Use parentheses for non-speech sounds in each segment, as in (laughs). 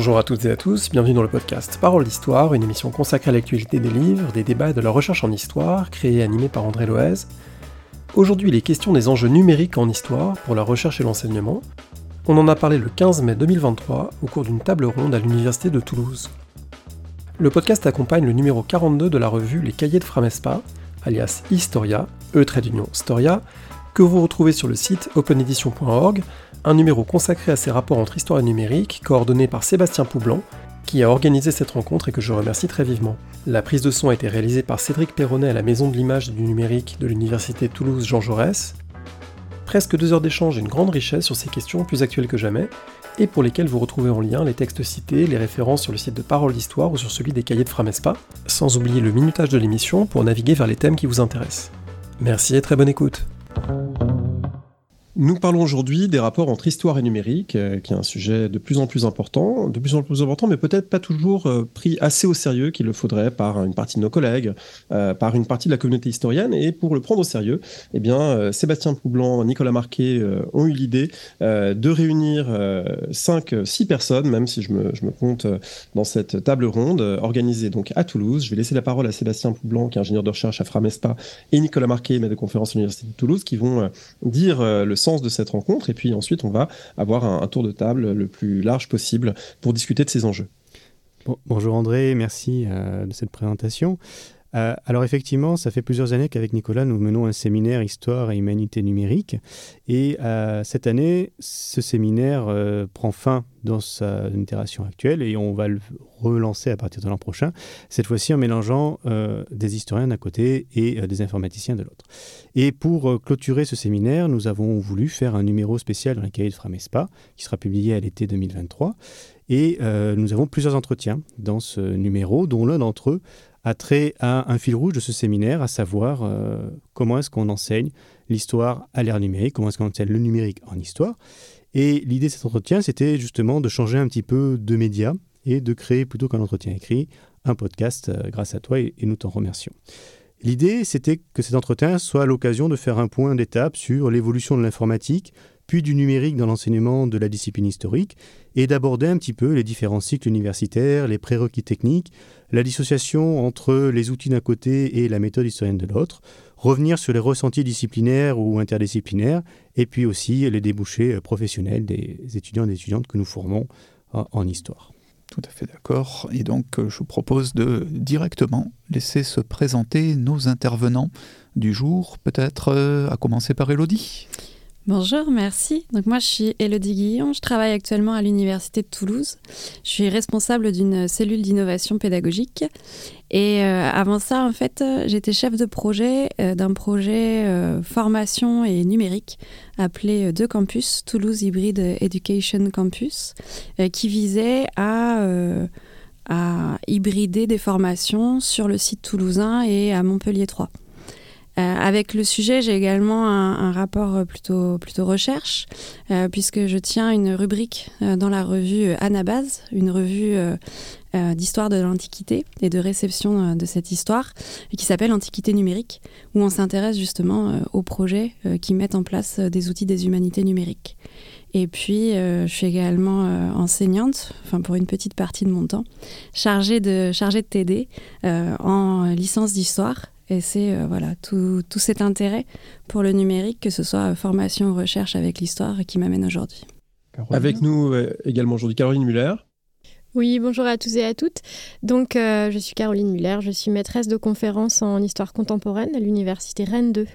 Bonjour à toutes et à tous, bienvenue dans le podcast Parole d'Histoire, une émission consacrée à l'actualité des livres, des débats et de la recherche en histoire, créée et animée par André Loez. Aujourd'hui, il est question des enjeux numériques en histoire pour la recherche et l'enseignement. On en a parlé le 15 mai 2023 au cours d'une table ronde à l'Université de Toulouse. Le podcast accompagne le numéro 42 de la revue Les Cahiers de Framespa, alias Historia, E trait d'union Storia, que vous retrouvez sur le site openedition.org, un numéro consacré à ces rapports entre histoire et numérique, coordonné par Sébastien Poublan, qui a organisé cette rencontre et que je remercie très vivement. La prise de son a été réalisée par Cédric Perronnet à la Maison de l'Image et du Numérique de l'Université Toulouse Jean Jaurès. Presque deux heures d'échange et une grande richesse sur ces questions plus actuelles que jamais, et pour lesquelles vous retrouvez en lien les textes cités, les références sur le site de Parole d'Histoire ou sur celui des cahiers de Framespa, sans oublier le minutage de l'émission pour naviguer vers les thèmes qui vous intéressent. Merci et très bonne écoute. Nous parlons aujourd'hui des rapports entre histoire et numérique, euh, qui est un sujet de plus en plus important, de plus en plus important, mais peut-être pas toujours euh, pris assez au sérieux qu'il le faudrait par une partie de nos collègues, euh, par une partie de la communauté historienne. Et pour le prendre au sérieux, eh bien, Sébastien Poublan, Nicolas Marquet ont eu l'idée de réunir cinq, six personnes, même si je me, je me compte dans cette table ronde organisée donc à Toulouse. Je vais laisser la parole à Sébastien Poublan, qui est ingénieur de recherche à Framespa, et Nicolas Marquet, maître de conférence à l'Université de Toulouse, qui vont dire le sens de cette rencontre. Et puis ensuite, on va avoir un, tour de table le plus large possible pour discuter de ces enjeux. bonjour André, merci euh, de cette présentation. Euh, alors effectivement, ça fait plusieurs années qu'avec Nicolas, nous menons un séminaire Histoire et Humanité numérique. Et euh, cette année, ce séminaire euh, prend fin dans sa itération actuelle et on va le relancer à partir de l'an prochain, cette fois-ci en mélangeant des historiens d'un côté et des informaticiens de l'autre. Et pour clôturer ce séminaire, nous avons voulu faire un numéro spécial dans les cahiers de Framespa, qui sera publié à l'été 2023. Et nous avons plusieurs entretiens dans ce numéro, dont l'un d'entre eux a trait à un fil rouge de ce séminaire, à savoir euh, comment est-ce qu'on enseigne l'histoire à l'ère numérique, comment est-ce qu'on enseigne le numérique en histoire. Et l'idée de cet entretien, c'était justement de changer un petit peu de média et de créer, plutôt qu'un entretien écrit, un podcast euh, grâce à toi et, et nous t'en remercions. L'idée, c'était que cet entretien soit l'occasion de faire un point d'étape sur l'évolution de l'informatique, puis du numérique dans l'enseignement de la discipline historique, et d'aborder un petit peu les différents cycles universitaires, les prérequis techniques, la dissociation entre les outils d'un côté et la méthode historienne de l'autre, revenir sur les ressentis disciplinaires ou interdisciplinaires, et puis aussi les débouchés professionnels des étudiants et des étudiantes que nous formons en histoire. Tout à fait d'accord. Et donc, je vous propose de directement laisser se présenter nos intervenants du jour, peut-être euh, à commencer par Elodie. Bonjour, merci. Donc moi je suis Elodie Guillon, je travaille actuellement à l'Université de Toulouse. Je suis responsable d'une cellule d'innovation pédagogique et euh, avant ça en fait j'étais chef de projet euh, d'un projet euh, formation et numérique appelé Deux Campus, Toulouse Hybrid Education Campus, qui visait à à hybrider des formations sur le site toulousain et à Montpellier 3. Euh, avec le sujet, j'ai également un, rapport plutôt, plutôt recherche, euh, puisque je tiens une rubrique euh, dans la revue Anabase, une revue d'histoire de l'Antiquité et de réception de cette histoire, qui s'appelle Antiquité numérique, où on s'intéresse justement aux projets qui mettent en place des outils des humanités numériques. Et puis, je suis également enseignante, enfin pour une petite partie de mon temps, chargée de, chargée de TD en licence d'histoire et c'est euh, voilà tout, tout, cet intérêt pour le numérique, que ce soit formation ou recherche avec l'histoire, qui m'amène aujourd'hui. Avec nous euh, également aujourd'hui Caroline Muller. Oui, bonjour à tous et à toutes. Donc, euh, je suis Caroline Muller, je suis maîtresse de conférences en histoire contemporaine à l'université Rennes 2.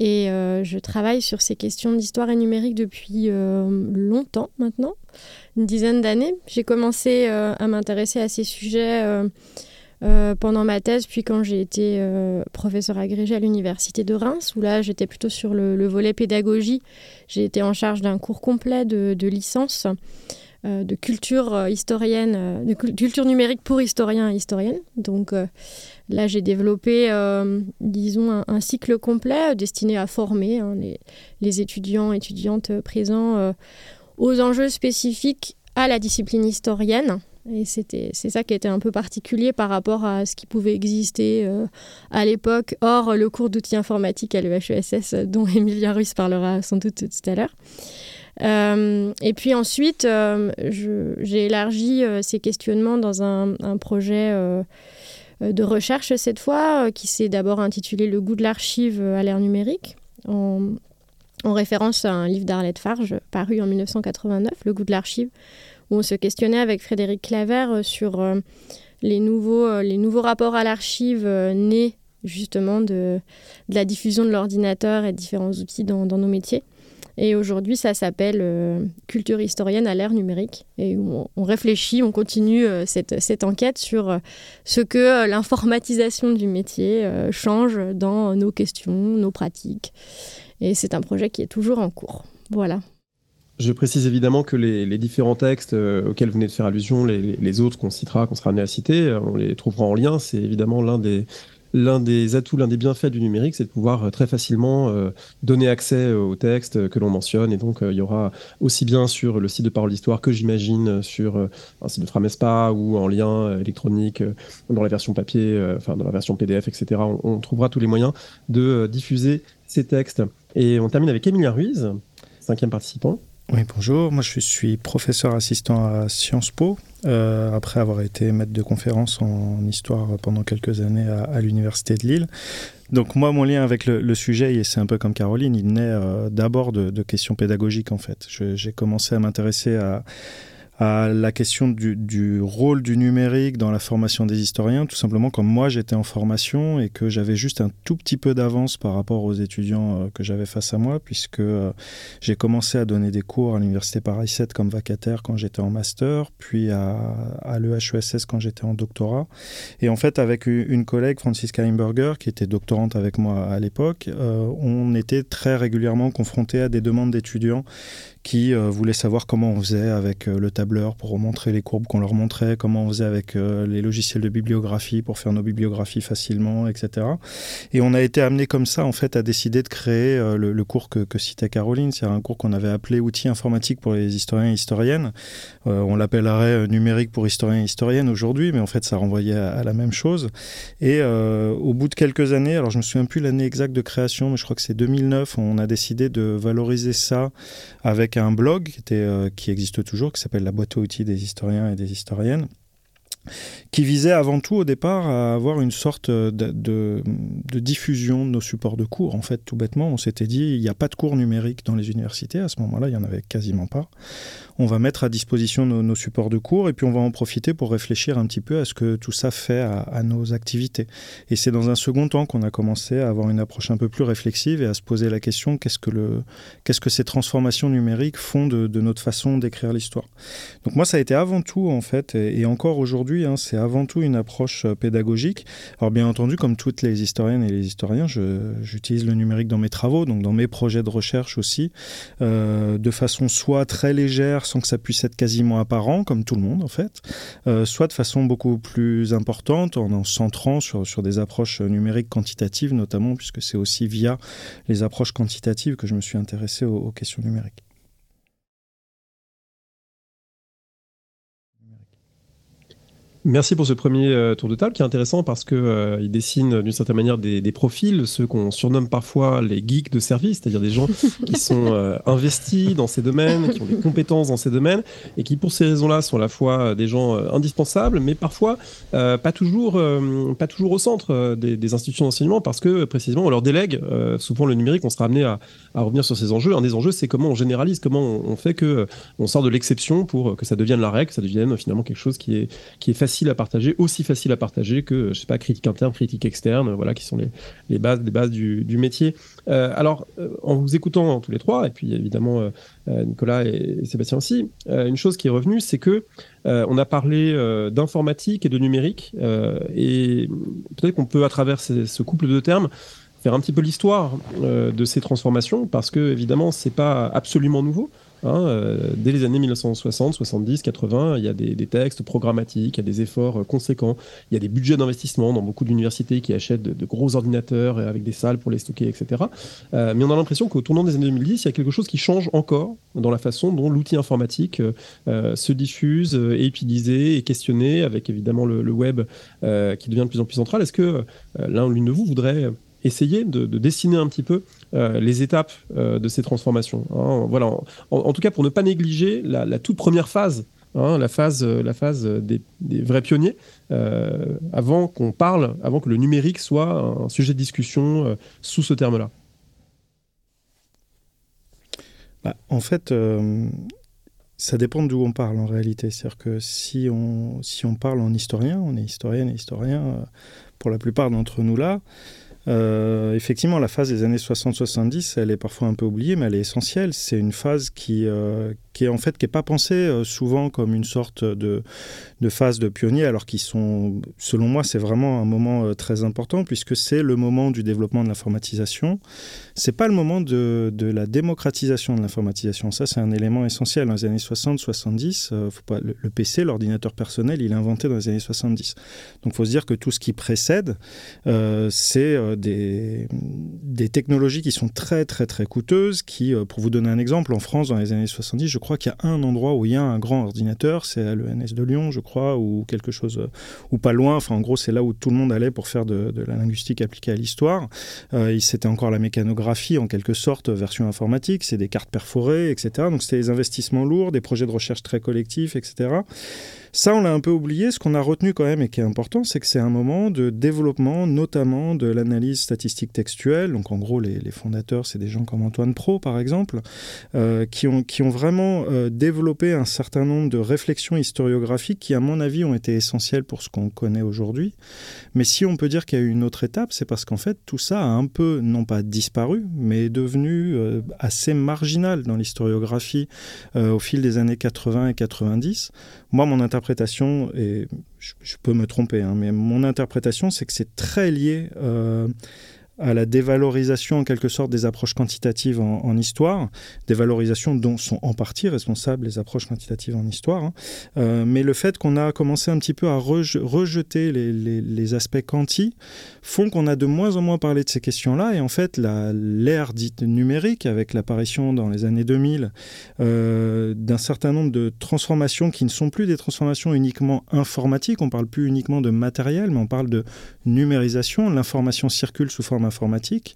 Et je travaille sur ces questions d'histoire et numérique depuis longtemps maintenant, une dizaine d'années. J'ai commencé à m'intéresser à ces sujets euh, pendant ma thèse, puis quand j'ai été euh, professeur agrégé à l'université de Reims, où là j'étais plutôt sur le, volet pédagogie. J'ai été en charge d'un cours complet de, licence euh, de culture historienne, de culture numérique pour historiens et historiennes. Donc là j'ai développé, disons, un, cycle complet destiné à former hein, les, les, étudiants étudiantes présents aux enjeux spécifiques à la discipline historienne et c'était, c'est ça qui était un peu particulier par rapport à ce qui pouvait exister euh, à l'époque, hors le cours d'outils informatiques à l'EHESS, dont (laughs) Emilia Ruiz parlera sans doute tout à l'heure. et puis ensuite, j'ai élargi ces questionnements dans un, projet de recherche cette fois, qui s'est d'abord intitulé Le goût de l'archive à l'ère numérique, en, en, référence à un livre d'Arlette Farge paru en 1989, Le goût de l'archive, où on se questionnait avec Frédéric Claver sur les nouveaux, les nouveaux rapports à l'archive nés justement de, la diffusion de l'ordinateur et différents outils dans, nos métiers. Et aujourd'hui, ça s'appelle euh, culture historienne à l'ère numérique. Et on, réfléchit, on continue euh, cette, cette, enquête sur euh, ce que l'informatisation du métier change dans nos questions, nos pratiques. Et c'est un projet qui est toujours en cours. Voilà. Je précise évidemment que les, différents textes auxquels vous venez de faire allusion, les, autres qu'on citera, qu'on sera amené à citer, on les trouvera en lien. C'est évidemment l'un des, atouts, l'un des bienfaits du numérique, c'est de pouvoir euh, très facilement euh, donner accès euh, aux textes que l'on mentionne. Et donc, il y aura aussi bien sur le site de Parole d'Histoire que j'imagine sur un site de Framespa ou en lien électronique dans la version papier, enfin dans la version PDF, etc. On, trouvera tous les moyens de diffuser ces textes. Et on termine avec Emilia Ruiz, cinquième participant. Oui, bonjour. Moi, je suis professeur assistant à Sciences Po, euh, après avoir été maître de conférence en histoire pendant quelques années à, l'Université de Lille. Donc moi, mon lien avec le, sujet, et c'est un peu comme Caroline, il naît euh, d'abord de, de, questions pédagogiques, en fait. J'ai commencé à m'intéresser à à la question du, rôle du numérique dans la formation des historiens, tout simplement comme moi j'étais en formation et que j'avais juste un tout petit peu d'avance par rapport aux étudiants euh, que j'avais face à moi, puisque euh, j'ai commencé à donner des cours à l'université Paris 7 comme vacataire quand j'étais en master, puis à, à l'EHESS quand j'étais en doctorat. Et en fait, avec une collègue, Francisca Heimberger, qui était doctorante avec moi à l'époque, euh, on était très régulièrement confrontés à des demandes d'étudiants qui euh, voulaient savoir comment on faisait avec euh, le tableur pour remontrer les courbes qu'on leur montrait, comment on faisait avec euh, les logiciels de bibliographie pour faire nos bibliographies facilement, etc. Et on a été amené comme ça, en fait, à décider de créer le, cours que, citait Caroline, c'est un cours qu'on avait appelé outils informatiques pour les historiens et historiennes. on l'appellerait numérique pour historiens et historiennes aujourd'hui, mais en fait, ça renvoyait à, la même chose. Et au bout de quelques années, alors je me souviens plus l'année exacte de création, mais je crois que c'est 2009, on a décidé de valoriser ça avec un blog euh, qui existe toujours, qui s'appelle la boîte à outils des historiens et des historiennes qui visait avant tout au départ à avoir une sorte de, diffusion de nos supports de cours. En fait, tout bêtement, on s'était dit, il n'y a pas de cours numériques dans les universités. À ce moment-là, il n'y en avait quasiment pas on va mettre à disposition nos, supports de cours et puis on va en profiter pour réfléchir un petit peu à ce que tout ça fait à, nos activités. Et c'est dans un second temps qu'on a commencé à avoir une approche un peu plus réflexive et à se poser la question qu'est-ce que, le, qu'est-ce que ces transformations numériques font de, notre façon d'écrire l'histoire? Donc moi, ça a été avant tout, en fait, et, encore aujourd'hui, hein, c'est avant tout une approche euh, pédagogique. Alors bien entendu, comme toutes les historiennes et les historiens, j'utilise le numérique dans mes travaux, donc dans mes projets de recherche aussi, euh, de façon soit très légère, sans que ça puisse être quasiment apparent, comme tout le monde en fait, euh, soit de façon beaucoup plus importante, en en centrant sur, sur des approches numériques quantitatives notamment, puisque c'est aussi via les approches quantitatives que je me suis intéressé aux questions numériques. Merci pour ce premier euh, tour de table qui est intéressant parce que euh, il dessine d'une certaine manière des, profils, ceux qu'on surnomme parfois les geeks de service, c'est-à-dire des gens (laughs) qui sont euh, investis dans ces domaines, qui ont des compétences dans ces domaines et qui pour ces raisons-là sont à la fois des gens indispensables, mais parfois pas toujours pas toujours au centre des, institutions d'enseignement parce que précisément on leur délègue souvent le numérique. On sera amené à, revenir sur ces enjeux. Un des enjeux, c'est comment on généralise, comment on, fait que on sort de l'exception pour que ça devienne la règle, que ça devienne finalement quelque chose qui est qui est facile à partager, aussi facile à partager que, je sais pas, critique interne, critique externe, voilà, qui sont les, les bases, les bases du, du métier. Euh, alors, euh, en vous écoutant tous les trois, et puis évidemment euh, Nicolas et, Sébastien aussi, une chose qui est revenue, c'est que on a parlé d'informatique et de numérique, et peut-être qu'on peut, à travers ce couple de termes, faire un petit peu l'histoire de ces transformations, parce que évidemment, c'est pas absolument nouveau. Hein, euh, dès les années 1960, 70, 80, il y a des, textes programmatiques, il y a des efforts euh, conséquents, il y a des budgets d'investissement dans beaucoup d'universités qui achètent de, gros ordinateurs avec des salles pour les stocker, etc. Euh, mais on a l'impression qu'au tournant des années 2010, il y a quelque chose qui change encore dans la façon dont l'outil informatique se diffuse, est utilisé et questionné, avec évidemment le, le web qui devient de plus en plus central. Est-ce que l'un ou l'une de vous voudrait essayer de, dessiner un petit peu les étapes de ces transformations. Hein. voilà, en, tout cas pour ne pas négliger la, toute première phase. Hein, la phase, la phase des, vrais pionniers, avant qu'on parle, avant que le numérique soit un sujet de discussion sous ce terme-là. Bah, en fait, ça dépend d'où on parle en réalité. C'est-à-dire que si on, si on parle en historien, on est historienne et historien euh, pour la plupart d'entre nous là, euh, effectivement, la phase des années 60-70, elle est parfois un peu oubliée, mais elle est essentielle. C'est une phase qui, euh, qui est en fait qui est pas pensée euh, souvent comme une sorte de, de phase de pionnier, alors qu'ils sont, selon moi, c'est vraiment un moment très important puisque c'est le moment du développement de l'informatisation. C'est pas le moment de, de la démocratisation de l'informatisation. Ça, c'est un élément essentiel. Dans les années 60-70, le, le, PC, l'ordinateur personnel, il est inventé dans les années 70. Donc, faut se dire que tout ce qui précède, c'est des, des, technologies qui sont très très très coûteuses, qui, euh, pour vous donner un exemple, en France dans les années 70, je crois qu'il y a un endroit où il y a un grand ordinateur, c'est à l'ENS de Lyon, je crois, ou quelque chose, euh, ou pas loin, enfin en gros c'est là où tout le monde allait pour faire de, la linguistique appliquée à l'histoire. Euh, c'était encore la mécanographie en quelque sorte, version informatique, c'est des cartes perforées, etc. Donc c'était des investissements lourds, des projets de recherche très collectifs, etc. Ça, on l'a un peu oublié. Ce qu'on a retenu quand même et qui est important, c'est que c'est un moment de développement, notamment de l'analyse statistique textuelle. Donc, en gros, les, fondateurs, c'est des gens comme Antoine Pro, par exemple, euh, qui, ont, vraiment euh, développé un certain nombre de réflexions historiographiques qui, à mon avis, ont été essentielles pour ce qu'on connaît aujourd'hui. Mais si on peut dire qu'il y a eu une autre étape, c'est parce qu'en fait, tout ça a un peu, non pas disparu, mais est devenu euh, assez marginal dans l'historiographie au fil des années 80 et 90. Moi, mon interprétation, et je, peux me tromper, hein, mais mon interprétation, c'est que c'est très lié euh, à la dévalorisation en quelque sorte des approches quantitatives en, histoire, des valorisations dont sont en partie responsables les approches quantitatives en histoire, hein. euh, mais le fait qu'on a commencé un petit peu à rejeter les, aspects quanti font qu'on a de moins en moins parlé de ces questions-là, et en fait l'ère dite numérique, avec l'apparition dans les années 2000 euh, d'un certain nombre de transformations qui ne sont plus des transformations uniquement informatiques, on parle plus uniquement de matériel, mais on parle de numérisation, l'information circule sous forme informatique,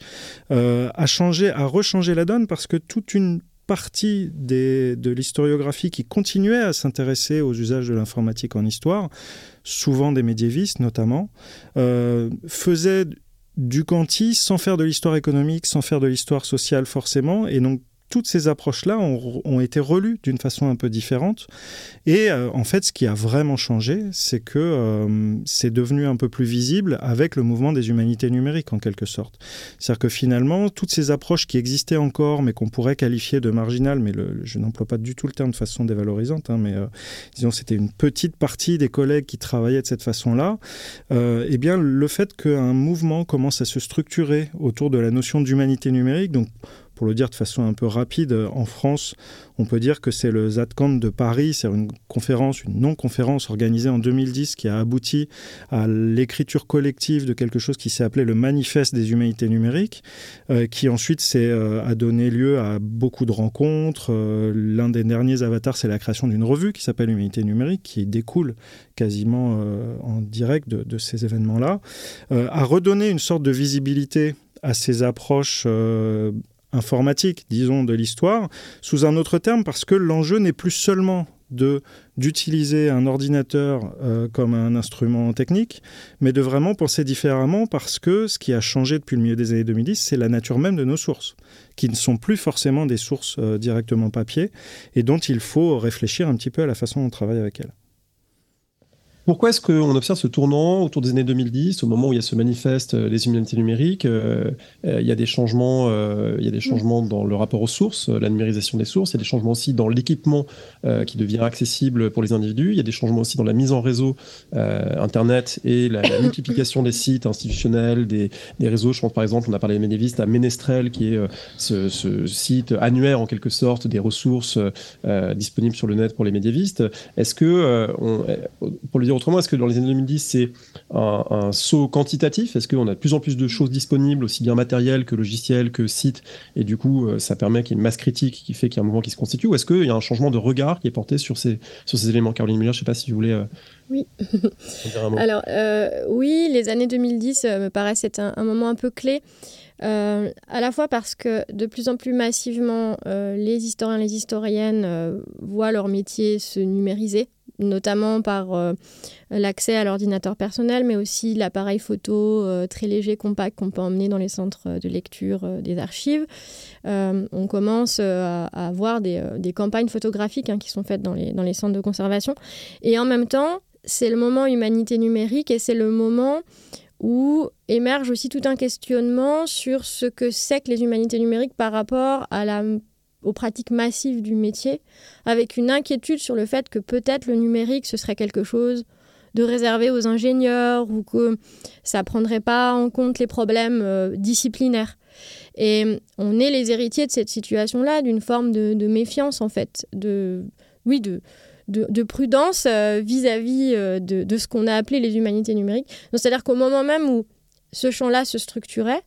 euh, a changé, a rechangé la donne parce que toute une partie de l'historiographie qui continuait à s'intéresser aux usages de l'informatique en histoire, souvent des médiévistes notamment, euh, faisait du quanti sans faire de l'histoire économique, sans faire de l'histoire sociale forcément, et donc toutes ces approches-là ont, été relues d'une façon un peu différente. Et euh, en fait, ce qui a vraiment changé, c'est que euh, c'est devenu un peu plus visible avec le mouvement des humanités numériques, en quelque sorte. C'est-à-dire que finalement, toutes ces approches qui existaient encore, mais qu'on pourrait qualifier de marginales, mais je n'emploie pas du tout le terme de façon dévalorisante, hein, mais euh, disons c'était une petite partie des collègues qui travaillaient de cette façon-là, eh bien, le fait qu'un mouvement commence à se structurer autour de la notion d'humanité numérique, donc pour le dire de façon un peu rapide, en France, on peut dire que c'est le ZATCAN de Paris, c'est une conférence, une non-conférence organisée en 2010 qui a abouti à l'écriture collective de quelque chose qui s'est appelé le Manifeste des humanités numériques, euh, qui ensuite euh, a donné lieu à beaucoup de rencontres. Euh, l'un des derniers avatars, c'est la création d'une revue qui s'appelle Humanité numérique, qui découle quasiment en direct de, de ces événements-là, a redonné une sorte de visibilité à ces approches informatique, disons, de l'histoire, sous un autre terme, parce que l'enjeu n'est plus seulement de d'utiliser un ordinateur euh, comme un instrument technique, mais de vraiment penser différemment parce que ce qui a changé depuis le milieu des années 2010, c'est la nature même de nos sources, qui ne sont plus forcément des sources euh, directement papier, et dont il faut réfléchir un petit peu à la façon dont on travaille avec elles. Pourquoi est-ce qu'on observe ce tournant autour des années 2010, au moment où il y a ce manifeste euh, les humanités numériques euh, euh, Il y a des changements, il y a des changements dans le rapport aux sources, la numérisation des sources. Il y a des changements aussi dans l'équipement qui devient accessible pour les individus. Il y a des changements aussi dans la mise en réseau internet et la, multiplication des sites institutionnels, des, réseaux. Je pense par exemple, on a parlé des médiévistes à Ménestrel, qui est ce, ce, site annuaire en quelque sorte des ressources disponibles sur le net pour les médiévistes. Est-ce que, on, pour le dire dire autrement, est-ce que dans les années 2010, c'est un, saut quantitatif? Est-ce qu'on a de plus en plus de choses disponibles, aussi bien matérielles que logicielles, que sites, et du coup, euh, ça permet qu'il y ait une masse critique qui fait qu'il y a un mouvement qui se constitue Ou est-ce qu'il y a un changement de regard qui est porté sur ces, sur ces éléments? Caroline Miller, je ne sais pas si vous voulez. Euh, oui. Alors, oui, les années 2010 me paraissent être un, moment un peu clé. à la fois parce que de plus en plus massivement, les historiens, les historiennes voient leur métier se numériser notamment par euh, l'accès à l'ordinateur personnel, mais aussi l'appareil photo euh, très léger, compact qu'on peut emmener dans les centres de lecture euh, des archives. on commence à, avoir des, campagnes photographiques hein, qui sont faites dans les, dans les centres de conservation. Et en même temps, c'est le moment humanité numérique et c'est le moment où émerge aussi tout un questionnement sur ce que c'est que les humanités numériques par rapport à la aux pratiques massives du métier, avec une inquiétude sur le fait que peut-être le numérique, ce serait quelque chose de réservé aux ingénieurs ou que ça ne prendrait pas en compte les problèmes euh, disciplinaires. Et on est les héritiers de cette situation-là, d'une forme de, méfiance en fait, de, oui, de, de, prudence euh, vis-à-vis euh, de, de, ce qu'on a appelé les humanités numériques. C'est-à-dire qu'au moment même où ce champ-là se structurait,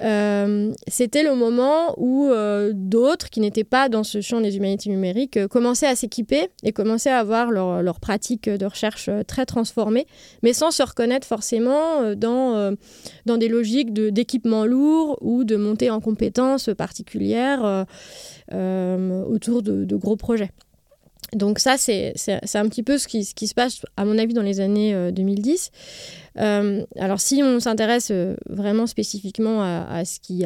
euh, c'était le moment où euh, d'autres qui n'étaient pas dans ce champ des humanités numériques euh, commençaient à s'équiper et commençaient à avoir leur, leur, pratique de recherche très transformée, mais sans se reconnaître forcément dans, dans des logiques d'équipement lourd ou de montée en compétences particulières autour de gros projets. Donc ça, c'est un petit peu ce qui, se passe, à mon avis, dans les années 2010. Euh, alors si on s'intéresse euh, vraiment spécifiquement à, ce qui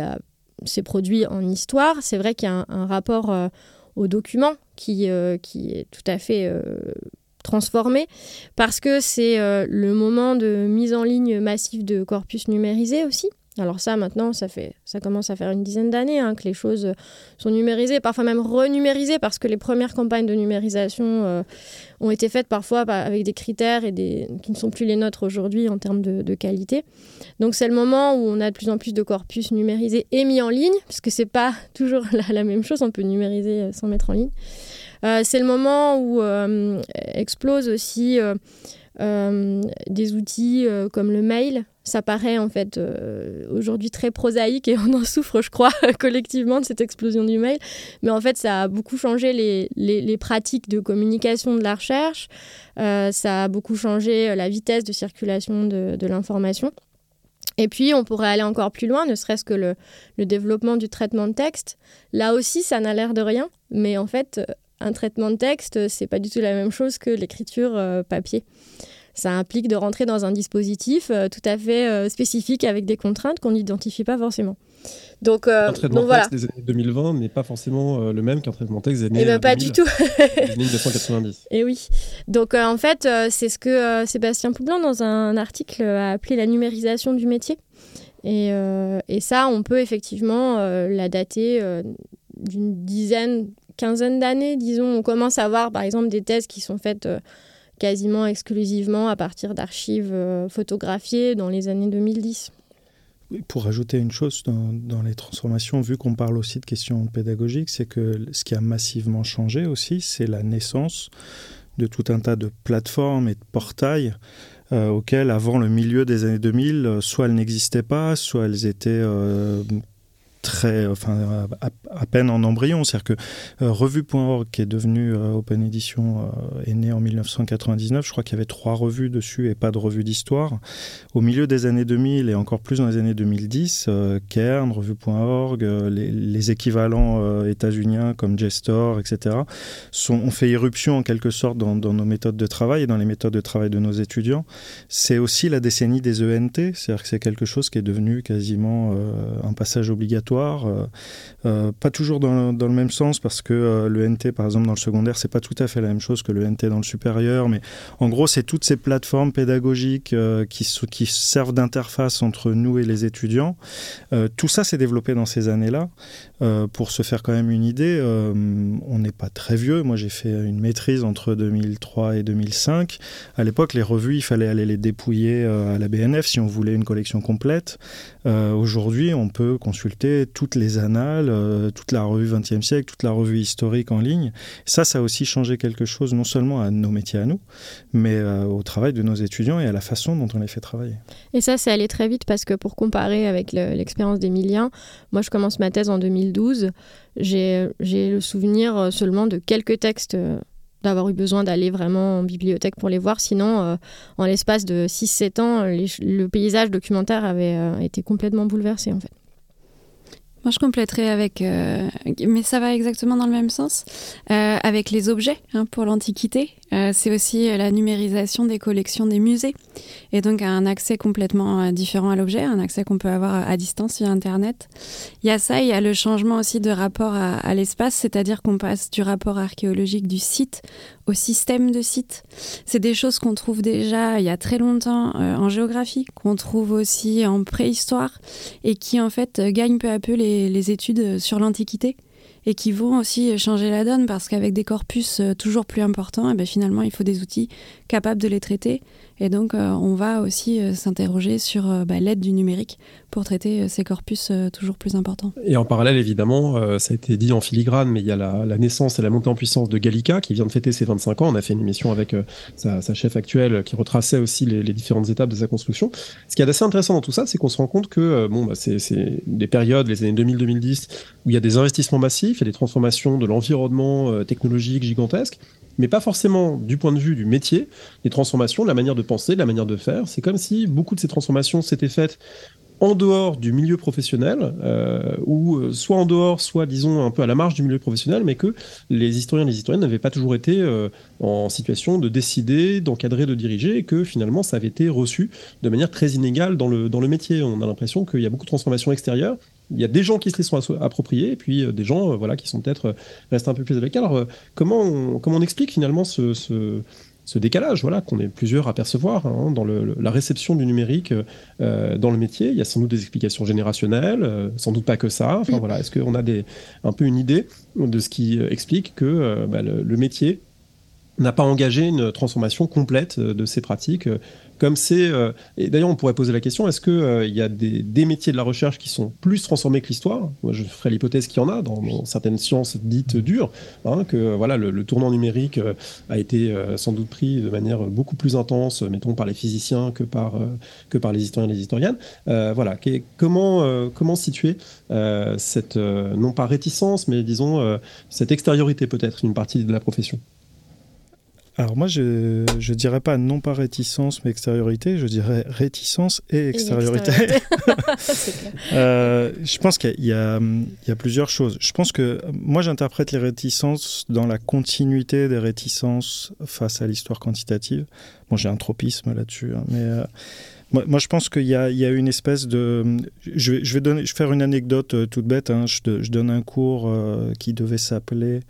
s'est produit en histoire, c'est vrai qu'il y a un, rapport euh, au document qui, qui est tout à fait transformé parce que c'est le moment de mise en ligne massive de corpus numérisés aussi. Alors ça, maintenant, ça, fait, ça commence à faire une dizaine d'années hein, que les choses sont numérisées, parfois même renumérisées, parce que les premières campagnes de numérisation euh, ont été faites parfois avec des critères et des, qui ne sont plus les nôtres aujourd'hui en termes de, qualité. Donc c'est le moment où on a de plus en plus de corpus numérisés et mis en ligne, parce que c'est pas (laughs) toujours la, même chose, on peut numériser euh, sans mettre en ligne. Euh, c'est le moment où explose aussi des outils comme le mail, ça paraît en fait euh, aujourd'hui très prosaïque et (laughs) on en souffre, je crois, (laughs) collectivement de cette explosion du mail. Mais en fait, ça a beaucoup changé les, pratiques de communication de la recherche, euh, ça a beaucoup changé euh, la vitesse de circulation de, l'information. Et puis, on pourrait aller encore plus loin, ne serait-ce que le, le, développement du traitement de texte. Là aussi, ça n'a l'air de rien, mais en fait, un traitement de texte, c'est pas du tout la même chose que l'écriture papier ça implique de rentrer dans un dispositif euh, tout à fait euh, spécifique avec des contraintes qu'on n'identifie pas forcément. Donc, euh, un traitement texte des années 2020 n'est pas forcément le même qu'un traitement texte des années, eh ben, pas du tout. 1990. (laughs) Et oui. Donc en fait, c'est ce que Sébastien Poublin, dans un article, a appelé la numérisation du métier. Et, et ça, on peut effectivement la dater d'une dizaine, quinzaine d'années, disons. On commence à voir, par exemple, des thèses qui sont faites quasiment exclusivement à partir d'archives euh, photographiées dans les années 2010. Pour ajouter une chose dans, les transformations, vu qu'on parle aussi de questions pédagogiques, c'est que ce qui a massivement changé aussi, c'est la naissance de tout un tas de plateformes et de portails euh, auxquels, avant le milieu des années 2000, euh, soit elles n'existaient pas, soit elles étaient très, enfin, à, peine en embryon. C'est-à-dire que euh, Revue.org, qui est devenu euh, Open Edition, euh, est né en 1999. Je crois qu'il y avait trois revues dessus et pas de revue d'histoire. Au milieu des années 2000 et encore plus dans les années 2010, Kern, Revue.org, les, équivalents états-uniens comme JSTOR, etc., ont fait irruption en quelque sorte dans, nos méthodes de travail et dans les méthodes de travail de nos étudiants. C'est aussi la décennie des ENT, c'est-à-dire que c'est quelque chose qui est devenu quasiment un passage obligatoire euh, euh, pas toujours dans, le même sens parce que euh, le NT, par exemple, dans le secondaire, c'est pas tout à fait la même chose que le NT dans le supérieur. Mais en gros, c'est toutes ces plateformes pédagogiques qui, qui servent d'interface entre nous et les étudiants. tout ça s'est développé dans ces années-là. Pour se faire quand même une idée, on n'est pas très vieux. Moi, j'ai fait une maîtrise entre 2003 et 2005. À l'époque, les revues, il fallait aller les dépouiller à la BNF si on voulait une collection complète. Aujourd'hui, on peut consulter toutes les annales, euh, toute la revue 20e siècle, toute la revue historique en ligne. Ça, ça a aussi changé quelque chose, non seulement à nos métiers à nous, mais euh, au travail de nos étudiants et à la façon dont on les fait travailler. Et ça, c'est allé très vite parce que pour comparer avec l'expérience d'Emilien, moi, je commence ma thèse en 2012. J'ai le souvenir seulement de quelques textes d'avoir eu besoin d'aller vraiment en bibliothèque pour les voir. Sinon, euh, en l'espace de 6-7 ans, le paysage documentaire avait euh, été complètement bouleversé en fait. Moi, je compléterai avec, euh, mais ça va exactement dans le même sens, avec les objets hein, pour l'Antiquité. C'est aussi la numérisation des collections des musées et donc un accès complètement différent à l'objet, un accès qu'on peut avoir à distance via Internet. Il y a ça, il y a le changement aussi de rapport à, l'espace, c'est-à-dire qu'on passe du rapport archéologique du site au système de site. C'est des choses qu'on trouve déjà il y a très longtemps euh, en géographie, qu'on trouve aussi en préhistoire et qui en fait gagnent peu à peu les études sur l'Antiquité et qui vont aussi changer la donne parce qu'avec des corpus euh, toujours plus importants, eh bien finalement il faut des outils capables de les traiter. Et donc, euh, on va aussi euh, s'interroger sur euh, bah, l'aide du numérique pour traiter ces corpus toujours plus importants. Et en parallèle, évidemment, ça a été dit en filigrane, mais il y a la, naissance et la montée en puissance de Gallica qui vient de fêter ses 25 ans. On a fait une émission avec sa, chef actuelle qui retraçait aussi les, différentes étapes de sa construction. Ce qui est assez intéressant dans tout ça, c'est qu'on se rend compte que bon, bah, c'est des périodes, les années 2000-2010, où il y a des investissements massifs et des transformations de l'environnement technologique gigantesques mais pas forcément du point de vue du métier, des transformations, de la manière de penser, de la manière de faire. C'est comme si beaucoup de ces transformations s'étaient faites en dehors du milieu professionnel, euh, ou euh, soit en dehors, soit disons un peu à la marge du milieu professionnel, mais que les historiens et les historiennes n'avaient pas toujours été euh, en situation de décider, d'encadrer, de diriger, et que finalement ça avait été reçu de manière très inégale dans le, dans le métier. On a l'impression qu'il y a beaucoup de transformations extérieures il y a des gens qui se les sont appropriés et puis des gens voilà, qui sont peut-être restés un peu plus avec Alors, comment on, comment on explique finalement ce, décalage voilà, qu'on est plusieurs à percevoir hein, dans le, la réception du numérique dans le métier Il y a sans doute des explications générationnelles, sans doute pas que ça. Enfin, voilà, Est-ce qu'on a des, un peu une idée de ce qui explique que bah, le métier n'a pas engagé une transformation complète de ces pratiques comme c'est. Euh, et d'ailleurs, on pourrait poser la question est-ce qu'il euh, y a des, métiers de la recherche qui sont plus transformés que l'histoire? Moi, je ferai l'hypothèse qu'il y en a dans, certaines sciences dites dures, hein, que voilà, le, tournant numérique euh, a été sans doute pris de manière beaucoup plus intense, mettons, par les physiciens que par, que par les historiens et les historiennes. voilà. comment, comment situer cette, non pas réticence, mais disons, cette extériorité peut-être d'une partie de la profession? Alors moi, je ne dirais pas non pas réticence, mais extériorité, je dirais réticence et extériorité. (laughs) euh, je pense qu'il y, y, a plusieurs choses. Je pense que moi, j'interprète les réticences dans la continuité des réticences face à l'histoire quantitative. Bon, j'ai un tropisme là-dessus, hein, mais... Euh, moi, je pense qu'il y, y, a une espèce de. Je vais, je vais, donner, je vais faire une anecdote euh, toute bête. Hein. Je, je, donne un cours qui devait s'appeler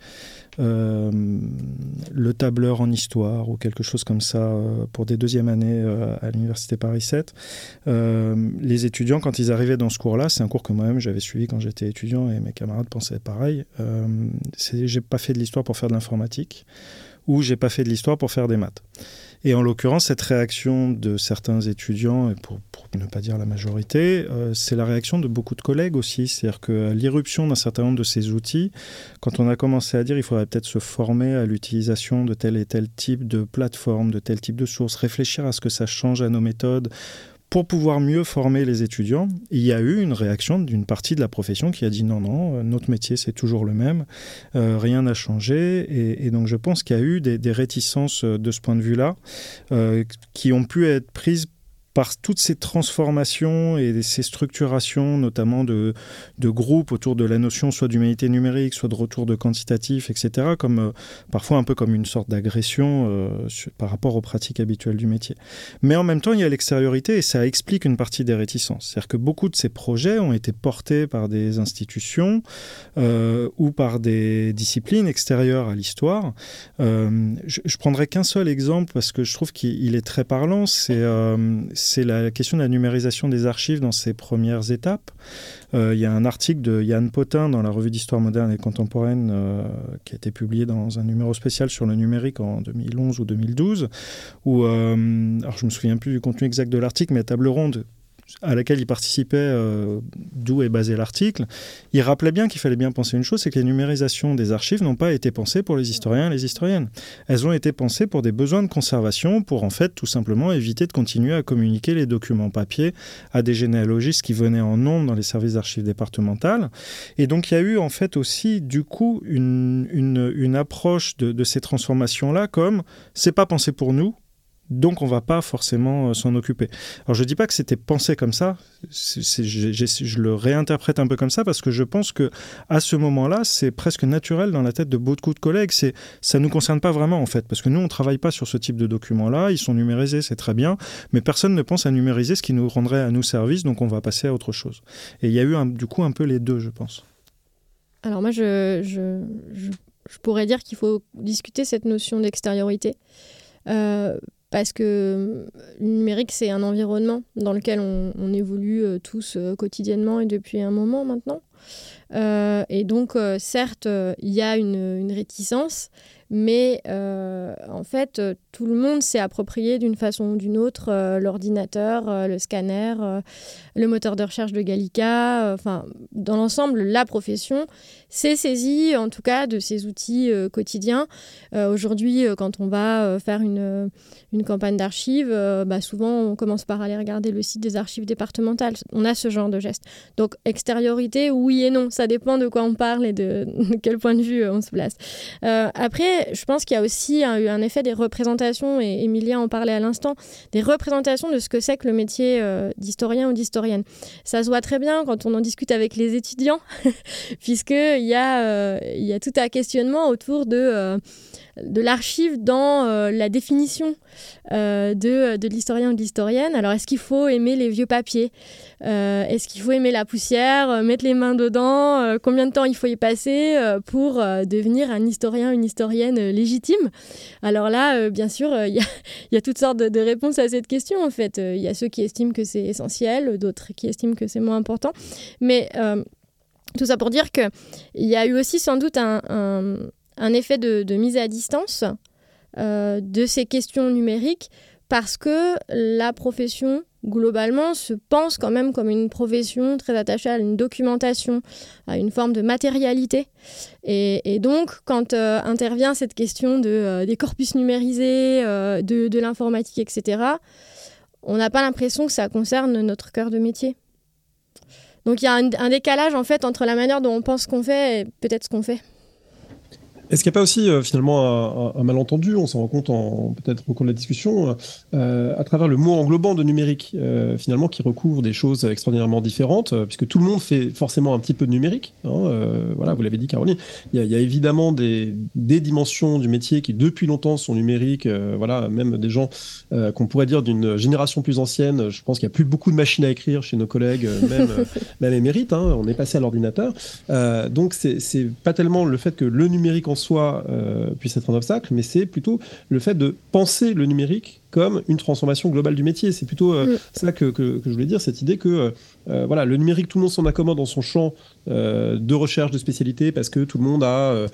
euh, le tableur en histoire ou quelque chose comme ça euh, pour des deuxièmes années euh, à l'université Paris 7. les étudiants, quand ils arrivaient dans ce cours-là, c'est un cours que moi-même j'avais suivi quand j'étais étudiant et mes camarades pensaient pareil. j'ai pas fait de l'histoire pour faire de l'informatique ou j'ai pas fait de l'histoire pour faire des maths. Et en l'occurrence, cette réaction de certains étudiants, et pour, ne pas dire la majorité, euh, c'est la réaction de beaucoup de collègues aussi. C'est-à-dire que l'irruption d'un certain nombre de ces outils, quand on a commencé à dire il faudrait peut-être se former à l'utilisation de tel et tel type de plateforme, de tel type de source, réfléchir à ce que ça change à nos méthodes, pour pouvoir mieux former les étudiants, il y a eu une réaction d'une partie de la profession qui a dit non, non, euh, notre métier c'est toujours le même, euh, rien n'a changé. Et, donc je pense qu'il y a eu des, réticences euh, de ce point de vue-là qui ont pu être prises par toutes ces transformations et ces structurations, notamment de, groupes autour de la notion soit d'humanité numérique, soit de retour de quantitatif, etc., comme euh, parfois un peu comme une sorte d'agression euh, par rapport aux pratiques habituelles du métier. Mais en même temps, il y a l'extériorité et ça explique une partie des réticences. C'est-à-dire que beaucoup de ces projets ont été portés par des institutions euh, ou par des disciplines extérieures à l'histoire. je, je prendrai qu'un seul exemple parce que je trouve qu'il est très parlant. C'est c'est la question de la numérisation des archives dans ses premières étapes. Euh, il y a un article de Yann Potin dans la revue d'histoire moderne et contemporaine euh, qui a été publié dans un numéro spécial sur le numérique en 2011 ou 2012, où, euh, je me souviens plus du contenu exact de l'article, mais à table ronde, à laquelle il participait, euh, d'où est basé l'article, il rappelait bien qu'il fallait bien penser une chose, c'est que les numérisations des archives n'ont pas été pensées pour les historiens et les historiennes. Elles ont été pensées pour des besoins de conservation, pour en fait tout simplement éviter de continuer à communiquer les documents papier à des généalogistes qui venaient en nombre dans les services d'archives départementales. Et donc il y a eu en fait aussi du coup une, approche de, de ces transformations-là comme c'est pas pensé pour nous, donc on va pas forcément euh, s'en occuper. Alors je dis pas que c'était pensé comme ça, je, le réinterprète un peu comme ça parce que je pense que à ce moment-là, c'est presque naturel dans la tête de beaucoup de collègues. C'est ça nous concerne pas vraiment en fait parce que nous on travaille pas sur ce type de documents-là, ils sont numérisés, c'est très bien, mais personne ne pense à numériser ce qui nous rendrait à nous service, donc on va passer à autre chose. Et il y a eu du coup un peu les deux, je pense. Alors moi je, je pourrais dire qu'il faut discuter cette notion d'extériorité. Euh, parce que euh, le numérique, c'est un environnement dans lequel on, évolue euh, tous euh, quotidiennement et depuis un moment maintenant. et donc, certes, il y a une réticence, mais euh, en fait, euh, tout le monde s'est approprié d'une façon ou d'une autre euh, l'ordinateur, le scanner, le moteur de recherche de Gallica. Enfin, dans l'ensemble, la profession s'est saisie, en tout cas, de ces outils quotidiens. Aujourd'hui, quand on va faire une, une campagne d'archives, bah, souvent, on commence par aller regarder le site des archives départementales. On a ce genre de geste. Donc, extériorité, oui et non. Ça dépend de quoi on parle et de, (laughs) de quel point de vue on se place. après, je pense qu'il y a aussi un, un, effet des représentations, et Emilia en parlait à l'instant, des représentations de ce que c'est que le métier euh, d'historien ou d'historienne. Ça se voit très bien quand on en discute avec les étudiants, (laughs) puisqu'il y, euh, il y a tout un questionnement autour de... De l'archive dans euh, la définition euh, de, de l'historien ou de l'historienne. Alors, est-ce qu'il faut aimer les vieux papiers euh, Est-ce qu'il faut aimer la poussière Mettre les mains dedans Combien de temps il faut y passer pour devenir un historien, une historienne légitime? Alors là, bien sûr, (laughs) il y, a toutes sortes de, réponses à cette question, en fait. Il y a ceux qui estiment que c'est essentiel, d'autres qui estiment que c'est moins important. Mais tout ça pour dire qu'il y a eu aussi sans doute un effet de, mise à distance euh, de ces questions numériques parce que la profession globalement se pense quand même comme une profession très attachée à une documentation, à une forme de matérialité. Et, donc, quand euh, intervient cette question euh, des corpus numérisés, de, l'informatique, etc., on n'a pas l'impression que ça concerne notre cœur de métier. Donc il y a un, un, décalage en fait entre la manière dont on pense qu'on fait et peut-être ce qu'on fait. Est-ce qu'il n'y a pas aussi euh, finalement un, malentendu, on s'en rend compte peut-être au cours de la discussion, euh, à travers le mot englobant de numérique, euh, finalement qui recouvre des choses extraordinairement différentes, puisque tout le monde fait forcément un petit peu de numérique. Hein, voilà, vous l'avez dit Caroline. Il y, a, évidemment des, dimensions du métier qui depuis longtemps sont numériques. voilà, même des gens qu'on pourrait dire d'une génération plus ancienne. Je pense qu'il n'y a plus beaucoup de machines à écrire chez nos collègues, même, (laughs) même émérites. Hein, on est passé à l'ordinateur. donc c'est pas tellement le fait que le numérique en soi euh, puisse être un obstacle, mais c'est plutôt le fait de penser le numérique comme une transformation globale du métier. C'est plutôt euh, mm. ça que, que, je voulais dire, cette idée que euh, voilà, le numérique, tout le monde s'en accommode dans son champ de recherche de spécialité parce que tout le monde a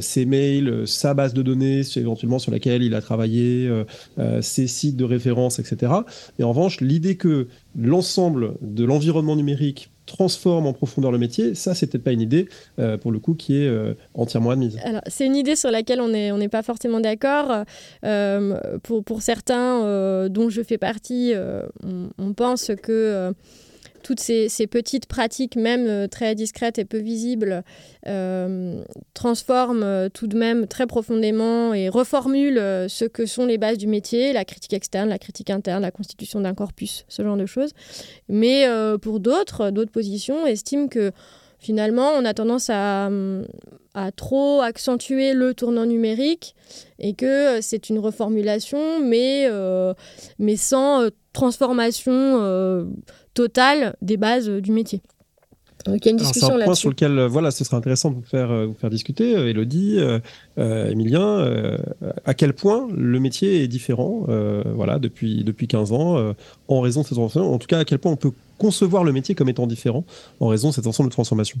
ses mails, sa base de données éventuellement sur laquelle il a travaillé, ses sites de référence, etc. Et en revanche, l'idée que l'ensemble de l'environnement numérique transforme en profondeur le métier, ça, peut-être pas une idée, euh, pour le coup, qui est euh, entièrement admise. Alors, c'est une idée sur laquelle on n'est pas forcément d'accord. Euh, pour, certains, dont je fais partie, on, pense que toutes ces, petites pratiques, même euh, très discrètes et peu visibles, euh, transforment euh, tout de même très profondément et reformulent ce que sont les bases du métier, la critique externe, la critique interne, la constitution d'un corpus, ce genre de choses. Mais pour d'autres, d'autres positions estiment que finalement, on a tendance à, trop accentuer le tournant numérique et que c'est une reformulation, mais, mais sans transformation totale des bases euh, du métier. Donc il y a une discussion un point sur lequel, euh, voilà, ce serait intéressant de vous faire, euh, vous faire discuter, Elodie, euh, Emilien, à quel point le métier est différent, voilà, depuis, depuis 15 ans, en raison de cette transformation. En tout cas, à quel point on peut concevoir le métier comme étant différent en raison de cet ensemble de transformations?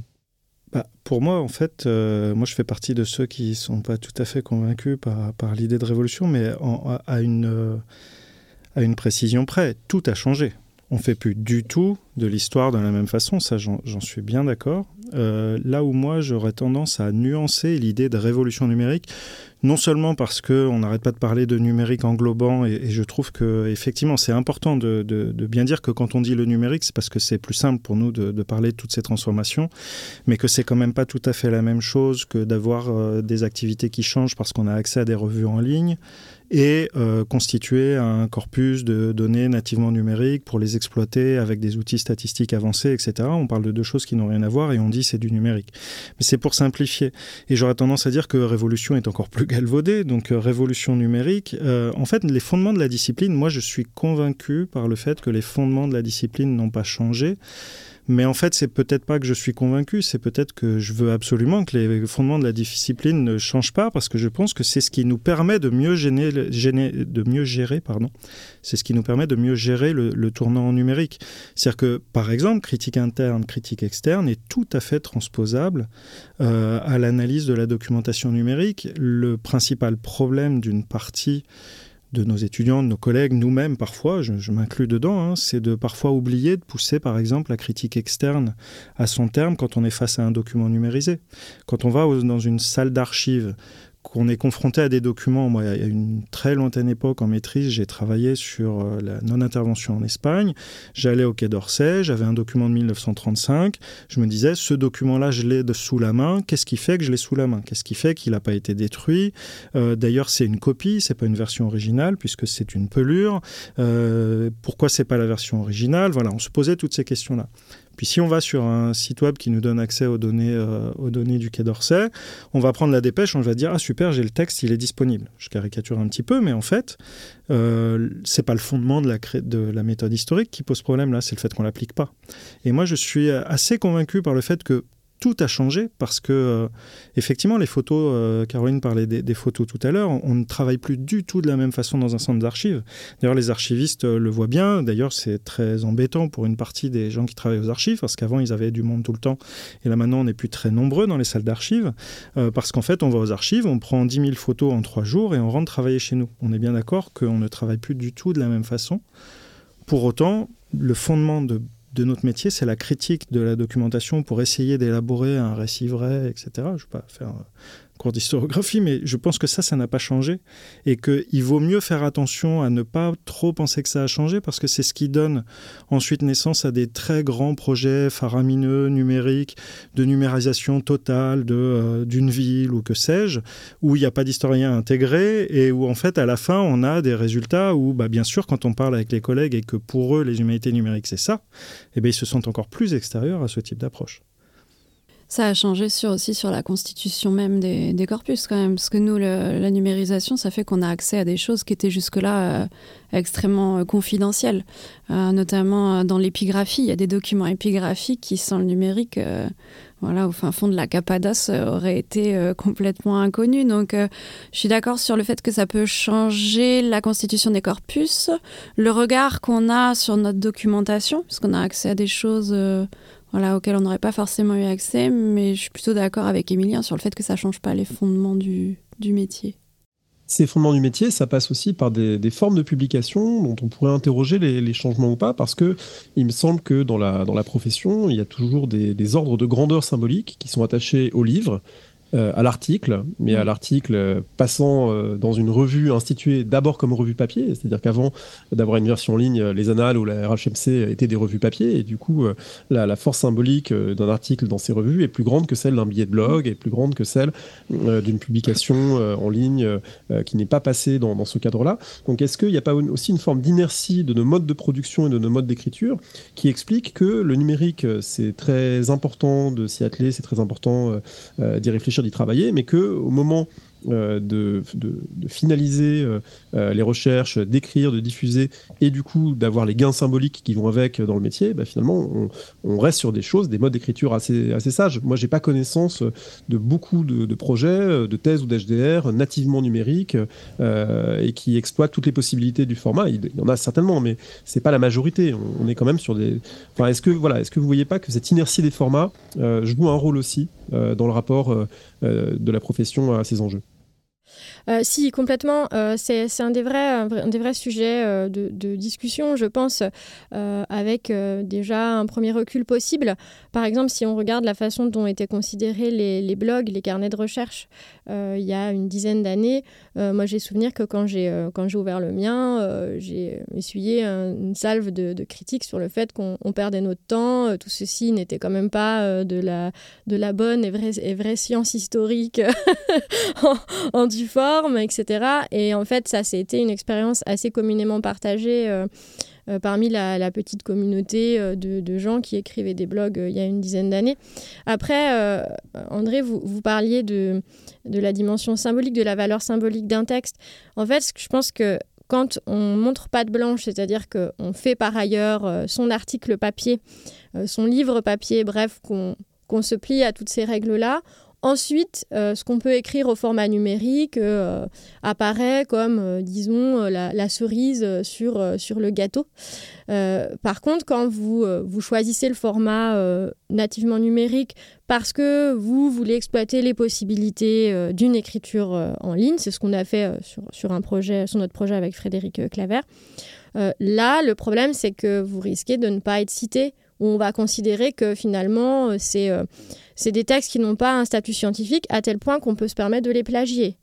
Bah, pour moi, en fait, moi je fais partie de ceux qui ne sont pas tout à fait convaincus par, par l'idée de révolution, mais à, une, à une précision près, tout a changé on fait plus du tout de l'histoire de la même façon, ça j'en suis bien d'accord. Euh, là où moi j'aurais tendance à nuancer l'idée de révolution numérique, non seulement parce qu'on n'arrête pas de parler de numérique englobant, et, je trouve que effectivement c'est important de, bien dire que quand on dit le numérique, c'est parce que c'est plus simple pour nous de, de, parler de toutes ces transformations, mais que c'est quand même pas tout à fait la même chose que d'avoir euh, des activités qui changent parce qu'on a accès à des revues en ligne et euh, constituer un corpus de données nativement numériques pour les exploiter avec des outils statistiques avancés, etc. On parle de deux choses qui n'ont rien à voir et on dit c'est du numérique. Mais c'est pour simplifier. Et j'aurais tendance à dire que révolution est encore plus galvaudée. Donc euh, révolution numérique, euh, en fait, les fondements de la discipline, moi je suis convaincu par le fait que les fondements de la discipline n'ont pas changé. Mais en fait, c'est peut-être pas que je suis convaincu, c'est peut-être que je veux absolument que les fondements de la discipline ne changent pas, parce que je pense que c'est ce qui nous permet de mieux, gérer, pardon, c'est ce qui nous permet de mieux gérer le, le tournant numérique. C'est-à-dire que, par exemple, critique interne, critique externe est tout à fait transposable euh, à l'analyse de la documentation numérique. Le principal problème d'une partie de nos étudiants, de nos collègues, nous-mêmes parfois, je, m'inclus dedans, hein, c'est de parfois oublier de pousser par exemple la critique externe à son terme quand on est face à un document numérisé. Quand on va dans une salle d'archives qu'on est confronté à des documents. Moi, il y a une très lointaine époque en maîtrise, j'ai travaillé sur euh, la non-intervention en Espagne. J'allais au Quai d'Orsay, j'avais un document de 1935. Je me disais, ce document-là, je l'ai sous la main. Qu'est-ce qui fait que je l'ai sous la main? Qu'est-ce qui fait qu'il n'a pas été détruit? Euh, D'ailleurs, c'est une copie, c'est pas une version originale puisque c'est une pelure. Euh, pourquoi c'est pas la version originale? Voilà, on se posait toutes ces questions-là. Puis si on va sur un site web qui nous donne accès aux données, euh, aux données du Quai d'Orsay, on va prendre la dépêche, on va dire ah super, j'ai le texte, il est disponible. Je caricature un petit peu, mais en fait, euh, c'est pas le fondement de la, de la méthode historique qui pose problème là, c'est le fait qu'on l'applique pas. Et moi, je suis assez convaincu par le fait que tout a changé parce que, euh, effectivement, les photos, euh, Caroline parlait des, photos tout à l'heure, on, ne travaille plus du tout de la même façon dans un centre d'archives. D'ailleurs, les archivistes euh, le voient bien. D'ailleurs, c'est très embêtant pour une partie des gens qui travaillent aux archives parce qu'avant, ils avaient du monde tout le temps. Et là, maintenant, on n'est plus très nombreux dans les salles d'archives parce qu'en fait, on va aux archives, on prend 10 000 photos en trois jours et on rentre travailler chez nous. On est bien d'accord qu'on ne travaille plus du tout de la même façon. Pour autant, le fondement de de notre métier, c'est la critique de la documentation pour essayer d'élaborer un récit vrai, etc. Je ne vais pas faire cours d'historiographie, mais je pense que ça, ça n'a pas changé et qu'il vaut mieux faire attention à ne pas trop penser que ça a changé parce que c'est ce qui donne ensuite naissance à des très grands projets faramineux, numériques, de numérisation totale d'une euh, ville ou que sais-je, où il n'y a pas d'historien intégré et où en fait à la fin on a des résultats où bah, bien sûr quand on parle avec les collègues et que pour eux les humanités numériques c'est ça, eh bien, ils se sentent encore plus extérieurs à ce type d'approche. Ça a changé sur, aussi sur la constitution même des, corpus quand même, parce que nous, la numérisation, ça fait qu'on a accès à des choses qui étaient jusque-là euh, extrêmement euh, confidentielles, euh, notamment dans l'épigraphie. Il y a des documents épigraphiques qui, sans le numérique, voilà, au fin fond de la Cappadoce, auraient été complètement inconnus. Donc, je suis d'accord sur le fait que ça peut changer la constitution des corpus, le regard qu'on a sur notre documentation, parce qu'on a accès à des choses voilà, auxquelles on n'aurait pas forcément eu accès, mais je suis plutôt d'accord avec Emilien sur le fait que ça ne change pas les fondements du, du métier. Ces fondements du métier, ça passe aussi par des, formes de publication dont on pourrait interroger les, changements ou pas, parce que il me semble que dans la, dans la profession, il y a toujours des, des ordres de grandeur symbolique qui sont attachés au livre, euh, à l'article, mais à l'article euh, passant euh, dans une revue instituée d'abord comme revue papier, c'est-à-dire qu'avant d'avoir une version en ligne, les annales ou la RHMC étaient des revues papier, et du coup, euh, la, la, force symbolique euh, d'un article dans ces revues est plus grande que celle d'un billet de blog, et plus grande que celle euh, d'une publication en ligne qui n'est pas passée dans, dans ce cadre-là. Donc est-ce qu'il n'y a pas aussi une forme d'inertie de nos modes de production et de nos modes d'écriture qui explique que le numérique, c'est très important de s'y atteler, c'est très important d'y réfléchir d'y travailler, mais que au moment euh, de, finaliser euh, euh, les recherches, d'écrire, de diffuser, et du coup d'avoir les gains symboliques qui vont avec dans le métier, bah, finalement on, reste sur des choses, des modes d'écriture assez, sages. Moi, j'ai pas connaissance de beaucoup de, projets, de thèses ou d'HDR nativement numériques et qui exploitent toutes les possibilités du format. Il, y en a certainement, mais c'est pas la majorité. On, est quand même sur des. Enfin, est-ce que voilà, est-ce que vous voyez pas que cette inertie des formats joue un rôle aussi dans le rapport de la profession à ces enjeux Euh, si, complètement. Euh, c'est un, des vrais, un des vrais sujets euh, de, discussion, je pense, avec déjà un premier recul possible. Par exemple, si on regarde la façon dont étaient considérés les, blogs, les carnets de recherche, il y a une dizaine d'années, moi j'ai souvenir que quand j'ai ouvert le mien, j'ai essuyé une salve de, critiques sur le fait qu'on perdait notre temps, tout ceci n'était quand même pas de, la, de la bonne et vraie, et vraie science historique (laughs) en, en du etc. Et en fait, ça, c'était une expérience assez communément partagée euh, euh, parmi la, petite communauté euh, de, gens qui écrivaient des blogs il y a une dizaine d'années. Après, André, vous, vous parliez de, de la dimension symbolique, de la valeur symbolique d'un texte. En fait, je pense que quand on montre pas de blanche, c'est-à-dire qu'on fait par ailleurs son article papier, son livre papier, bref, qu'on se plie à toutes ces règles-là, Ensuite, euh, ce qu'on peut écrire au format numérique euh, apparaît comme, euh, disons, la, cerise sur, sur le gâteau. par contre, quand vous, vous choisissez le format nativement numérique parce que vous voulez exploiter les possibilités d'une écriture en ligne, c'est ce qu'on a fait sur, sur, un projet, sur notre projet avec Frédéric Claver, là, le problème, c'est que vous risquez de ne pas être cité où on va considérer que finalement, c'est c'est des textes qui n'ont pas un statut scientifique à tel point qu'on peut se permettre de les plagier.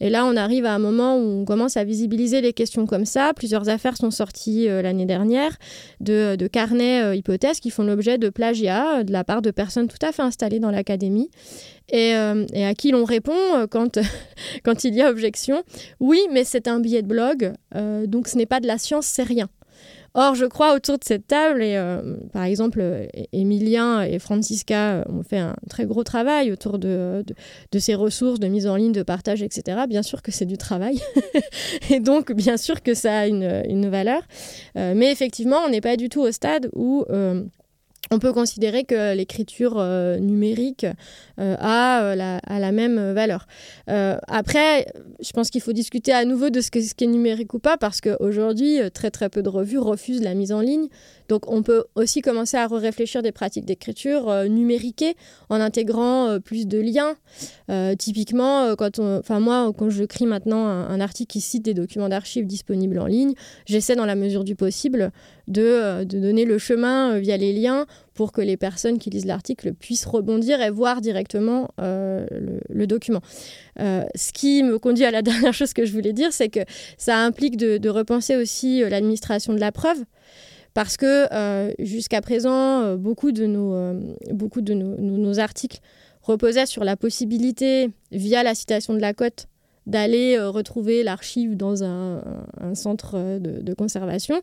Et là, on arrive à un moment où on commence à visibiliser les questions comme ça. Plusieurs affaires sont sorties euh, l'année dernière de, carnets euh, hypothèses qui font l'objet de plagiat euh, de la part de personnes tout à fait installées dans l'académie. Et, à qui l'on répond quand, (laughs) quand il y a objection Oui, mais c'est un billet de blog, donc ce n'est pas de la science, c'est rien. Or, je crois autour de cette table, et euh, par exemple, Emilien et Francisca euh, ont fait un très gros travail autour de, ces ressources de mise en ligne, de partage, etc. Bien sûr que c'est du travail, (laughs) et donc bien sûr que ça a une, valeur. Euh, mais effectivement, on n'est pas du tout au stade où on peut considérer que l'écriture euh, numérique euh, a, euh, la, même valeur. après, je pense qu'il faut discuter à nouveau de ce, ce qui est numérique ou pas, parce qu'aujourd'hui, très très peu de revues refusent la mise en ligne. Donc on peut aussi commencer à réfléchir des pratiques d'écriture euh, numériquées en intégrant euh, plus de liens. Euh, typiquement, quand moi, quand je crée maintenant un, article qui cite des documents d'archives disponibles en ligne, j'essaie dans la mesure du possible de, donner le chemin via les liens pour que les personnes qui lisent l'article puissent rebondir et voir directement le, document. ce qui me conduit à la (laughs) dernière chose que je voulais dire, c'est que ça implique de repenser aussi l'administration de la preuve parce que euh, jusqu'à présent, euh, beaucoup de, nos, euh, nos, articles reposaient sur la possibilité, via la citation de la cote, d'aller retrouver l'archive dans un, centre de, conservation,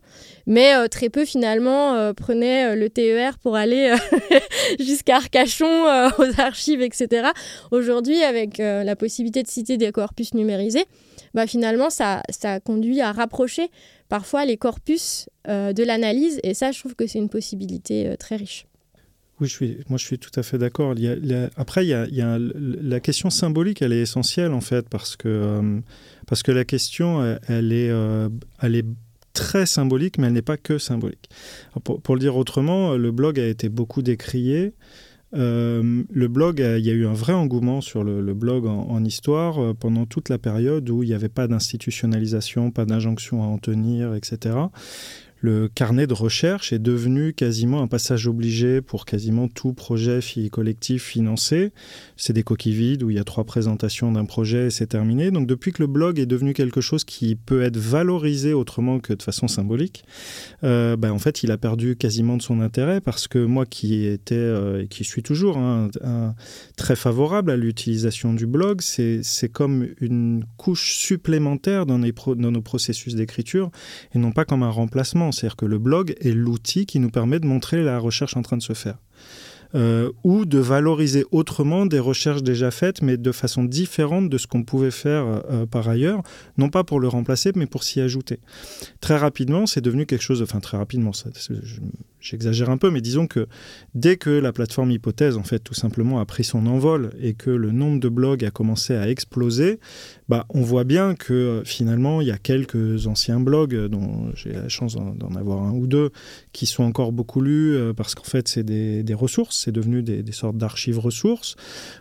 mais très peu finalement prenaient le TER pour aller (laughs) jusqu'à Arcachon aux archives, etc. Aujourd'hui, avec la possibilité de citer des corpus numérisés, bah, finalement, ça conduit à rapprocher parfois les corpus euh, de l'analyse. Et ça, je trouve que c'est une possibilité euh, très riche. Oui, je suis, moi je suis tout à fait d'accord. après, il y a, la question symbolique, elle est essentielle en fait, parce que, euh, parce que la question, elle, est, elle est très symbolique, mais elle n'est pas que symbolique. Pour, le dire autrement, le blog a été beaucoup décrié. Euh, le blog, il y a eu un vrai engouement sur le, blog en, histoire euh, pendant toute la période où il n'y avait pas d'institutionnalisation, pas d'injonction à en tenir, etc le carnet de recherche est devenu quasiment un passage obligé pour quasiment tout projet collectif financé. C'est des coquilles vides où il y a trois présentations d'un projet et c'est terminé. Donc depuis que le blog est devenu quelque chose qui peut être valorisé autrement que de façon symbolique, euh, ben, en fait il a perdu quasiment de son intérêt parce que moi qui étais euh, et qui suis toujours hein, très favorable à l'utilisation du blog, c'est comme une couche supplémentaire dans nos processus d'écriture et non pas comme un remplacement. C'est-à-dire que le blog est l'outil qui nous permet de montrer la recherche en train de se faire. Euh, ou de valoriser autrement des recherches déjà faites, mais de façon différente de ce qu'on pouvait faire euh, par ailleurs, non pas pour le remplacer, mais pour s'y ajouter. Très rapidement, c'est devenu quelque chose, enfin très rapidement, j'exagère un peu, mais disons que dès que la plateforme Hypothèse, en fait, tout simplement a pris son envol et que le nombre de blogs a commencé à exploser, bah, on voit bien que euh, finalement, il y a quelques anciens blogs, dont j'ai la chance d'en avoir un ou deux, qui sont encore beaucoup lus euh, parce qu'en fait, c'est des, ressources, c'est devenu des, sortes d'archives ressources,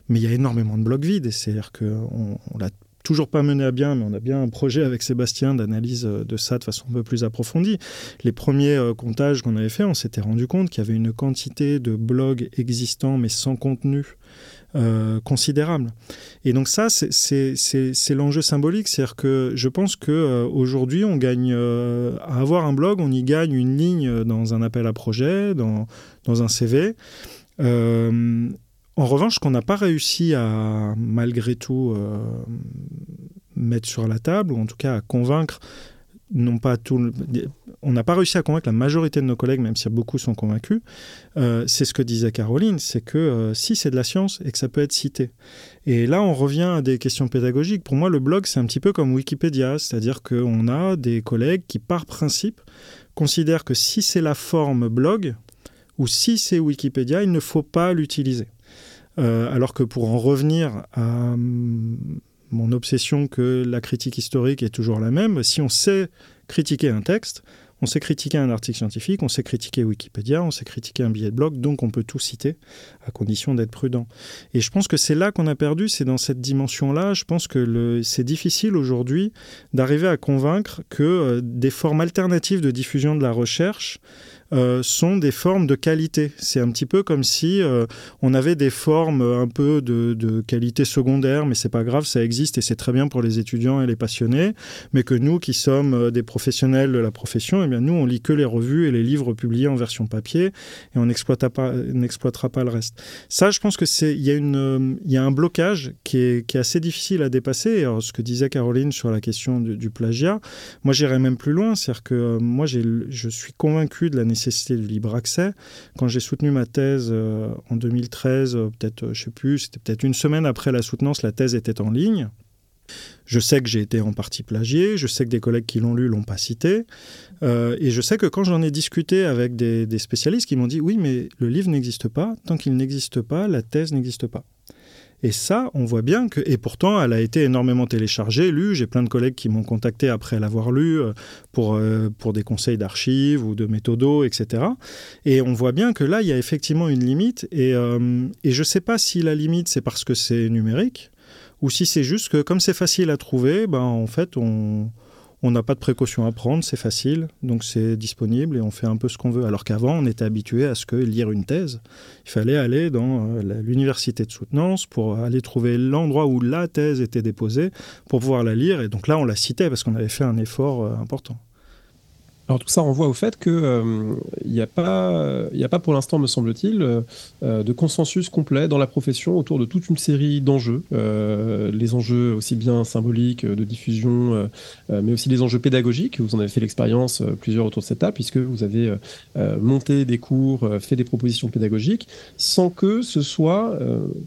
mais il y a énormément de blogs vides, c'est-à-dire qu'on on l'a toujours pas mené à bien, mais on a bien un projet avec Sébastien d'analyse de ça de façon un peu plus approfondie. Les premiers comptages qu'on avait fait, on s'était rendu compte qu'il y avait une quantité de blogs existants mais sans contenu euh, considérable. Et donc ça, c'est l'enjeu symbolique, c'est-à-dire que je pense qu'aujourd'hui, euh, on gagne, euh, à avoir un blog, on y gagne une ligne dans un appel à projet, dans un CV. En revanche, qu'on n'a pas réussi à, malgré tout, mettre sur la table, ou en tout cas à convaincre non pas tout, on n'a pas réussi à convaincre la majorité de nos collègues, même si beaucoup sont convaincus. Euh, c'est ce que disait Caroline, c'est que euh, si c'est de la science et que ça peut être cité. Et là, on revient à des questions pédagogiques. Pour moi, le blog, c'est un petit peu comme Wikipédia, c'est-à-dire qu'on a des collègues qui, par principe, considèrent que si c'est la forme blog ou si c'est Wikipédia, il ne faut pas l'utiliser. Euh, alors que pour en revenir à mon obsession que la critique historique est toujours la même. Si on sait critiquer un texte, on sait critiquer un article scientifique, on sait critiquer Wikipédia, on sait critiquer un billet de blog, donc on peut tout citer à condition d'être prudent. Et je pense que c'est là qu'on a perdu, c'est dans cette dimension-là. Je pense que c'est difficile aujourd'hui d'arriver à convaincre que euh, des formes alternatives de diffusion de la recherche euh, sont des formes de qualité. C'est un petit peu comme si euh, on avait des formes un peu de, qualité secondaire, mais c'est pas grave, ça existe et c'est très bien pour les étudiants et les passionnés, mais que nous qui sommes euh, des professionnels de la profession, eh bien nous on lit que les revues et les livres publiés en version papier et on n'exploitera pas, le reste. Ça, je pense que c'est il y a un blocage qui est, assez difficile à dépasser. Alors, ce que disait Caroline sur la question du, du plagiat, moi j'irais même plus loin, c'est-à-dire que moi je suis convaincu de la nécessité nécessité du libre accès. Quand j'ai soutenu ma thèse euh, en 2013, euh, peut-être, euh, je sais plus, c'était peut-être une semaine après la soutenance, la thèse était en ligne. Je sais que j'ai été en partie plagié, je sais que des collègues qui l'ont lu l'ont pas cité, et je sais que quand j'en ai discuté avec des, des spécialistes qui m'ont dit oui, mais le livre n'existe pas, tant qu'il n'existe pas, la thèse n'existe pas. Et ça, on voit bien que, et pourtant, elle a été énormément téléchargée, lue. J'ai plein de collègues qui m'ont contacté après l'avoir lue euh, pour, euh, pour des conseils d'archives ou de méthodos, etc. Et on voit bien que là, il y a effectivement une limite. Et, euh, et je ne sais pas si la limite, c'est parce que c'est numérique ou si c'est juste que, comme c'est facile à trouver, ben, en fait, on on n'a pas de précautions à prendre, c'est facile, donc c'est disponible et on fait un peu ce qu'on veut. Alors qu'avant, on était habitué à ce que lire une thèse, il fallait aller dans euh, l'université de soutenance pour aller trouver l'endroit où la thèse était déposée pour pouvoir la lire. Et donc là, on la citait parce qu'on avait fait un effort euh, important. Alors tout ça renvoie au fait qu'il n'y euh, a, pas, a pas pour l'instant, me semble-t-il, euh, euh, de consensus complet dans la profession autour de toute une série d'enjeux. les enjeux aussi bien symboliques, de diffusion, mais aussi les enjeux pédagogiques. Vous en avez fait l'expérience plusieurs autour de cette table, puisque vous avez monté des cours, fait des propositions pédagogiques, sans que ce soit,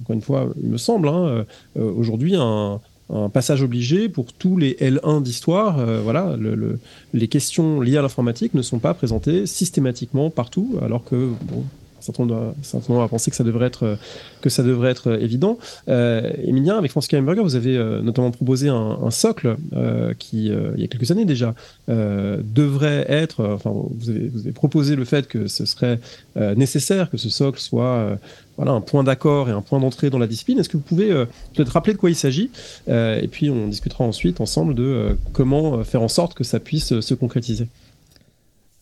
encore une fois, il me semble, hein, aujourd'hui un, un passage obligé pour tous les L1 d'histoire. Euh, voilà, le, les questions liées à l'informatique ne sont pas présentées systématiquement partout, alors que bon, certains doit penser que ça devrait être, devrait être évident. Euh, Emilien, avec Francis Heimberger, vous avez euh, notamment proposé un, socle euh, qui, il y a quelques années déjà, devrait être, enfin, vous avez, proposé le fait que ce serait nécessaire que ce socle soit un point d'accord et un point d'entrée dans la discipline. Est-ce que vous pouvez peut-être rappeler de quoi il s'agit Et puis on discutera ensuite ensemble de comment faire en sorte que ça puisse se concrétiser?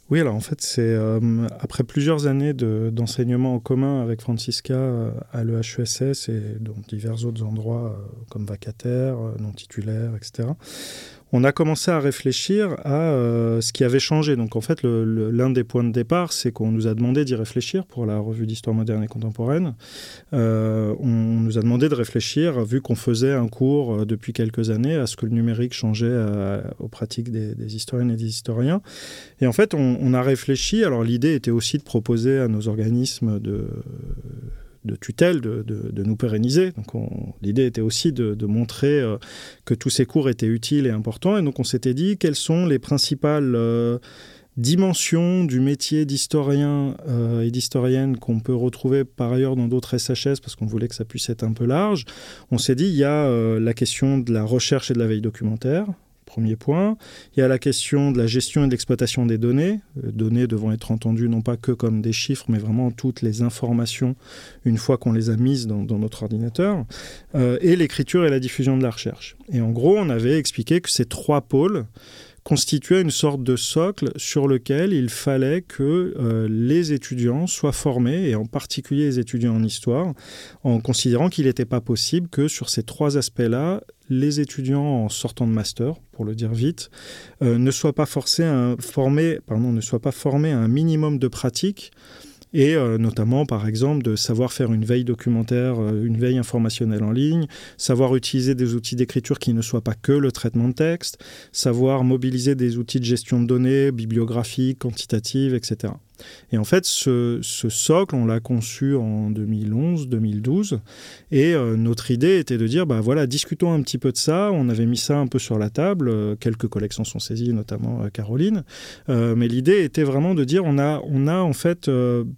Oui, alors en fait, c'est euh, après plusieurs années d'enseignement en commun avec Francisca euh, à l'EHESS et dans divers autres endroits euh, comme vacataires, non titulaires, etc on a commencé à réfléchir à euh, ce qui avait changé. Donc en fait, l'un des points de départ, c'est qu'on nous a demandé d'y réfléchir pour la revue d'histoire moderne et contemporaine. Euh, on nous a demandé de réfléchir, vu qu'on faisait un cours euh, depuis quelques années, à ce que le numérique changeait aux pratiques des, historiennes et des historiens. Et en fait, on, on a réfléchi. Alors l'idée était aussi de proposer à nos organismes de de tutelle de, nous pérenniser. Donc l'idée était aussi de, montrer euh, que tous ces cours étaient utiles et importants. Et donc on s'était dit quelles sont les principales euh, dimensions du métier d'historien euh, et d'historienne qu'on peut retrouver par ailleurs dans d'autres SHS parce qu'on voulait que ça puisse être un peu large? On s'est dit il y a la question de la recherche et de la veille documentaire Premier point. Il y a la question de la gestion et de l'exploitation des données, euh, données devant être entendues non pas que comme des chiffres, mais vraiment toutes les informations une fois qu'on les a mises dans, notre ordinateur, euh, et l'écriture et la diffusion de la recherche. Et en gros, on avait expliqué que ces trois pôles constituait une sorte de socle sur lequel il fallait que euh, les étudiants soient formés, et en particulier les étudiants en histoire, en considérant qu'il n'était pas possible que sur ces trois aspects-là, les étudiants en sortant de master, pour le dire vite, euh, ne soient pas forcés à former, pardon, ne soient pas formés à un minimum de pratique et euh, notamment par exemple de savoir faire une veille documentaire, euh, une veille informationnelle en ligne, savoir utiliser des outils d'écriture qui ne soient pas que le traitement de texte, savoir mobiliser des outils de gestion de données, bibliographiques, quantitatives, etc. Et en fait, ce, socle, on l'a conçu en 2011-2012. Et euh, notre idée était de dire, bah voilà, discutons un petit peu de ça. On avait mis ça un peu sur la table. Euh, quelques collections sont saisies, notamment euh, Caroline. mais l'idée était vraiment de dire, on a, on a en fait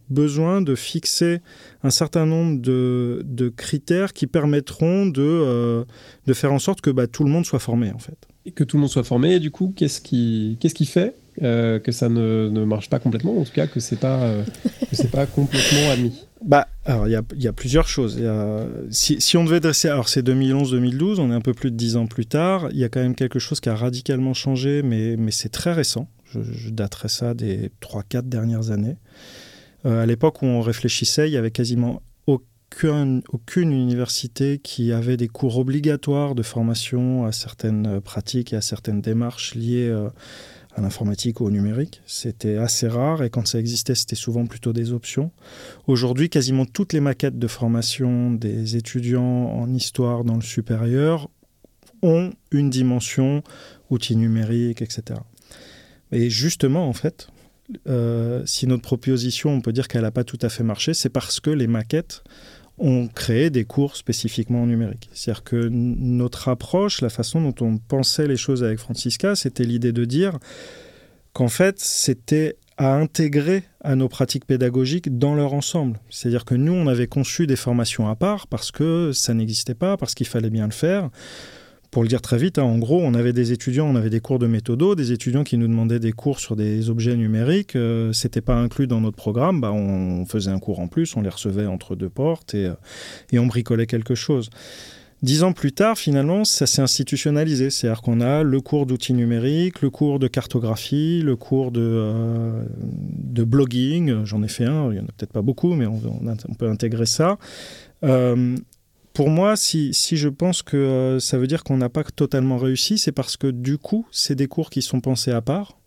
besoin de fixer un certain nombre de, critères qui permettront de, de faire en sorte que bah, tout le monde soit formé, en fait. Et que tout le monde soit formé, et du coup, qu'est-ce qui, qu'est-ce qui fait euh, que ça ne, ne, marche pas complètement, en tout cas que c'est pas euh, c'est pas complètement admis. Bah, alors il y, y a, plusieurs choses. Si, si, on devait dresser, alors c'est 2011-2012, on est un peu plus de dix ans plus tard. Il y a quand même quelque chose qui a radicalement changé, mais, mais c'est très récent. Je, je, daterais ça des 3-4 dernières années. Euh, à l'époque où on réfléchissait, il y avait quasiment aucun, aucune université qui avait des cours obligatoires de formation à certaines pratiques et à certaines démarches liées à l'informatique ou au numérique. C'était assez rare et quand ça existait, c'était souvent plutôt des options. Aujourd'hui, quasiment toutes les maquettes de formation des étudiants en histoire dans le supérieur ont une dimension outils numériques, etc. Et justement, en fait, euh, si notre proposition, on peut dire qu'elle n'a pas tout à fait marché, c'est parce que les maquettes on crée des cours spécifiquement en numérique. C'est-à-dire que notre approche, la façon dont on pensait les choses avec Francisca, c'était l'idée de dire qu'en fait, c'était à intégrer à nos pratiques pédagogiques dans leur ensemble. C'est-à-dire que nous, on avait conçu des formations à part parce que ça n'existait pas, parce qu'il fallait bien le faire. Pour le dire très vite, hein, en gros, on avait des étudiants, on avait des cours de méthodo, des étudiants qui nous demandaient des cours sur des objets numériques. Euh, c'était pas inclus dans notre programme. Bah, on, faisait un cours en plus, on les recevait entre deux portes et, euh, et on bricolait quelque chose. Dix ans plus tard, finalement, ça s'est institutionnalisé. C'est-à-dire qu'on a le cours d'outils numériques, le cours de cartographie, le cours de, euh, de blogging. J'en ai fait un, il n'y en a peut-être pas beaucoup, mais on, peut intégrer ça. Euh, pour moi, si, je pense que euh, ça veut dire qu'on n'a pas totalement réussi, c'est parce que du coup, c'est des cours qui sont pensés à part.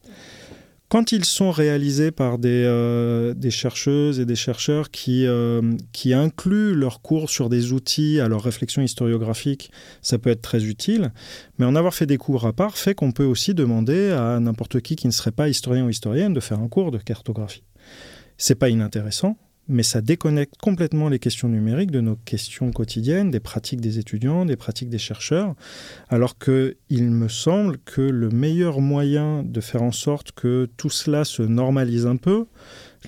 Quand ils sont réalisés par des, euh, chercheuses et des chercheurs qui, euh, qui incluent leurs cours sur des outils à leur réflexion historiographique, ça peut être très utile. Mais en avoir fait des cours à part fait qu'on peut aussi demander à n'importe qui qui ne serait pas historien ou historienne de faire un cours de cartographie. C'est pas inintéressant, mais ça déconnecte complètement les questions numériques de nos questions quotidiennes, des pratiques des étudiants, des pratiques des chercheurs, alors qu'il me semble que le meilleur moyen de faire en sorte que tout cela se normalise un peu,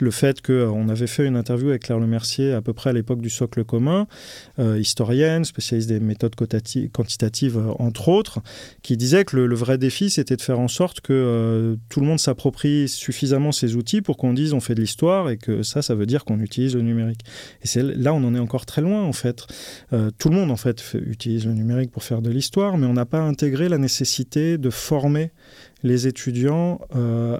le fait qu'on avait fait une interview avec Claire Lemercier à peu près à l'époque du socle commun, euh, historienne, spécialiste des méthodes quantitatives euh, entre autres, qui disait que le, vrai défi c'était de faire en sorte que euh, tout le monde s'approprie suffisamment ces outils pour qu'on dise on fait de l'histoire et que ça, ça veut dire qu'on utilise le numérique. Et c'est là on en est encore très loin en fait. tout le monde en fait utilise le numérique pour faire de l'histoire, mais on n'a pas intégré la nécessité de former les étudiants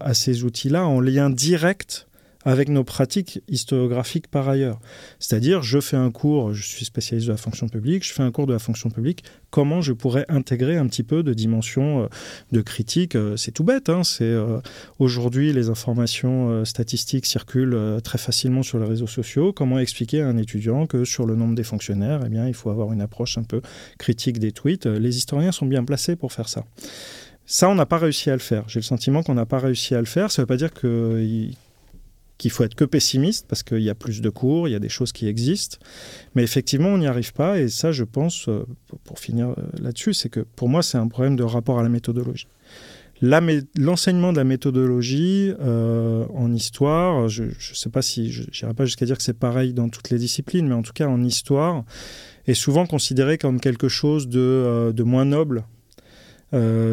à ces outils-là en lien direct avec nos pratiques historiographiques par ailleurs. C'est-à-dire, je fais un cours, je suis spécialiste de la fonction publique, je fais un cours de la fonction publique, comment je pourrais intégrer un petit peu de dimension euh, de critique euh, C'est tout bête, hein, euh, aujourd'hui les informations statistiques circulent très facilement sur les réseaux sociaux. Comment expliquer à un étudiant que sur le nombre des fonctionnaires, eh bien, il faut avoir une approche un peu critique des tweets Les historiens sont bien placés pour faire ça. Ça, on n'a pas réussi à le faire. J'ai le sentiment qu'on n'a pas réussi à le faire. Ça ne veut pas dire que qu'il faut être que pessimiste parce qu'il y a plus de cours, il y a des choses qui existent. Mais effectivement, on n'y arrive pas. Et ça, je pense, euh, pour finir euh, là-dessus, c'est que pour moi, c'est un problème de rapport à la méthodologie. L'enseignement de la méthodologie euh, en histoire, je ne sais pas si, je n'irai pas jusqu'à dire que c'est pareil dans toutes les disciplines, mais en tout cas en histoire, est souvent considéré comme quelque chose de, de moins noble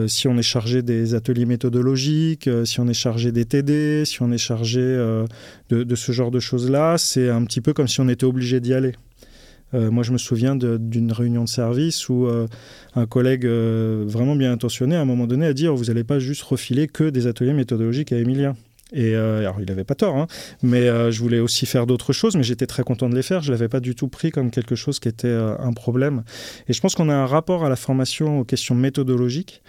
si on est chargé des ateliers méthodologiques, si on est chargé des TD, si on est chargé de, de, ce genre de choses-là, c'est un petit peu comme si on était obligé d'y aller. moi, je me souviens d'une réunion de service où un collègue vraiment bien intentionné, à un moment donné, a dit oh, Vous n'allez pas juste refiler que des ateliers méthodologiques à Emilien. Et euh, alors, il n'avait pas tort, hein, mais euh, je voulais aussi faire d'autres choses, mais j'étais très content de les faire. Je ne l'avais pas du tout pris comme quelque chose qui était euh, un problème. Et je pense qu'on a un rapport à la formation aux questions méthodologiques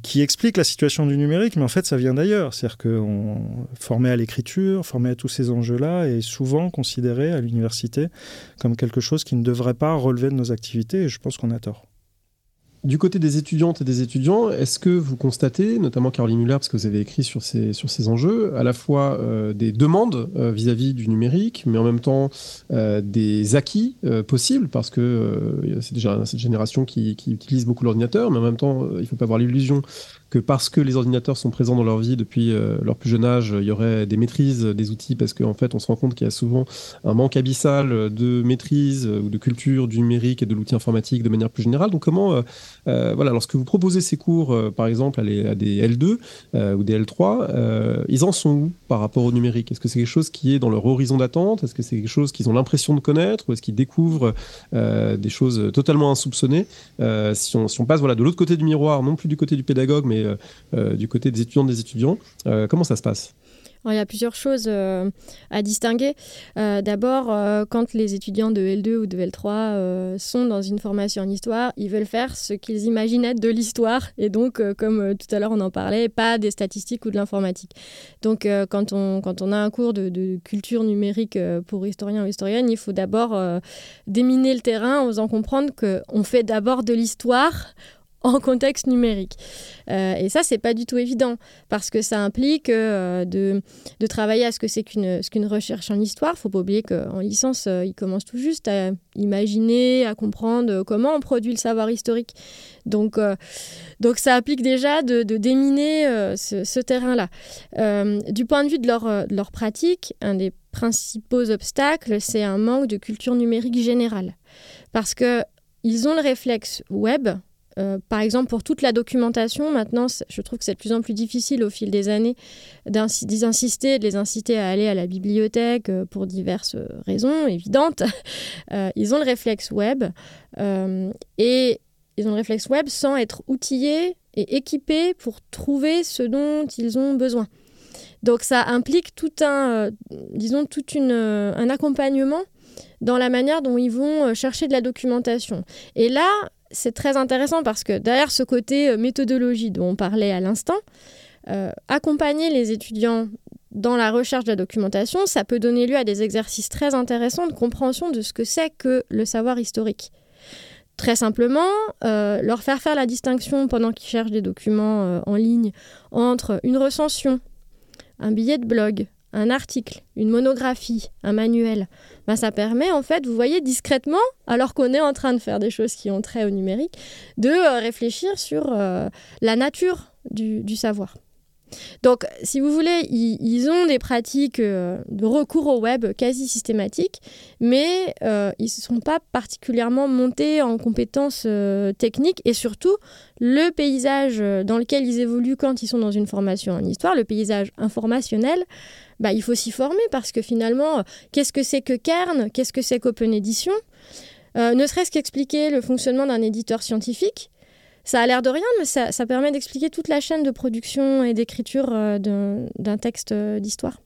qui explique la situation du numérique, mais en fait, ça vient d'ailleurs. C'est-à-dire qu'on formé à l'écriture, formé à tous ces enjeux-là, est souvent considéré à l'université comme quelque chose qui ne devrait pas relever de nos activités, et je pense qu'on a tort. Du côté des étudiantes et des étudiants, est-ce que vous constatez, notamment Caroline Muller, parce que vous avez écrit sur ces, sur ces enjeux, à la fois euh, des demandes euh, vis-à-vis du numérique, mais en même temps euh, des acquis possibles, parce que c'est déjà cette génération qui, qui utilise beaucoup l'ordinateur, mais en même temps, il ne faut pas avoir l'illusion que parce que les ordinateurs sont présents dans leur vie depuis euh, leur plus jeune âge, il y aurait des maîtrises des outils parce qu'en fait, on se rend compte qu'il y a souvent un manque abyssal de maîtrise euh, ou de culture du numérique et de l'outil informatique de manière plus générale. Donc, comment, euh, voilà, lorsque vous proposez ces cours, par exemple, à, des L2 ou des L3, ils en sont où par rapport au numérique? Est-ce que c'est quelque chose qui est dans leur horizon d'attente? Est-ce que c'est quelque chose qu'ils ont l'impression de connaître? Ou est-ce qu'ils découvrent des choses totalement insoupçonnées si on, si, on, passe voilà, de l'autre côté du miroir, non plus du côté du pédagogue, mais euh, euh, du côté des étudiants des étudiants. Euh, comment ça se passe? Il y a plusieurs choses à distinguer. D'abord, quand les étudiants de L2 ou de L3 sont dans une formation en histoire, ils veulent faire ce qu'ils imaginaient être de l'histoire et donc, comme tout à l'heure on en parlait, pas des statistiques ou de l'informatique. Donc, quand, on, quand on a un cours de culture numérique pour historiens ou historiennes, il faut d'abord déminer le terrain en faisant comprendre qu'on fait d'abord de l'histoire (laughs) en contexte numérique. Euh, et ça, c'est pas du tout évident parce que ça implique euh, de, de, travailler à ce que c'est qu'une qu'une recherche en histoire. Faut pas oublier qu'en licence, euh, ils commencent tout juste à imaginer, à comprendre comment on produit le savoir historique. Donc, donc ça implique déjà de, de déminer ce, ce terrain-là. du point de vue de leur, de leur pratique, un des principaux obstacles, c'est un manque de culture numérique générale. Parce que ils ont le réflexe web, euh, par exemple, pour toute la documentation, maintenant, je trouve que c'est de plus en plus difficile au fil des années d'insister, de les inciter à aller à la bibliothèque euh, pour diverses raisons évidentes. (laughs) Euh, ils ont le réflexe web et ils ont le réflexe web sans être outillés et équipés pour trouver ce dont ils ont besoin. Donc ça implique tout un, disons, tout un accompagnement dans la manière dont ils vont chercher de la documentation. Et là, c'est très intéressant parce que derrière ce côté euh, méthodologie dont on parlait à l'instant, euh, accompagner les étudiants dans la recherche de la documentation, ça peut donner lieu à des exercices très intéressants de compréhension de ce que c'est que le savoir historique. Très simplement, euh, leur faire faire la distinction pendant qu'ils cherchent des documents en ligne entre une recension, un billet de blog, un article, une monographie, un manuel, ben ça permet en fait, vous voyez discrètement, alors qu'on est en train de faire des choses qui ont trait au numérique, de euh, réfléchir sur euh, la nature du savoir. Donc, si vous voulez, ils, ont des pratiques euh, de recours au web quasi systématiques, mais ils ne sont pas particulièrement montés en compétences techniques et surtout, le paysage dans lequel ils évoluent quand ils sont dans une formation en histoire, le paysage informationnel, bah, il faut s'y former parce que finalement, qu'est-ce que c'est que Kern Qu'est-ce que c'est qu'Open Edition? Ne serait-ce qu'expliquer le fonctionnement d'un éditeur scientifique, ça a l'air de rien, mais ça, permet d'expliquer toute la chaîne de production et d'écriture euh, d'un texte euh, d'histoire.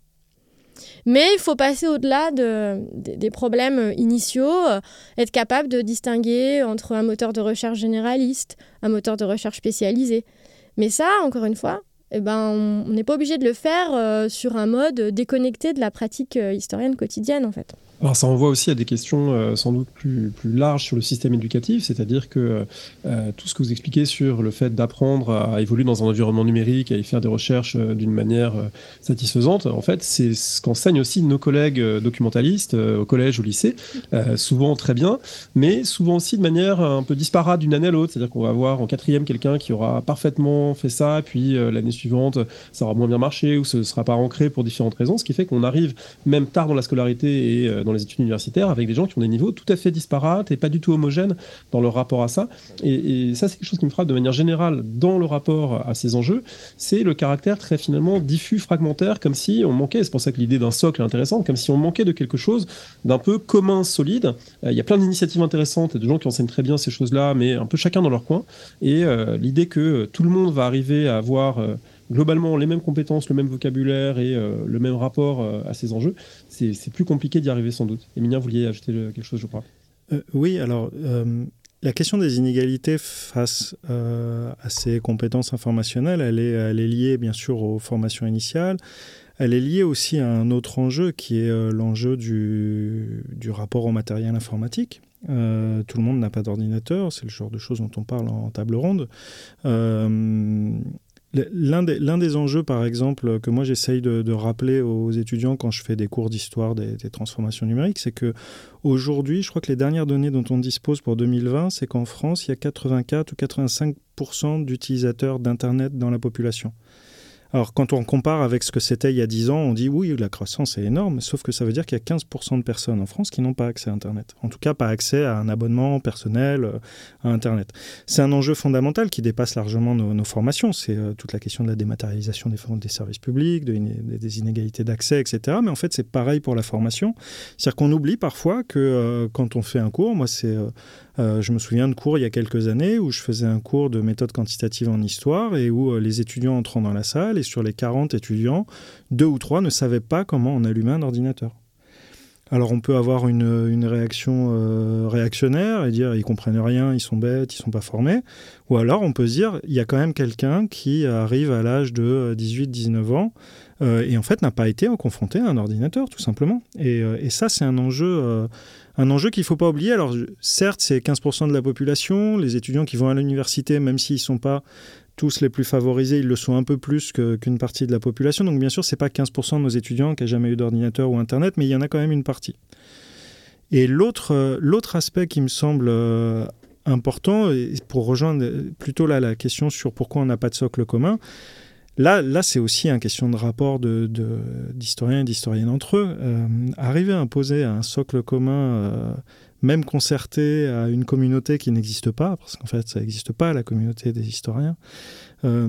Mais il faut passer au-delà de, des problèmes initiaux, euh, être capable de distinguer entre un moteur de recherche généraliste, un moteur de recherche spécialisé. Mais ça, encore une fois, eh ben, on n'est pas obligé de le faire sur un mode déconnecté de la pratique historienne quotidienne, en fait. Alors ça renvoie aussi à des questions euh, sans doute plus, plus larges sur le système éducatif, c'est-à-dire que euh, tout ce que vous expliquez sur le fait d'apprendre à évoluer dans un environnement numérique, à y faire des recherches euh, d'une manière satisfaisante, en fait c'est ce qu'enseignent aussi nos collègues documentalistes au collège, au lycée, souvent très bien, mais souvent aussi de manière un peu disparate d'une année à l'autre, c'est-à-dire qu'on va avoir en quatrième quelqu'un qui aura parfaitement fait ça, puis l'année suivante ça aura moins bien marché ou ce ne sera pas ancré pour différentes raisons, ce qui fait qu'on arrive même tard dans la scolarité et dans les études universitaires avec des gens qui ont des niveaux tout à fait disparates et pas du tout homogènes dans leur rapport à ça. Et, ça, c'est quelque chose qui me frappe de manière générale dans le rapport à ces enjeux, c'est le caractère très finalement diffus, fragmentaire, comme si on manquait, c'est pour ça que l'idée d'un socle est intéressante, comme si on manquait de quelque chose d'un peu commun, solide. Euh, il y a plein d'initiatives intéressantes et de gens qui enseignent très bien ces choses-là, mais un peu chacun dans leur coin. Et euh, l'idée que tout le monde va arriver à avoir globalement les mêmes compétences, le même vocabulaire et euh, le même rapport euh, à ces enjeux, c'est plus compliqué d'y arriver sans doute. Emilia, vous vouliez ajouter quelque chose, je crois. Euh, oui, alors la question des inégalités face à ces compétences informationnelles, elle est, liée bien sûr aux formations initiales. Elle est liée aussi à un autre enjeu qui est l'enjeu du, rapport au matériel informatique. tout le monde n'a pas d'ordinateur, c'est le genre de choses dont on parle en table ronde. L'un des, enjeux, par exemple, que moi j'essaye de, rappeler aux étudiants quand je fais des cours d'histoire des, transformations numériques, c'est que aujourd'hui, je crois que les dernières données dont on dispose pour 2020, c'est qu'en France, il y a 84 ou 85% d'utilisateurs d'Internet dans la population. Alors, quand on compare avec ce que c'était il y a 10 ans, on dit oui, la croissance est énorme, sauf que ça veut dire qu'il y a 15% de personnes en France qui n'ont pas accès à Internet. En tout cas, pas accès à un abonnement personnel euh, à Internet. C'est un enjeu fondamental qui dépasse largement nos, formations. C'est euh, toute la question de la dématérialisation des, services publics, des inégalités d'accès, etc. Mais en fait, c'est pareil pour la formation. C'est-à-dire qu'on oublie parfois que euh, quand on fait un cours, moi, c'est je me souviens de cours il y a quelques années où je faisais un cours de méthode quantitative en histoire et où euh, les étudiants entrant dans la salle et sur les 40 étudiants, deux ou trois ne savaient pas comment on allumait un ordinateur. Alors on peut avoir une, réaction euh, réactionnaire et dire ils comprennent rien, ils sont bêtes, ils sont pas formés. Ou alors on peut se dire il y a quand même quelqu'un qui arrive à l'âge de 18-19 ans et en fait n'a pas été confronté à un ordinateur tout simplement. Et ça c'est un enjeu un enjeu qu'il ne faut pas oublier. Alors, certes, c'est 15% de la population. Les étudiants qui vont à l'université, même s'ils ne sont pas tous les plus favorisés, ils le sont un peu plus qu'une partie de la population. Donc, bien sûr, ce n'est pas 15% de nos étudiants qui n'ont jamais eu d'ordinateur ou Internet, mais il y en a quand même une partie. Et l'autre aspect qui me semble euh, important, pour rejoindre plutôt la question sur pourquoi on n'a pas de socle commun, Là, là c'est aussi une question de rapport d'historiens de, et d'historiennes entre eux. Euh, arriver à imposer un socle commun, euh, même concerté à une communauté qui n'existe pas, parce qu'en fait, ça n'existe pas, la communauté des historiens, euh,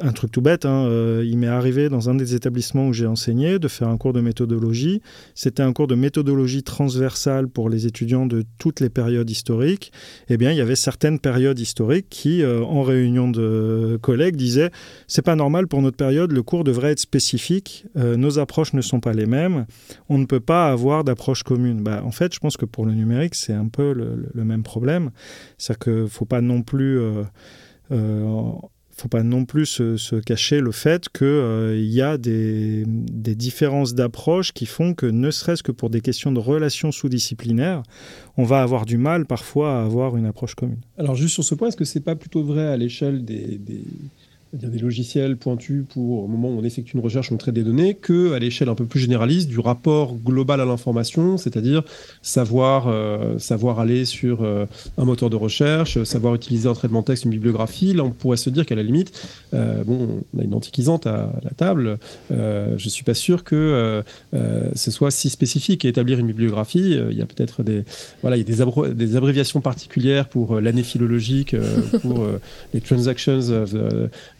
un truc tout bête, hein, euh, il m'est arrivé dans un des établissements où j'ai enseigné de faire un cours de méthodologie. C'était un cours de méthodologie transversale pour les étudiants de toutes les périodes historiques. Eh bien, il y avait certaines périodes historiques qui, euh, en réunion de collègues, disaient c'est pas normal pour notre période, le cours devrait être spécifique, nos approches ne sont pas les mêmes, on ne peut pas avoir d'approche commune. Bah, en fait, je pense que pour le numérique, c'est un peu le, le, même problème. C'est-à-dire qu'il ne faut pas non plus faut pas non plus se, cacher le fait qu'il euh, y a des, différences d'approche qui font que, ne serait-ce que pour des questions de relations sous-disciplinaires, on va avoir du mal parfois à avoir une approche commune. Alors juste sur ce point, est-ce que c'est pas plutôt vrai à l'échelle des logiciels pointus pour au moment où on effectue une recherche, on traite des données, que à l'échelle un peu plus généraliste du rapport global à l'information, c'est-à-dire savoir, euh, savoir aller sur euh, un moteur de recherche, savoir utiliser un traitement texte, une bibliographie. Là, on pourrait se dire qu'à la limite, euh, bon, on a une antiquisante à, la table. je suis pas sûr que ce soit si spécifique. Et établir une bibliographie, il y a peut-être des, voilà, il y a des, des abréviations particulières pour l'année philologique, pour les transactions of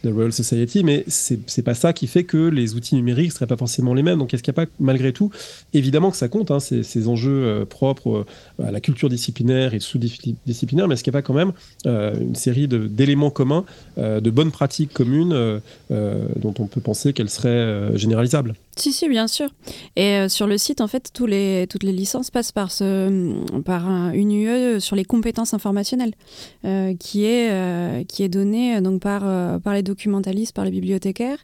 the Royal Society, mais c'est pas ça qui fait que les outils numériques seraient pas forcément les mêmes. Donc est-ce qu'il n'y a pas, malgré tout, évidemment que ça compte, hein, ces, enjeux euh, propres euh, à la culture disciplinaire et sous-disciplinaire, mais est-ce qu'il n'y a pas quand même euh, une série d'éléments communs, de bonnes pratiques communes dont on peut penser qu'elles seraient généralisables si, si, bien sûr. Et sur le site, en fait, les, toutes les licences passent par, par une UE sur les compétences informationnelles, qui, est, est donnée donc, par, par les documentaliste par les bibliothécaires.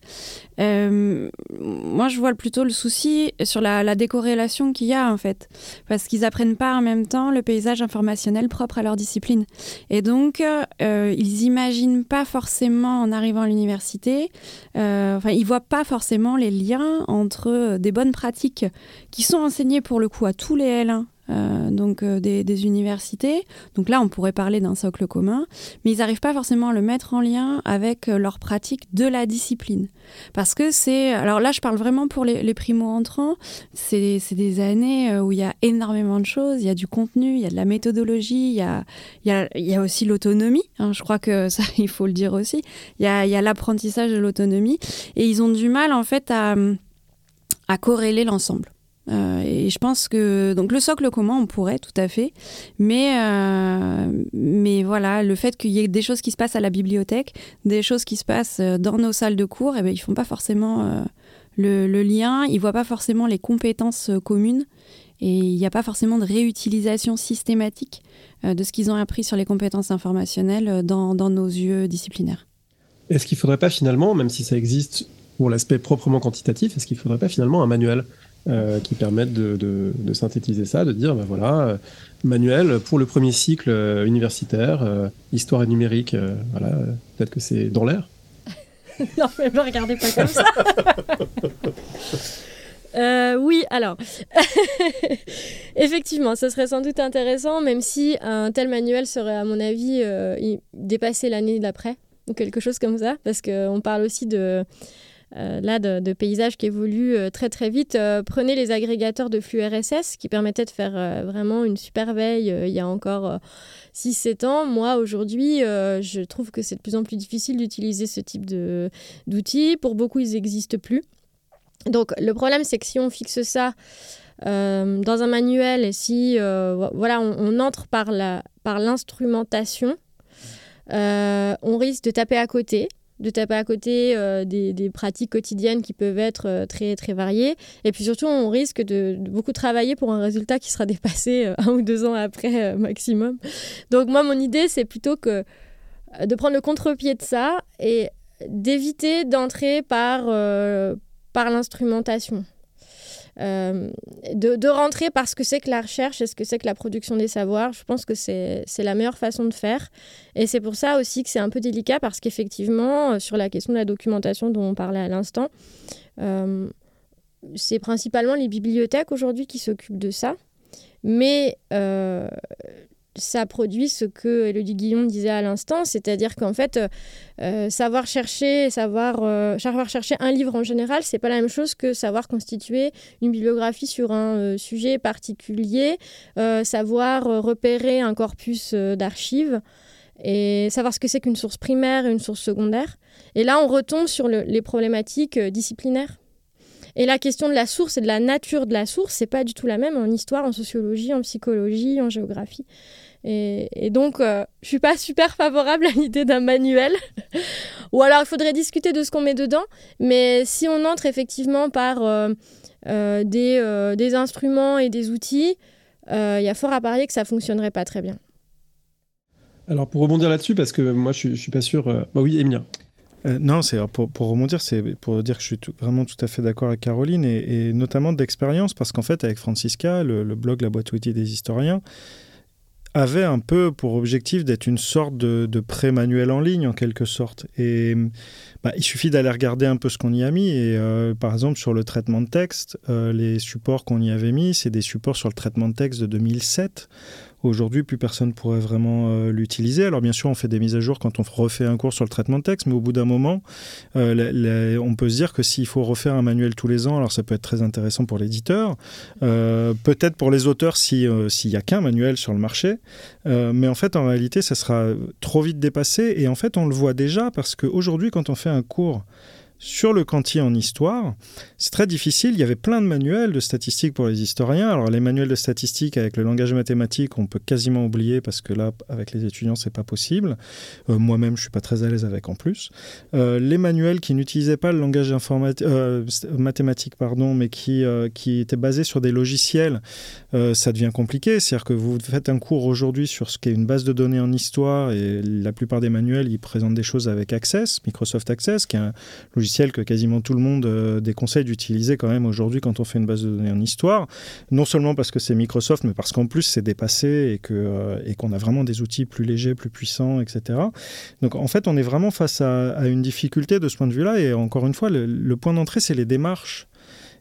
Euh, moi, je vois plutôt le souci sur la, décorrélation qu'il y a, en fait, parce qu'ils apprennent pas en même temps le paysage informationnel propre à leur discipline. Et donc, euh, ils imaginent pas forcément, en arrivant à l'université, euh, enfin, ils voient pas forcément les liens entre des bonnes pratiques qui sont enseignées pour le coup à tous les L1 euh, donc euh, des, universités. Donc là, on pourrait parler d'un socle commun, mais ils n'arrivent pas forcément à le mettre en lien avec euh, leur pratique de la discipline. Parce que c'est... Alors là, je parle vraiment pour les, primo-entrants. C'est des années où il y a énormément de choses. Il y a du contenu, il y a de la méthodologie, il y a, aussi l'autonomie. Hein. je crois que (laughs) ça, il faut le dire aussi. Il y a, il y a l'apprentissage de l'autonomie. Et ils ont du mal, en fait, à, à corréler l'ensemble. Euh, et je pense que donc le socle commun, on pourrait tout à fait, mais euh, mais voilà, le fait qu'il y ait des choses qui se passent à la bibliothèque, des choses qui se passent euh, dans nos salles de cours, et eh ben ils font pas forcément le, lien, ils voient pas forcément les compétences communes, et il n'y a pas forcément de réutilisation systématique de ce qu'ils ont appris sur les compétences informationnelles dans, dans nos yeux disciplinaires. Est-ce qu'il faudrait pas finalement, même si ça existe pour l'aspect proprement quantitatif, est-ce qu'il faudrait pas finalement un manuel? Euh, qui permettent de, synthétiser ça, de dire, ben voilà, euh, manuel pour le premier cycle euh, universitaire, histoire et numérique, voilà, peut-être que c'est dans l'air. (laughs) non, mais ne regardez pas comme ça. (laughs) oui, alors, (laughs) effectivement, ce serait sans doute intéressant, même si un tel manuel serait, à mon avis, dépassé l'année d'après, ou quelque chose comme ça, parce qu'on parle aussi de euh, là de, paysages qui évoluent euh, très très vite. Euh, prenez les agrégateurs de flux RSS qui permettaient de faire vraiment une super veille il y a encore 6-7 ans. Moi aujourd'hui, je trouve que c'est de plus en plus difficile d'utiliser ce type d'outils. Pour beaucoup, ils n'existent plus. Donc le problème, c'est que si on fixe ça dans un manuel et si voilà, on, entre par l'instrumentation, par on risque de taper à côté de taper à côté euh, des, pratiques quotidiennes qui peuvent être euh, très, très variées. Et puis surtout, on risque de, beaucoup travailler pour un résultat qui sera (laughs) dépassé euh, un ou deux ans après maximum. Donc moi, mon idée, c'est plutôt que de prendre le contre-pied de ça et d'éviter d'entrer par, par l'instrumentation. Euh, de, rentrer parce que c'est que la recherche et ce que c'est que la production des savoirs. Je pense que c'est la meilleure façon de faire. Et c'est pour ça aussi que c'est un peu délicat parce qu'effectivement, euh, sur la question de la documentation dont on parlait à l'instant, euh, c'est principalement les bibliothèques aujourd'hui qui s'occupent de ça. Mais ça produit ce que Elodie Guillon disait à l'instant, c'est-à-dire qu'en fait, euh, euh, savoir chercher, euh, savoir chercher un livre en général, c'est pas la même chose que savoir constituer une bibliographie sur un sujet particulier, savoir repérer un corpus d'archives et savoir ce que c'est qu'une source primaire et une source secondaire. Et là, on retombe sur les problématiques disciplinaires. Et la question de la source et de la nature de la source, c'est pas du tout la même en histoire, en sociologie, en psychologie, en géographie. Et, donc, euh, je suis pas super favorable à l'idée d'un manuel. (laughs) Ou alors, il faudrait discuter de ce qu'on met dedans. Mais si on entre effectivement par euh, euh, des, des, instruments et des outils, il y a fort à parier que ça fonctionnerait pas très bien. Alors, pour rebondir là-dessus, parce que moi, je, ne suis pas sûr. Bah oui, Emilia. non, c'est pour, pour, rebondir, c'est pour dire que je suis vraiment tout à fait d'accord avec Caroline et, notamment d'expérience parce qu'en fait, avec Francisca, le, le blog La boîte à outils des historiens, avait un peu pour objectif d'être une sorte de, pré-manuel en ligne en quelque sorte. Et bah, il suffit d'aller regarder un peu ce qu'on y a mis. Et euh, par exemple, sur le traitement de texte, euh, les supports qu'on y avait mis, c'est des supports sur le traitement de texte de 2007. Aujourd'hui, plus personne pourrait vraiment euh, l'utiliser. Alors bien sûr, on fait des mises à jour quand on refait un cours sur le traitement de texte, mais au bout d'un moment, euh, on peut se dire que s'il faut refaire un manuel tous les ans, alors ça peut être très intéressant pour l'éditeur, euh, peut-être pour les auteurs s'il n'y a qu'un manuel sur le marché, mais en fait, en réalité, ça sera trop vite dépassé. Et en fait, on le voit déjà parce qu'aujourd'hui, quand on fait un cours sur le Cantier en histoire, c'est très difficile. Il y avait plein de manuels de statistiques pour les historiens. Alors les manuels de statistiques avec le langage mathématique, on peut quasiment oublier parce que là, avec les étudiants, c'est pas possible. Euh, moi-même, je suis pas très à l'aise avec en plus. Euh, les manuels qui n'utilisaient pas le langage euh, mathématique, pardon, mais qui, qui étaient basés sur des logiciels, ça devient compliqué. C'est-à-dire que vous faites un cours aujourd'hui sur ce qu'est une base de données en histoire et la plupart des manuels, ils présentent des choses avec Access, Microsoft Access, qui est un logiciel que quasiment tout le monde euh, déconseille d'utiliser quand même aujourd'hui quand on fait une base de données en histoire. Non seulement parce que c'est Microsoft, mais parce qu'en plus c'est dépassé et euh, qu'on a vraiment des outils plus légers, plus puissants, etc. Donc en fait, on est vraiment face à, une difficulté de ce point de vue-là. Et encore une fois, le, point d'entrée, c'est les démarches.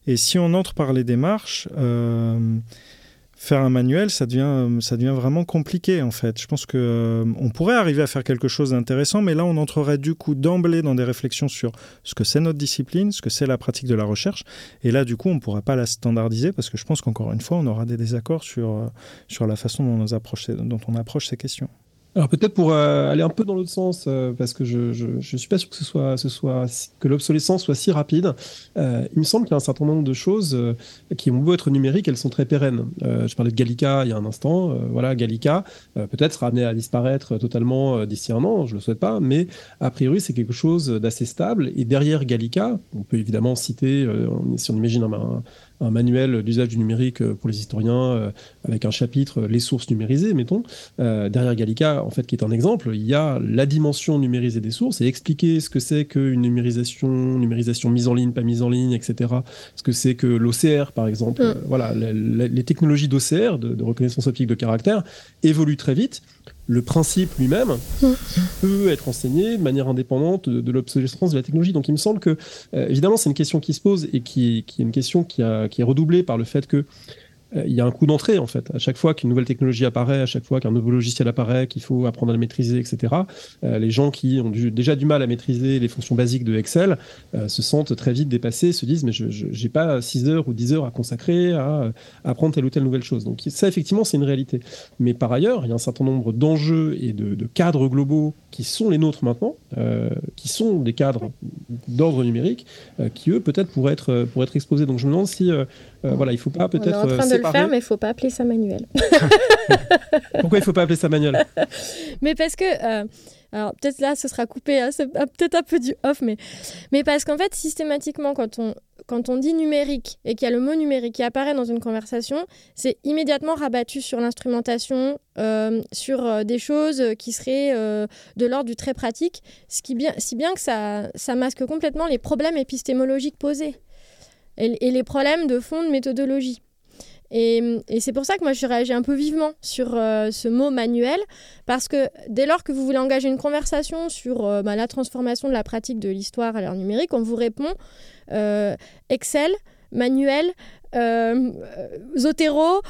Et si on entre par les démarches, euh, faire un manuel, ça devient, ça devient vraiment compliqué en fait. Je pense que euh, on pourrait arriver à faire quelque chose d'intéressant, mais là on entrerait du coup d'emblée dans des réflexions sur ce que c'est notre discipline, ce que c'est la pratique de la recherche, et là du coup on ne pourra pas la standardiser parce que je pense qu'encore une fois on aura des désaccords sur, euh, sur la façon dont on, approche, dont on approche ces questions. Alors peut-être pour euh, aller un peu dans l'autre sens, euh, parce que je, je, je, suis pas sûr que ce soit, que l'obsolescence soit si rapide. Euh, il me semble qu'il y a un certain nombre de choses qui ont beau être numériques, elles sont très pérennes. je parlais de Gallica il y a un instant. voilà, Gallica peut-être sera amené à disparaître totalement d'ici un an. Je le souhaite pas, mais a priori c'est quelque chose d'assez stable. Et derrière Gallica, on peut évidemment citer, si on imagine un, un manuel d'usage du numérique euh, pour les historiens euh, avec un chapitre les sources numérisées, mettons. Euh, derrière Gallica, en fait, qui est un exemple, il y a la dimension numérisée des sources et expliquer ce que c'est qu'une numérisation, numérisation mise en ligne, pas mise en ligne, etc. Ce que c'est que l'OCR, par exemple. Mm. voilà, les, technologies d'OCR, de, de reconnaissance optique de caractère, évoluent très vite le principe lui-même mm. peut être enseigné de manière indépendante de, l'obsolescence de la technologie. Donc il me semble que, euh, évidemment, c'est une question qui se pose et qui, qui est une question qui, a, qui est redoublée par le fait que il y a un coup d'entrée en fait. À chaque fois qu'une nouvelle technologie apparaît, à chaque fois qu'un nouveau logiciel apparaît, qu'il faut apprendre à le maîtriser, etc. Euh, les gens qui ont déjà du mal à maîtriser les fonctions basiques de Excel euh, se sentent très vite dépassés, se disent mais je n'ai pas 6 heures ou 10 heures à consacrer à, apprendre telle ou telle nouvelle chose. Donc ça effectivement c'est une réalité. Mais par ailleurs, il y a un certain nombre d'enjeux et de, de, cadres globaux qui sont les nôtres maintenant, qui sont des cadres d'ordre numérique, qui eux peut-être pourraient être, pourraient être exposés. Donc je me demande si euh, voilà, il faut pas peut-être. Le faire, mais il faut pas appeler ça manuel. (laughs) Pourquoi il faut pas appeler ça manuel? (laughs) Mais parce que. Euh, alors peut-être là, ce sera coupé, hein, c'est peut-être un peu du off, mais, mais parce qu'en fait, systématiquement, quand on, quand on dit numérique et qu'il y a le mot numérique qui apparaît dans une conversation, c'est immédiatement rabattu sur l'instrumentation, euh, sur des choses qui seraient de l'ordre du très pratique, ce qui bien, si bien que ça, ça masque complètement les problèmes épistémologiques posés et, les problèmes de fond de méthodologie. Et, c'est pour ça que moi je réagis un peu vivement sur euh, ce mot manuel, parce que dès lors que vous voulez engager une conversation sur euh, bah, la transformation de la pratique de l'histoire à l'ère numérique, on vous répond euh, Excel, manuel, Zotero,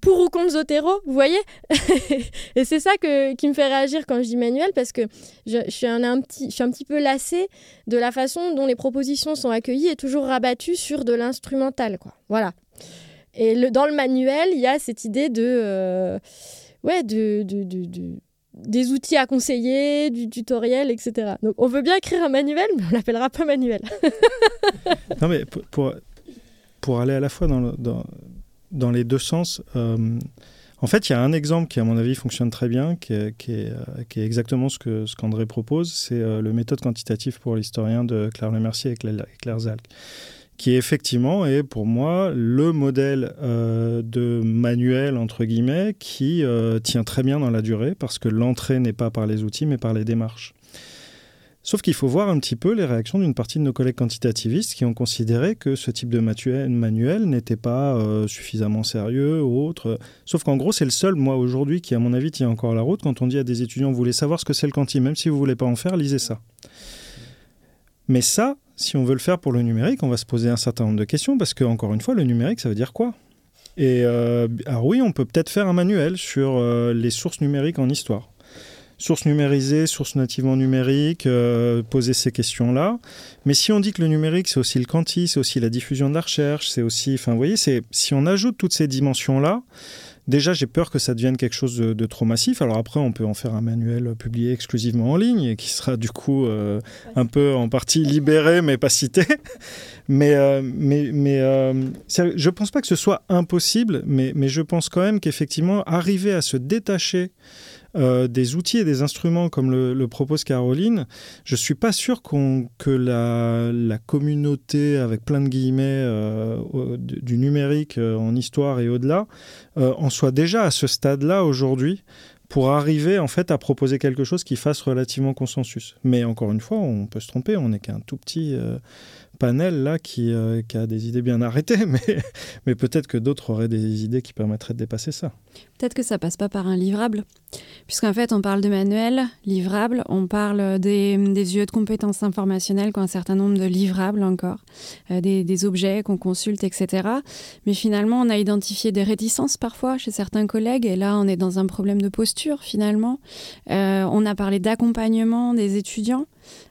pour ou contre Zotero, vous voyez (laughs) Et c'est ça qui me fait réagir quand je dis manuel, parce que je, suis un, petit, je suis un petit peu lassée de la façon dont les propositions sont accueillies et toujours rabattues sur de l'instrumental. Voilà. Et dans le manuel, il y a cette idée de... Euh, ouais, de, de, de, des outils à conseiller, du tutoriel, etc. Donc on veut bien écrire un manuel, mais on l'appellera pas manuel. (laughs) non mais pour, pour aller à la fois dans, dans, dans les deux sens. Euh, en fait, il y a un exemple qui, à mon avis, fonctionne très bien, qui est, qui est, euh, exactement ce que ce qu'André propose. C'est euh, le méthode quantitative pour l'historien de Claire Lemercier et Claire, Zalc, qui effectivement est pour moi le modèle de manuel, entre guillemets, qui tient très bien dans la durée, parce que l'entrée n'est pas par les outils, mais par les démarches. Sauf qu'il faut voir un petit peu les réactions d'une partie de nos collègues quantitativistes qui ont considéré que ce type de manuel n'était pas euh, suffisamment sérieux ou autre. Sauf qu'en gros, c'est le seul, moi, aujourd'hui, qui, à mon avis, tient encore la route. Quand on dit à des étudiants, vous voulez savoir ce que c'est le quanti, même si vous voulez pas en faire, lisez ça. Mais ça, si on veut le faire pour le numérique, on va se poser un certain nombre de questions parce que, encore une fois, le numérique, ça veut dire quoi? Et euh, alors oui, on peut peut-être faire un manuel sur euh, les sources numériques en histoire source numérisée, source nativement numérique, euh, poser ces questions-là. Mais si on dit que le numérique, c'est aussi le quanti, c'est aussi la diffusion de la recherche, c'est aussi... Enfin, vous voyez, si on ajoute toutes ces dimensions-là, déjà, j'ai peur que ça devienne quelque chose de, trop massif. Alors après, on peut en faire un manuel publié exclusivement en ligne et qui sera du coup euh, un peu en partie libéré, mais pas cité. (laughs) mais euh, mais, mais je ne pense pas que ce soit impossible, mais, mais je pense quand même qu'effectivement, arriver à se détacher euh, des outils et des instruments comme le, propose Caroline, je ne suis pas sûr que la, communauté, avec plein de guillemets, euh, du numérique euh, en histoire et au-delà, en soit déjà à ce stade-là aujourd'hui pour arriver en fait à proposer quelque chose qui fasse relativement consensus. Mais encore une fois, on peut se tromper, on n'est qu'un tout petit panel là qui, euh, qui, a des idées bien arrêtées, (laughs) mais, peut-être que d'autres auraient des idées qui permettraient de dépasser ça. Peut-être que ça passe pas par un livrable, puisqu'en fait on parle de manuel, livrable, on parle des, des yeux de compétences informationnelles qui ont un certain nombre de livrables encore, euh, des, des, objets qu'on consulte, etc. Mais finalement on a identifié des réticences parfois chez certains collègues, et là on est dans un problème de posture finalement. Euh, on a parlé d'accompagnement des étudiants.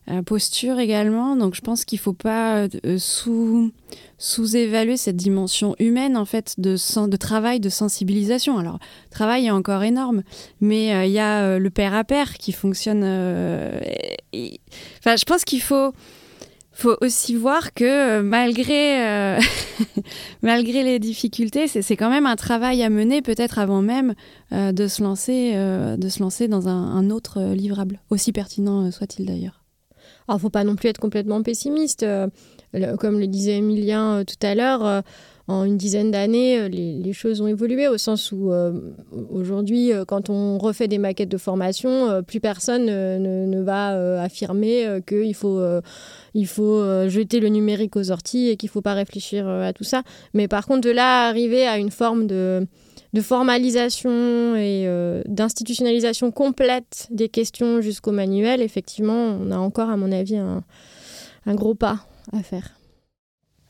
Euh, posture également. Donc je pense qu'il ne faut pas euh, sous, sous-évaluer cette dimension humaine en fait de, de travail, de sensibilisation. Alors travail est encore énorme, mais euh, il y a le pair à pair qui fonctionne. Je pense qu'il faut faut aussi voir que malgré, (laughs) malgré les difficultés, c'est quand même un travail à mener, peut-être avant même de, se lancer, de se lancer dans un autre livrable, aussi pertinent soit-il d'ailleurs. Alors, faut pas non plus être complètement pessimiste. Euh, comme le disait Emilien euh, tout à l'heure, euh, en une dizaine d'années, les, choses ont évolué au sens où aujourd'hui, quand on refait des maquettes de formation, plus personne ne, va affirmer qu'il faut, il faut jeter le numérique aux orties et qu'il ne faut pas réfléchir à tout ça. Mais par contre, de là arriver à une forme de de formalisation et euh, d'institutionnalisation complète des questions jusqu'au manuel, effectivement, on a encore, à mon avis, un, gros pas à faire.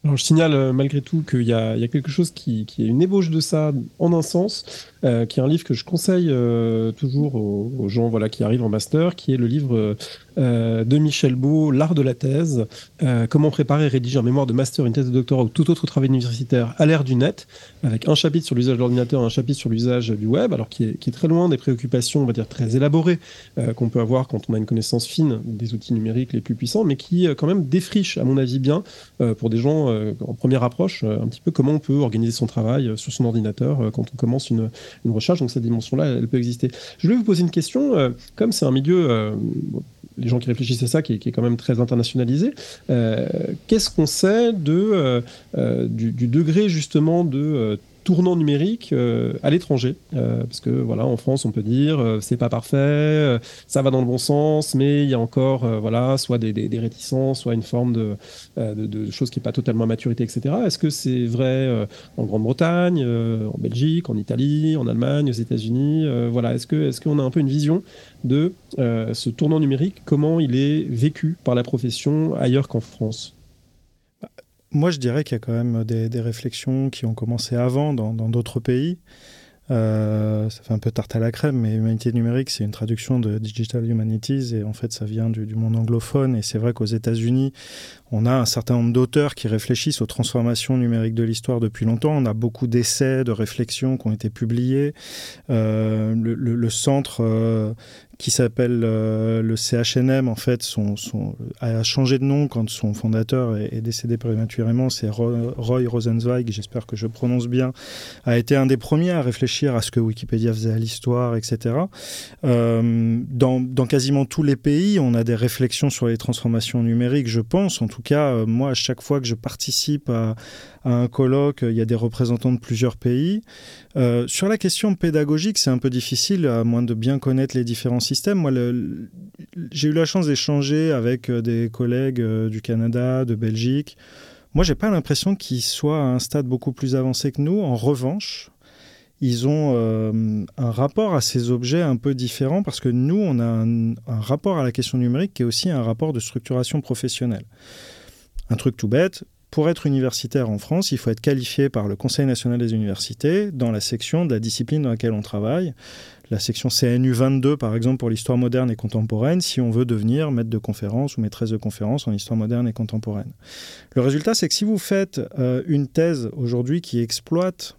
je signale euh, malgré tout qu'il y, a quelque chose qui, est une ébauche de ça en un sens, euh, qui est un livre que je conseille toujours aux, gens voilà, qui arrivent en master, qui est le livre euh, de Michel Beau, L'art de la thèse, euh, comment préparer et rédiger un mémoire de master, une thèse de doctorat ou tout autre travail universitaire à l'ère du net, avec un chapitre sur l'usage de l'ordinateur et un chapitre sur l'usage du web, alors qui est, qui est, très loin des préoccupations, on va dire, très élaborées euh, qu'on peut avoir quand on a une connaissance fine des outils numériques les plus puissants, mais qui quand même défriche, à mon avis, bien, pour des gens en première approche, un petit peu comment on peut organiser son travail sur son ordinateur quand on commence une, une recherche. Donc cette dimension-là, elle peut exister. Je voulais vous poser une question, comme c'est un milieu les gens qui réfléchissent à ça, qui, est quand même très internationalisé. Euh, qu'est-ce qu'on sait de, euh, euh, du, degré justement de tournant numérique euh, à l'étranger. Euh, parce que voilà, en France, on peut dire euh, c'est pas parfait, ça va dans le bon sens, mais il y a encore voilà, soit des, réticences, soit une forme de, de, choses qui n'est pas totalement maturité, etc. Est-ce que c'est vrai en Grande-Bretagne, en Belgique, en Italie, en Allemagne, aux États-Unis Voilà, est-ce que est-ce qu'on a un peu une vision de ce tournant numérique, comment il est vécu par la profession ailleurs qu'en France? Moi, je dirais qu'il y a quand même des, réflexions qui ont commencé avant dans d'autres pays. Euh, ça fait un peu tarte à la crème, mais Humanité numérique, c'est une traduction de Digital Humanities et en fait, ça vient du, monde anglophone. Et c'est vrai qu'aux États-Unis, on a un certain nombre d'auteurs qui réfléchissent aux transformations numériques de l'histoire depuis longtemps. On a beaucoup d'essais, de réflexions qui ont été publiés. Euh, le, centre euh, qui s'appelle euh, le CHNM, en fait, son, a changé de nom quand son fondateur est, décédé prématurément. C'est Roy, Rosenzweig, j'espère que je prononce bien, a été un des premiers à réfléchir à ce que Wikipédia faisait à l'histoire, etc. Euh, dans, dans, quasiment tous les pays, on a des réflexions sur les transformations numériques, je pense. En tout cas, euh, moi, à chaque fois que je participe à, à un colloque, il y a des représentants de plusieurs pays. Sur la question pédagogique, c'est un peu difficile, à moins de bien connaître les différents systèmes. Moi, j'ai eu la chance d'échanger avec euh, des collègues euh, du Canada, de Belgique. Moi, j'ai pas l'impression qu'ils soient à un stade beaucoup plus avancé que nous. En revanche, ils ont un rapport à ces objets un peu différent parce que nous, on a un, un, rapport à la question numérique qui est aussi un rapport de structuration professionnelle. Un truc tout bête, pour être universitaire en France, il faut être qualifié par le Conseil national des universités dans la section de la discipline dans laquelle on travaille. La section CNU 22, par exemple, pour l'histoire moderne et contemporaine, si on veut devenir maître de conférence ou maîtresse de conférence en histoire moderne et contemporaine. Le résultat, c'est que si vous faites euh, une thèse aujourd'hui qui exploite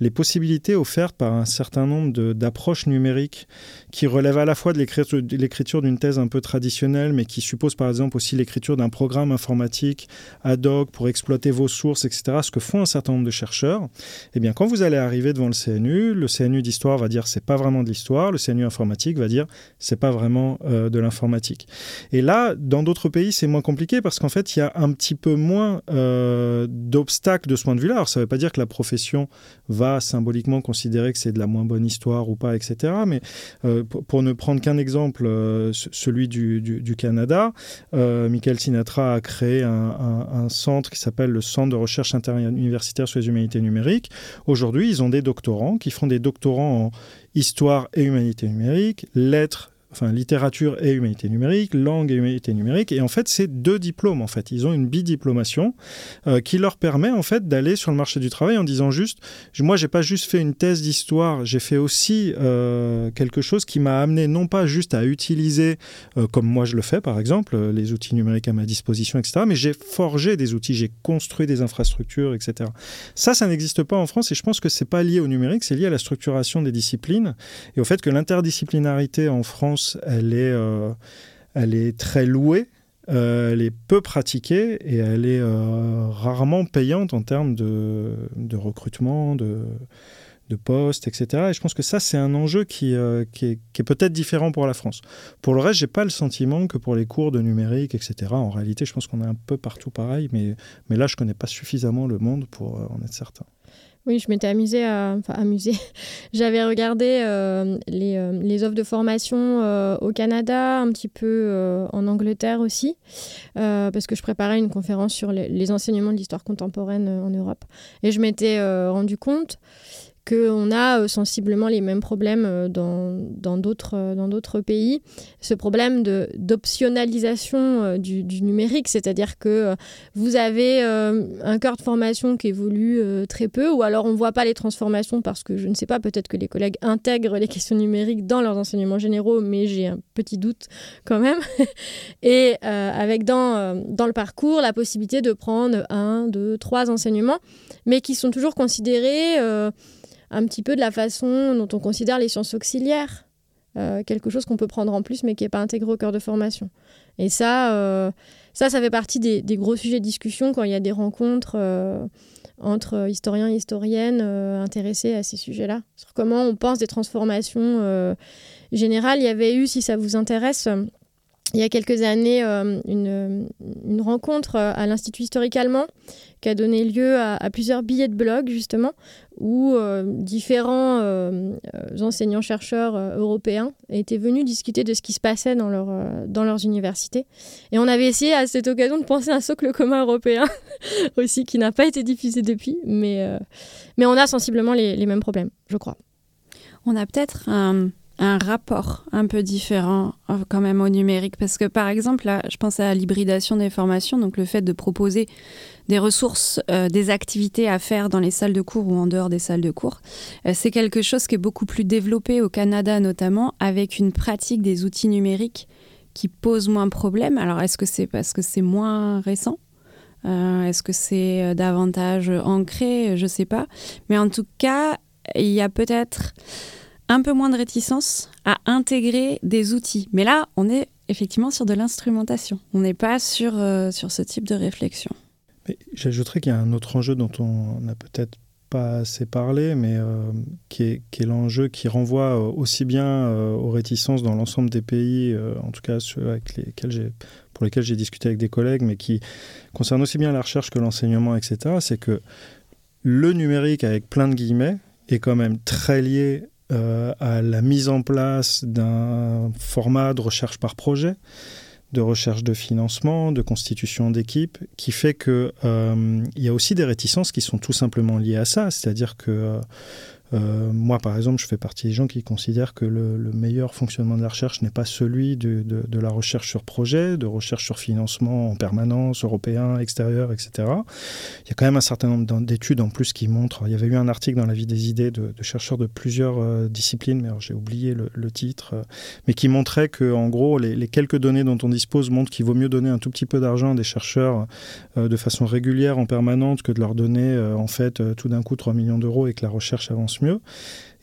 les possibilités offertes par un certain nombre d'approches numériques qui relèvent à la fois de l'écriture d'une thèse un peu traditionnelle, mais qui suppose par exemple aussi l'écriture d'un programme informatique ad hoc pour exploiter vos sources, etc., ce que font un certain nombre de chercheurs, eh bien quand vous allez arriver devant le CNU, le CNU d'histoire va dire c'est pas vraiment de l'histoire, le CNU informatique va dire c'est pas vraiment euh, de l'informatique. Et là, dans d'autres pays, c'est moins compliqué parce qu'en fait, il y a un petit peu moins euh, d'obstacles de ce point de vue-là. Alors ça ne veut pas dire que la profession va symboliquement considérer que c'est de la moins bonne histoire ou pas, etc. Mais pour, ne prendre qu'un exemple, celui du, Canada, Michael Sinatra a créé un, centre qui s'appelle le Centre de recherche interuniversitaire sur les humanités numériques. Aujourd'hui, ils ont des doctorants qui font des doctorants en histoire et humanité numérique, lettres enfin littérature et humanité numérique, langue et humanité numérique. Et en fait, c'est deux diplômes. En fait, ils ont une bidiplomation euh, qui leur permet en fait d'aller sur le marché du travail en disant juste, moi, j'ai pas juste fait une thèse d'histoire, j'ai fait aussi euh, quelque chose qui m'a amené non pas juste à utiliser, euh, comme moi je le fais par exemple, les outils numériques à ma disposition, etc. Mais j'ai forgé des outils, j'ai construit des infrastructures, etc. Ça, ça n'existe pas en France et je pense que c'est pas lié au numérique, c'est lié à la structuration des disciplines et au fait que l'interdisciplinarité en France elle est, euh, elle est très louée, euh, elle est peu pratiquée et elle est euh, rarement payante en termes de, recrutement, de, postes, etc. Et je pense que ça, c'est un enjeu qui, qui est, peut-être différent pour la France. Pour le reste, j'ai pas le sentiment que pour les cours de numérique, etc., en réalité, je pense qu'on est un peu partout pareil, mais, mais là, je connais pas suffisamment le monde pour en être certain. Oui, je m'étais amusée à. Enfin, amusée. (laughs) J'avais regardé euh, les, euh, les, offres de formation euh, au Canada, un petit peu en Angleterre aussi, parce que je préparais une conférence sur les, les enseignements de l'histoire contemporaine en Europe. Et je m'étais rendu compte qu'on a euh, sensiblement les mêmes problèmes euh, dans d'autres euh, dans d'autres pays. Ce problème d'optionnalisation du, du, numérique, c'est-à-dire que vous avez un cœur de formation qui évolue très peu, ou alors on ne voit pas les transformations parce que je ne sais pas, peut-être que les collègues intègrent les questions numériques dans leurs enseignements généraux, mais j'ai un petit doute quand même. (laughs) Et avec dans, dans le parcours la possibilité de prendre un, deux, trois enseignements, mais qui sont toujours considérés un petit peu de la façon dont on considère les sciences auxiliaires. Euh, quelque chose qu'on peut prendre en plus mais qui n'est pas intégré au cœur de formation. Et ça, euh, ça, ça fait partie des, gros sujets de discussion quand il y a des rencontres euh, entre historiens et historiennes intéressés à ces sujets-là, sur comment on pense des transformations générales. Il y avait eu, si ça vous intéresse, il y a quelques années euh, une, rencontre euh, à l'Institut historique allemand qui a donné lieu à, plusieurs billets de blog justement où euh, différents enseignants-chercheurs européens étaient venus discuter de ce qui se passait dans, leur, dans leurs universités. Et on avait essayé à cette occasion de penser un socle commun européen (laughs) aussi qui n'a pas été diffusé depuis, mais, mais on a sensiblement les, les mêmes problèmes, je crois. On a peut-être un un rapport un peu différent euh, quand même au numérique. Parce que par exemple là je pense à l'hybridation des formations donc le fait de proposer des ressources euh, des activités à faire dans les salles de cours ou en dehors des salles de cours euh, c'est quelque chose qui est beaucoup plus développé au Canada notamment avec une pratique des outils numériques qui pose moins de problèmes alors est-ce que c'est parce que c'est moins récent? Est-ce que c'est davantage ancré? Je sais pas. Mais en tout cas il y a peut-être un peu moins de réticence à intégrer des outils. Mais là, on est effectivement sur de l'instrumentation. On n'est pas sur, euh, sur ce type de réflexion. J'ajouterais qu'il y a un autre enjeu dont on n'a peut-être pas assez parlé, mais euh, qui est, qui l'enjeu qui renvoie euh, aussi bien aux réticences dans l'ensemble des pays, en tout cas ceux avec lesquels pour lesquels j'ai discuté avec des collègues, mais qui concerne aussi bien la recherche que l'enseignement, etc., c'est que le numérique, avec plein de guillemets, est quand même très lié euh, à la mise en place d'un format de recherche par projet, de recherche de financement, de constitution d'équipe, qui fait qu'il euh, y a aussi des réticences qui sont tout simplement liées à ça. C'est-à-dire que euh, moi, par exemple, je fais partie des gens qui considèrent que le, meilleur fonctionnement de la recherche n'est pas celui de, la recherche sur projet, de recherche sur financement en permanence, européen, extérieur, etc. Il y a quand même un certain nombre d'études en plus qui montrent. Il y avait eu un article dans la vie des idées de, chercheurs de plusieurs euh, disciplines, mais j'ai oublié le, titre, euh, mais qui montrait que, en gros, les, quelques données dont on dispose montrent qu'il vaut mieux donner un tout petit peu d'argent à des chercheurs de façon régulière, en permanente, que de leur donner, en fait, tout d'un coup 3 millions d'euros et que la recherche avance mieux.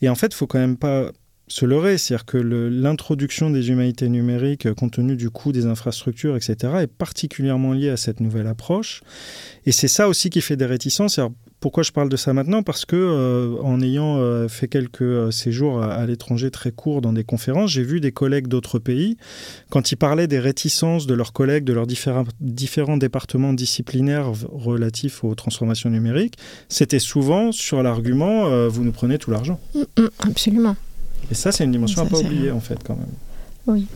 Et en fait, il faut quand même pas se leurrer, c'est-à-dire que l'introduction des humanités numériques, compte tenu du coût des infrastructures, etc., est particulièrement liée à cette nouvelle approche. Et c'est ça aussi qui fait des réticences pourquoi je parle de ça maintenant? Parce que euh, en ayant euh, fait quelques euh, séjours à, l'étranger très courts dans des conférences, j'ai vu des collègues d'autres pays, quand ils parlaient des réticences de leurs collègues de leurs différents, différents départements disciplinaires relatifs aux transformations numériques, c'était souvent sur l'argument vous nous prenez tout l'argent. Mm, mm, absolument. Et ça, c'est une dimension à pas oublier en fait quand même.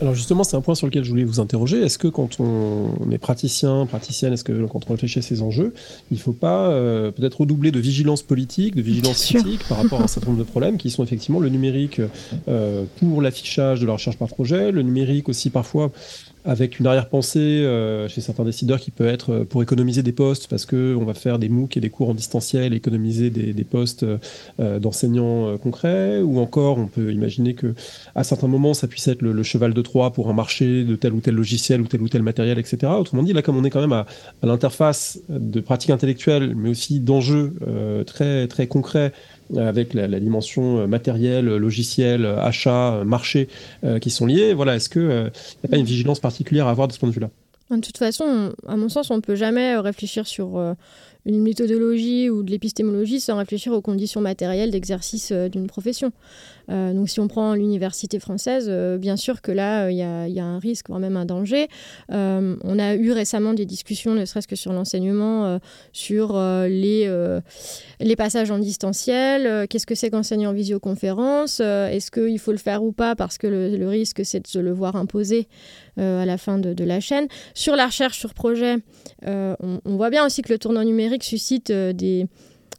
Alors justement, c'est un point sur lequel je voulais vous interroger. Est-ce que quand on est praticien, praticienne, est-ce que quand on réfléchit à ces enjeux, il ne faut pas euh, peut-être redoubler de vigilance politique, de vigilance critique par rapport à un certain nombre de problèmes qui sont effectivement le numérique euh, pour l'affichage de la recherche par projet, le numérique aussi parfois avec une arrière-pensée euh, chez certains décideurs qui peut être euh, pour économiser des postes parce que on va faire des MOOC et des cours en distanciel, économiser des, postes euh, d'enseignants concrets, ou encore on peut imaginer que à certains moments ça puisse être le, cheval de Troie pour un marché de tel ou tel logiciel ou tel ou tel matériel, etc. Autrement dit, là comme on est quand même à, à l'interface de pratiques intellectuelles, mais aussi d'enjeux très très concrets avec la, dimension matérielle, logicielle, achat, marché qui sont liés. Voilà, est-ce que il n'y a pas une vigilance particulière à avoir de ce point de vue-là? De toute façon, à mon sens, on ne peut jamais réfléchir sur une méthodologie ou de l'épistémologie sans réfléchir aux conditions matérielles d'exercice d'une profession. Euh, donc si on prend l'université française, euh, bien sûr que là, il y, a un risque, voire même un danger. Euh, on a eu récemment des discussions, ne serait-ce que sur l'enseignement, sur les, passages en distanciel. Qu'est-ce que c'est qu'enseigner en visioconférence Est-ce qu'il faut le faire ou pas Parce que le, risque, c'est de se le voir imposer à la fin de, la chaîne. Sur la recherche sur projet, on, voit bien aussi que le tournant numérique suscite des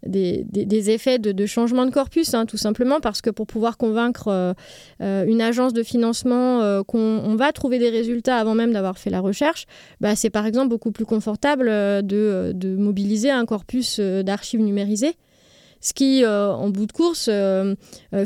des, effets de, changement de corpus, hein, tout simplement parce que pour pouvoir convaincre euh, euh, une agence de financement euh, qu'on va trouver des résultats avant même d'avoir fait la recherche, bah, c'est par exemple beaucoup plus confortable de, de mobiliser un corpus d'archives numérisées, ce qui, en bout de course,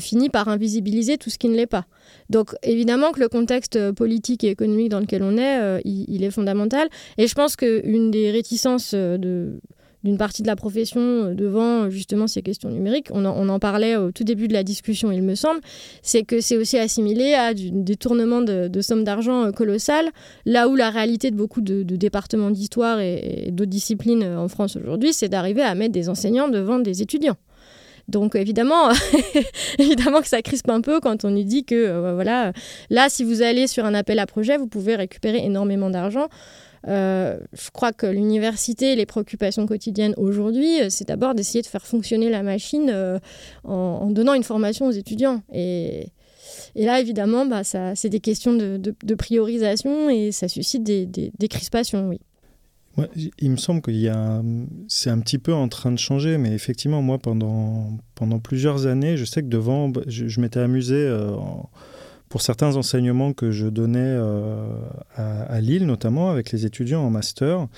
finit par invisibiliser tout ce qui ne l'est pas. Donc évidemment que le contexte politique et économique dans lequel on est, il, il, est fondamental. Et je pense qu'une des réticences de d'une partie de la profession euh, devant justement ces questions numériques. On en, parlait au tout début de la discussion, il me semble. C'est que c'est aussi assimilé à du détournement de, sommes d'argent euh, colossales, là où la réalité de beaucoup de, départements d'histoire et, d'autres disciplines euh, en France aujourd'hui, c'est d'arriver à mettre des enseignants devant des étudiants. Donc évidemment, (laughs) évidemment que ça crispe un peu quand on nous dit que voilà, là si vous allez sur un appel à projet, vous pouvez récupérer énormément d'argent. Euh, je crois que l'université, les préoccupations quotidiennes aujourd'hui, euh, c'est d'abord d'essayer de faire fonctionner la machine euh, en, donnant une formation aux étudiants. Et, là, évidemment, bah, c'est des questions de, priorisation et ça suscite des, crispations, oui. il me semble qu'il y a, c'est un petit peu en train de changer, mais effectivement, moi, pendant, plusieurs années, je sais que devant, je, m'étais amusé pour certains enseignements que je donnais euh, à, Lille, notamment avec les étudiants en master.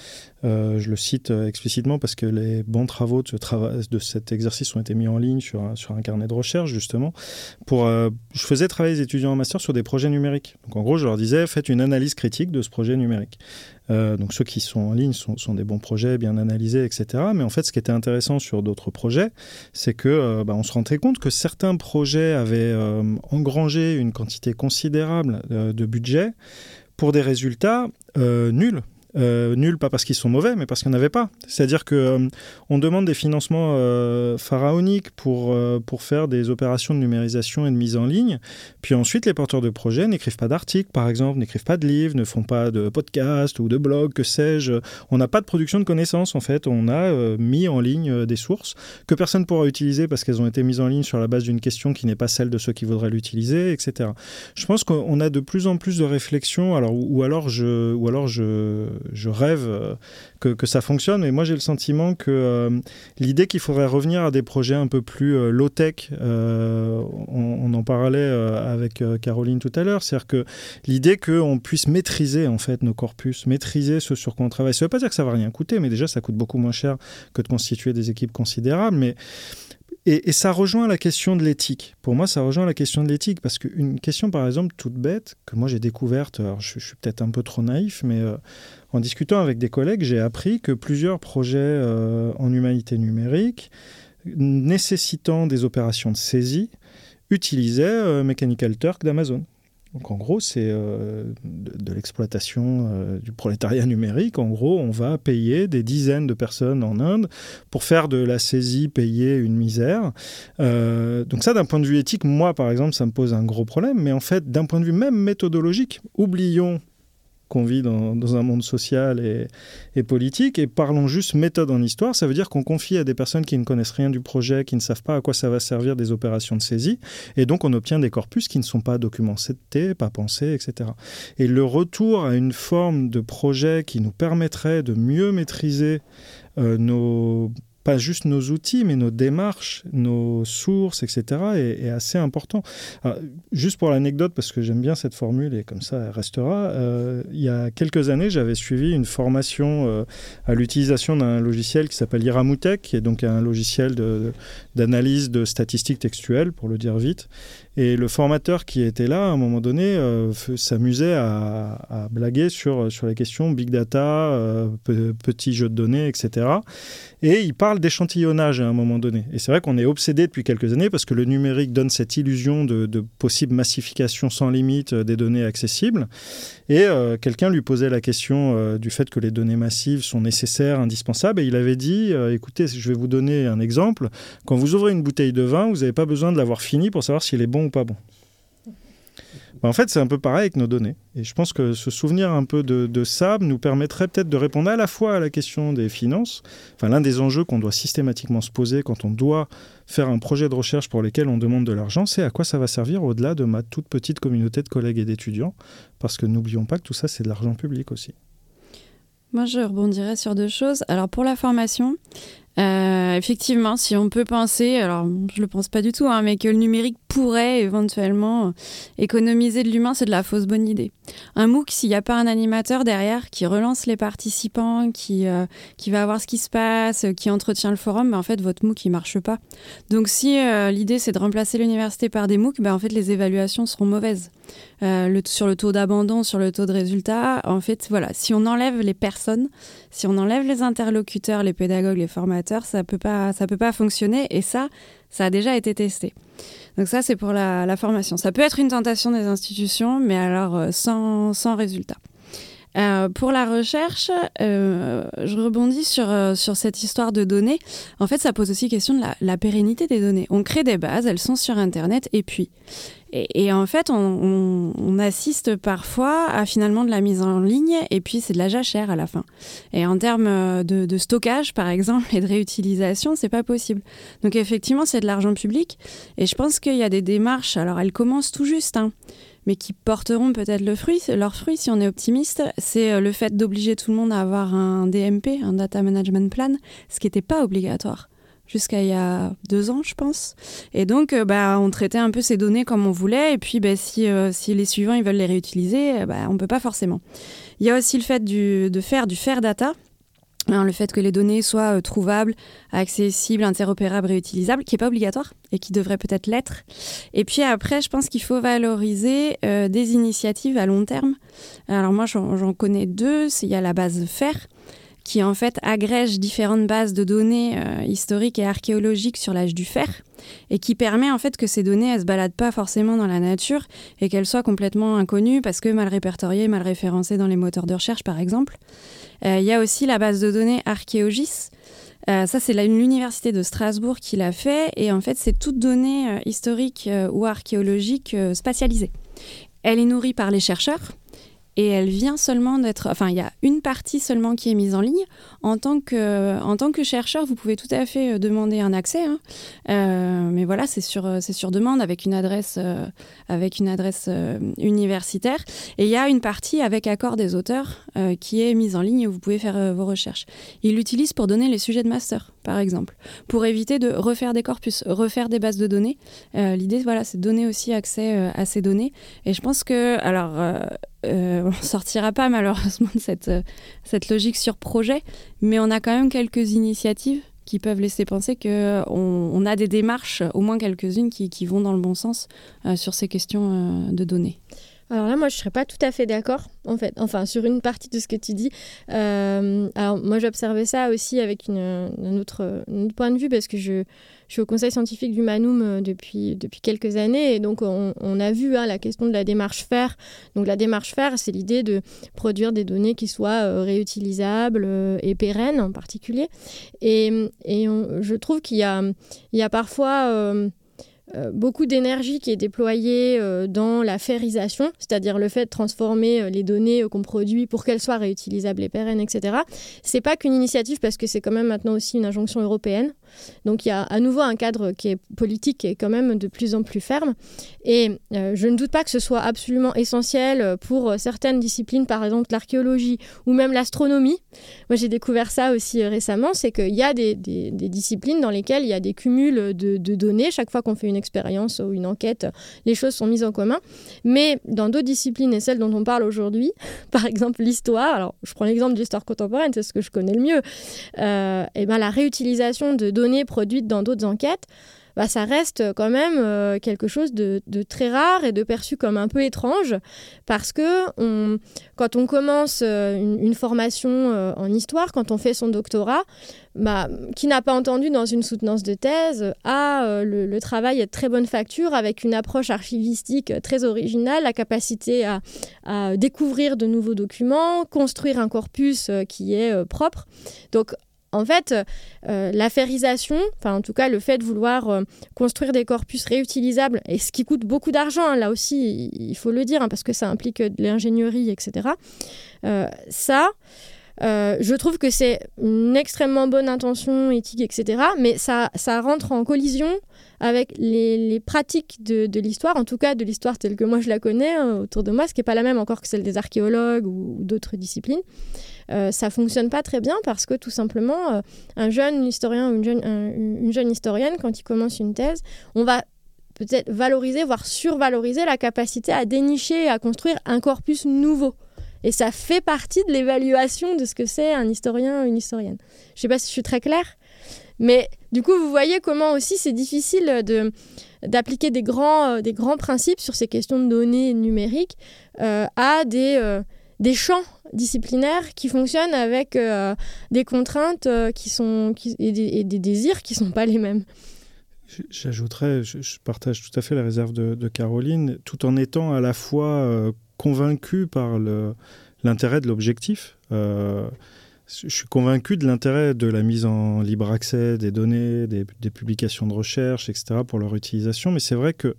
Euh, je le cite euh, explicitement parce que les bons travaux de, ce de cet exercice ont été mis en ligne sur, sur un carnet de recherche, justement. Pour, je faisais travailler les étudiants en master sur des projets numériques. Donc en gros, je leur disais, faites une analyse critique de ce projet numérique. Euh, donc ceux qui sont en ligne sont, des bons projets, bien analysés, etc. Mais en fait, ce qui était intéressant sur d'autres projets, c'est que euh, bah, on se rendait compte que certains projets avaient euh, engrangé une quantité considérable de budget pour des résultats nuls euh, nuls, pas parce qu'ils sont mauvais, mais parce qu'il n'y en avait pas. C'est-à-dire que euh, on demande des financements euh, pharaoniques pour, pour faire des opérations de numérisation et de mise en ligne. Puis ensuite, les porteurs de projets n'écrivent pas d'articles, par exemple, n'écrivent pas de livres, ne font pas de podcasts ou de blogs, que sais-je. On n'a pas de production de connaissances, en fait. On a mis en ligne des sources que personne ne pourra utiliser parce qu'elles ont été mises en ligne sur la base d'une question qui n'est pas celle de ceux qui voudraient l'utiliser, etc. Je pense qu'on a de plus en plus de réflexions, alors, ou, alors je, ou alors je, je rêve euh, que, ça fonctionne, mais moi j'ai le sentiment que euh, l'idée qu'il faudrait revenir à des projets un peu plus euh, low-tech, on, en parlait avec Caroline tout à l'heure, c'est-à-dire que l'idée qu'on puisse maîtriser en fait nos corpus, maîtriser ce sur quoi on travaille, ça ne veut pas dire que ça va rien coûter, mais déjà ça coûte beaucoup moins cher que de constituer des équipes considérables, mais et, ça rejoint la question de l'éthique. Pour moi, ça rejoint la question de l'éthique parce qu'une question, par exemple, toute bête, que moi j'ai découverte, alors je, suis peut-être un peu trop naïf, mais en discutant avec des collègues, j'ai appris que plusieurs projets euh, en humanité numérique, nécessitant des opérations de saisie, utilisaient euh, Mechanical Turk d'Amazon Donc en gros, c'est euh, de, l'exploitation du prolétariat numérique. En gros, on va payer des dizaines de personnes en Inde pour faire de la saisie, payer une misère. Donc ça, d'un point de vue éthique, moi, par exemple, ça me pose un gros problème. Mais en fait, d'un point de vue même méthodologique, oublions qu'on vit dans, un monde social et, politique. Et parlons juste méthode en histoire. Ça veut dire qu'on confie à des personnes qui ne connaissent rien du projet, qui ne savent pas à quoi ça va servir des opérations de saisie. Et donc, on obtient des corpus qui ne sont pas documentés, pas pensés, etc. Et le retour à une forme de projet qui nous permettrait de mieux maîtriser euh, nos pas juste nos outils, mais nos démarches, nos sources, etc., est, assez important. juste pour l'anecdote, parce que j'aime bien cette formule et comme ça elle restera, euh, il y a quelques années, j'avais suivi une formation euh, à l'utilisation d'un logiciel qui s'appelle Iramutek, qui est donc un logiciel d'analyse de, de statistiques textuelles, pour le dire vite. Et le formateur qui était là, à un moment donné, euh, s'amusait à, blaguer sur, sur les questions big data, euh, petits jeux de données, etc. Et il parle d'échantillonnage à un moment donné. Et c'est vrai qu'on est obsédé depuis quelques années parce que le numérique donne cette illusion de, possible massification sans limite euh, des données accessibles. Et quelqu'un lui posait la question du fait que les données massives sont nécessaires, indispensables. Et il avait dit, écoutez, je vais vous donner un exemple. Quand vous ouvrez une bouteille de vin, vous n'avez pas besoin de l'avoir fini pour savoir s'il est bon pas bon bah, en fait, c'est un peu pareil avec nos données. Et je pense que se souvenir un peu de, ça nous permettrait peut-être de répondre à la fois à la question des finances. Enfin, l'un des enjeux qu'on doit systématiquement se poser quand on doit faire un projet de recherche pour lequel on demande de l'argent, c'est à quoi ça va servir au-delà de ma toute petite communauté de collègues et d'étudiants. Parce que n'oublions pas que tout ça, c'est de l'argent public aussi. Moi, je rebondirais sur deux choses. Alors, pour la formation, euh, effectivement, si on peut penser, alors je le pense pas du tout, hein, mais que le numérique pourrait éventuellement économiser de l'humain, c'est de la fausse bonne idée. Un MOOC, s'il n'y a pas un animateur derrière qui relance les participants, qui, euh, qui va voir ce qui se passe, qui entretient le forum, ben, en fait, votre MOOC, il marche pas. Donc, si euh, l'idée, c'est de remplacer l'université par des MOOC, ben, en fait, les évaluations seront mauvaises. Sur le taux d'abandon, sur le taux de résultat, en fait, voilà, si on enlève les personnes, si on enlève les interlocuteurs, les pédagogues, les formateurs, ça peut peut pas fonctionner. Et ça, ça a déjà été testé. Donc ça, c'est pour la, formation. Ça peut être une tentation des institutions, mais alors euh, sans, sans résultat. Euh, pour la recherche, euh, je rebondis sur, sur cette histoire de données. En fait, ça pose aussi question de la, pérennité des données. On crée des bases, elles sont sur Internet, et puis et, en fait, on, assiste parfois à finalement de la mise en ligne et puis c'est de la jachère à la fin. Et en termes euh, de, stockage, par exemple, et de réutilisation, c'est pas possible. Donc effectivement, c'est de l'argent public et je pense qu'il y a des démarches. Alors elles commencent tout juste. Hein, mais qui porteront peut-être le fruit, leur fruit si on est optimiste, c'est euh, le fait d'obliger tout le monde à avoir un DMP, un Data Management Plan, ce qui n'était pas obligatoire jusqu'à il y a deux ans, je pense. Et donc, euh, bah, on traitait un peu ces données comme on voulait. Et puis, bah, si, euh, si les suivants ils veulent les réutiliser, euh, bah, on ne peut pas forcément. Il y a aussi le fait de faire du fair data. Hein, le fait que les données soient trouvables, accessibles, interopérables, réutilisables, qui n'est pas obligatoire et qui devrait peut-être l'être. Et puis après, je pense qu'il faut valoriser des initiatives à long terme. Alors moi, j'en connais deux. Il y a la base FAIR, qui en fait agrège différentes bases de données euh, historiques et archéologiques sur l'âge du fer et qui permet en fait que ces données elles se baladent pas forcément dans la nature et qu'elles soient complètement inconnues parce que mal répertoriées, mal référencées dans les moteurs de recherche par exemple. Euh, il y a aussi la base de données Archéogis. Euh, ça, c'est l'université de Strasbourg qui l'a fait et en fait, c'est toute donnée historique ou archéologique spatialisée. Elle est nourrie par les chercheurs, et elle vient seulement d'être, enfin il y a une partie seulement qui est mise en ligne. En tant que, en tant que chercheur, vous pouvez tout à fait euh, demander un accès, hein. euh, mais voilà, c'est sur, c'est sur demande avec une adresse, euh, avec une adresse universitaire. Et il y a une partie avec accord des auteurs qui est mise en ligne où vous pouvez faire vos recherches. Ils l'utilisent pour donner les sujets de master, par exemple, pour éviter de refaire des corpus, refaire des bases de données. L'idée, voilà, c'est de donner aussi accès à ces données. Et je pense que, alors euh, (laughs) on ne sortira pas malheureusement de cette, euh, cette logique sur projet, mais on a quand même quelques initiatives qui peuvent laisser penser qu'on on a des démarches, au moins quelques-unes, qui, vont dans le bon sens euh, sur ces questions de données. Alors là, moi, je ne serais pas tout à fait d'accord, en fait. Enfin, sur une partie de ce que tu dis. Euh, alors, moi, j'observais ça aussi avec un, autre, point de vue, parce que je, suis au conseil scientifique du Manum euh, depuis, quelques années. Et donc, on, a vu hein, la question de la démarche FAIR. Donc, la démarche FAIR, c'est l'idée de produire des données qui soient euh, réutilisables et pérennes, en particulier. Et, je trouve qu'il y a, parfois beaucoup d'énergie qui est déployée euh, dans la férisation, c'est-à-dire le fait de transformer euh, les données qu'on produit pour qu'elles soient réutilisables et pérennes, etc. C'est pas qu'une initiative parce que c'est quand même maintenant aussi une injonction européenne. Donc il y a à nouveau un cadre qui est politique et quand même de plus en plus ferme. Et je ne doute pas que ce soit absolument essentiel pour certaines disciplines, par exemple l'archéologie ou même l'astronomie. Moi j'ai découvert ça aussi récemment, c'est qu'il y a des, disciplines dans lesquelles il y a des cumuls de, de données chaque fois qu'on fait une expérience ou une enquête, les choses sont mises en commun. Mais dans d'autres disciplines et celles dont on parle aujourd'hui, (laughs) par exemple l'histoire, alors je prends l'exemple de l'histoire contemporaine, c'est ce que je connais le mieux, euh, et ben la réutilisation de données produites dans d'autres enquêtes, bah, ça reste quand même euh, quelque chose de, très rare et de perçu comme un peu étrange parce que quand on commence euh, une, formation euh, en histoire, quand on fait son doctorat, bah, qui n'a pas entendu dans une soutenance de thèse, ah, le, travail est de très bonne facture avec une approche archivistique très originale, la capacité à, à découvrir de nouveaux documents, construire un corpus qui est propre. Donc en fait, euh, l'affairisation, enfin en tout cas le fait de vouloir euh, construire des corpus réutilisables, et ce qui coûte beaucoup d'argent, hein, là aussi il faut le dire, hein, parce que ça implique de l'ingénierie, etc. Euh, ça, je trouve que c'est une extrêmement bonne intention éthique, etc. Mais ça, ça rentre en collision avec les, pratiques de, l'histoire, en tout cas de l'histoire telle que moi je la connais hein, autour de moi, ce qui n'est pas la même encore que celle des archéologues ou d'autres disciplines. Euh, ça fonctionne pas très bien parce que tout simplement, euh, un jeune historien ou une jeune, une jeune historienne, quand il commence une thèse, on va peut-être valoriser, voire survaloriser la capacité à dénicher et à construire un corpus nouveau. Et ça fait partie de l'évaluation de ce que c'est un historien ou une historienne. Je sais pas si je suis très claire, mais du coup, vous voyez comment aussi c'est difficile de d'appliquer des grands, euh, des grands principes sur ces questions de données numériques à des, des champs disciplinaires qui fonctionnent avec euh, des contraintes euh, qui sont, et, des, désirs qui ne sont pas les mêmes. J'ajouterais, je, partage tout à fait la réserve de, Caroline, tout en étant à la fois euh, convaincu par l'intérêt de l'objectif. je suis convaincu de l'intérêt de la mise en libre accès des données, des, publications de recherche, etc., pour leur utilisation, mais c'est vrai que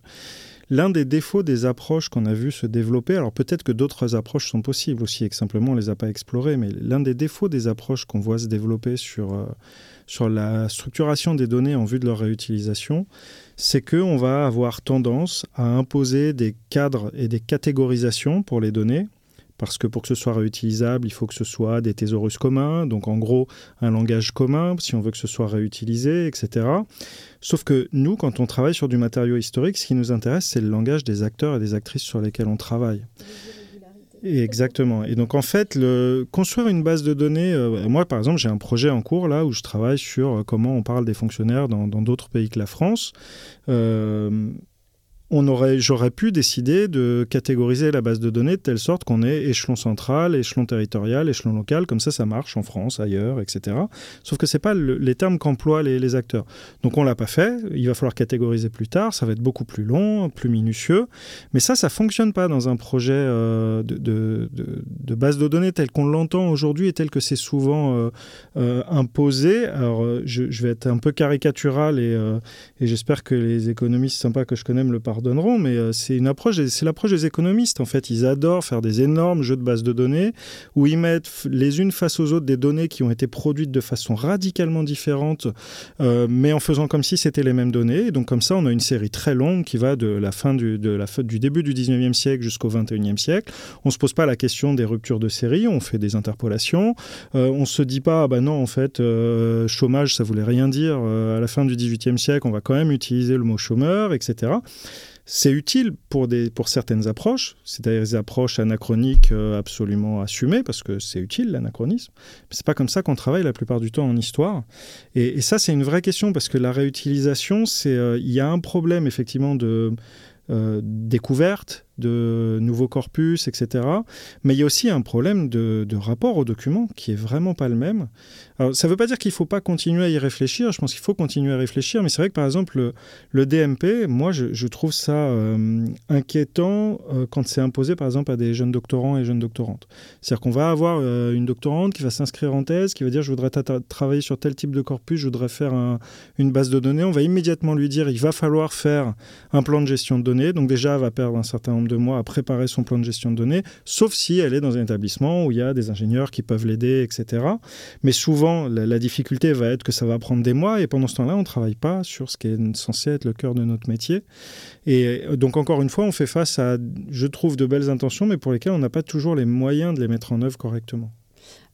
L'un des défauts des approches qu'on a vu se développer, alors peut-être que d'autres approches sont possibles aussi et que simplement on ne les a pas explorées, mais l'un des défauts des approches qu'on voit se développer sur, euh, sur la structuration des données en vue de leur réutilisation, c'est qu'on va avoir tendance à imposer des cadres et des catégorisations pour les données parce que pour que ce soit réutilisable, il faut que ce soit des thésaurus communs, donc en gros un langage commun, si on veut que ce soit réutilisé, etc. Sauf que nous, quand on travaille sur du matériau historique, ce qui nous intéresse, c'est le langage des acteurs et des actrices sur lesquels on travaille. exactement. Et donc en fait, le, construire une base de données, euh, moi par exemple, j'ai un projet en cours là où je travaille sur euh, comment on parle des fonctionnaires dans d'autres pays que la France. Euh, on aurait, j'aurais pu décider de catégoriser la base de données de telle sorte qu'on ait échelon central, échelon territorial, échelon local, comme ça ça marche en France, ailleurs, etc. Sauf que c'est pas les termes qu'emploient les, acteurs. Donc on l'a pas fait, il va falloir catégoriser plus tard, ça va être beaucoup plus long, plus minutieux, mais ça, ça fonctionne pas dans un projet euh, de, base de données tel qu'on l'entend aujourd'hui et tel que c'est souvent euh, euh, imposé. Alors je, vais être un peu caricatural et, et j'espère que les économistes sympas que je connais me le parlent pardonneront, mais euh, c'est une approche, c'est l'approche des économistes en fait. Ils adorent faire des énormes jeux de bases de données où ils mettent les unes face aux autres des données qui ont été produites de façon radicalement différente, euh, mais en faisant comme si c'était les mêmes données. Donc comme ça, on a une série très longue qui va de la fin du, de la, du début du 19e siècle jusqu'au 21e siècle. On se pose pas la question des ruptures de série, on fait des interpolations. Euh, on se dit pas, ah bah non, en fait, euh, chômage, ça voulait rien dire. à la fin du 18e siècle, on va quand même utiliser le mot chômeur, etc. C'est utile pour, des, pour certaines approches, c'est-à-dire des approches anachroniques euh, absolument assumées, parce que c'est utile l'anachronisme. Mais c'est pas comme ça qu'on travaille la plupart du temps en histoire. Et, ça, c'est une vraie question, parce que la réutilisation, c'est, euh, il y a un problème effectivement de euh, découverte, de nouveaux corpus, etc. Mais il y a aussi un problème de, rapport aux documents qui est vraiment pas le même. Ça ne veut pas dire qu'il ne faut pas continuer à y réfléchir. Je pense qu'il faut continuer à réfléchir. Mais c'est vrai que, par exemple, le, DMP, moi, je, trouve ça euh, inquiétant euh, quand c'est imposé, par exemple, à des jeunes doctorants et jeunes doctorantes. C'est-à-dire qu'on va avoir euh, une doctorante qui va s'inscrire en thèse, qui va dire, je voudrais travailler sur tel type de corpus, je voudrais faire une base de données. On va immédiatement lui dire, il va falloir faire un plan de gestion de données. Donc déjà, elle va perdre un certain nombre de mois à préparer son plan de gestion de données, sauf si elle est dans un établissement où il y a des ingénieurs qui peuvent l'aider, etc. Mais souvent, la, difficulté va être que ça va prendre des mois et pendant ce temps-là, on ne travaille pas sur ce qui est censé être le cœur de notre métier. Et euh, donc, encore une fois, on fait face à, je trouve, de belles intentions, mais pour lesquelles on n'a pas toujours les moyens de les mettre en œuvre correctement.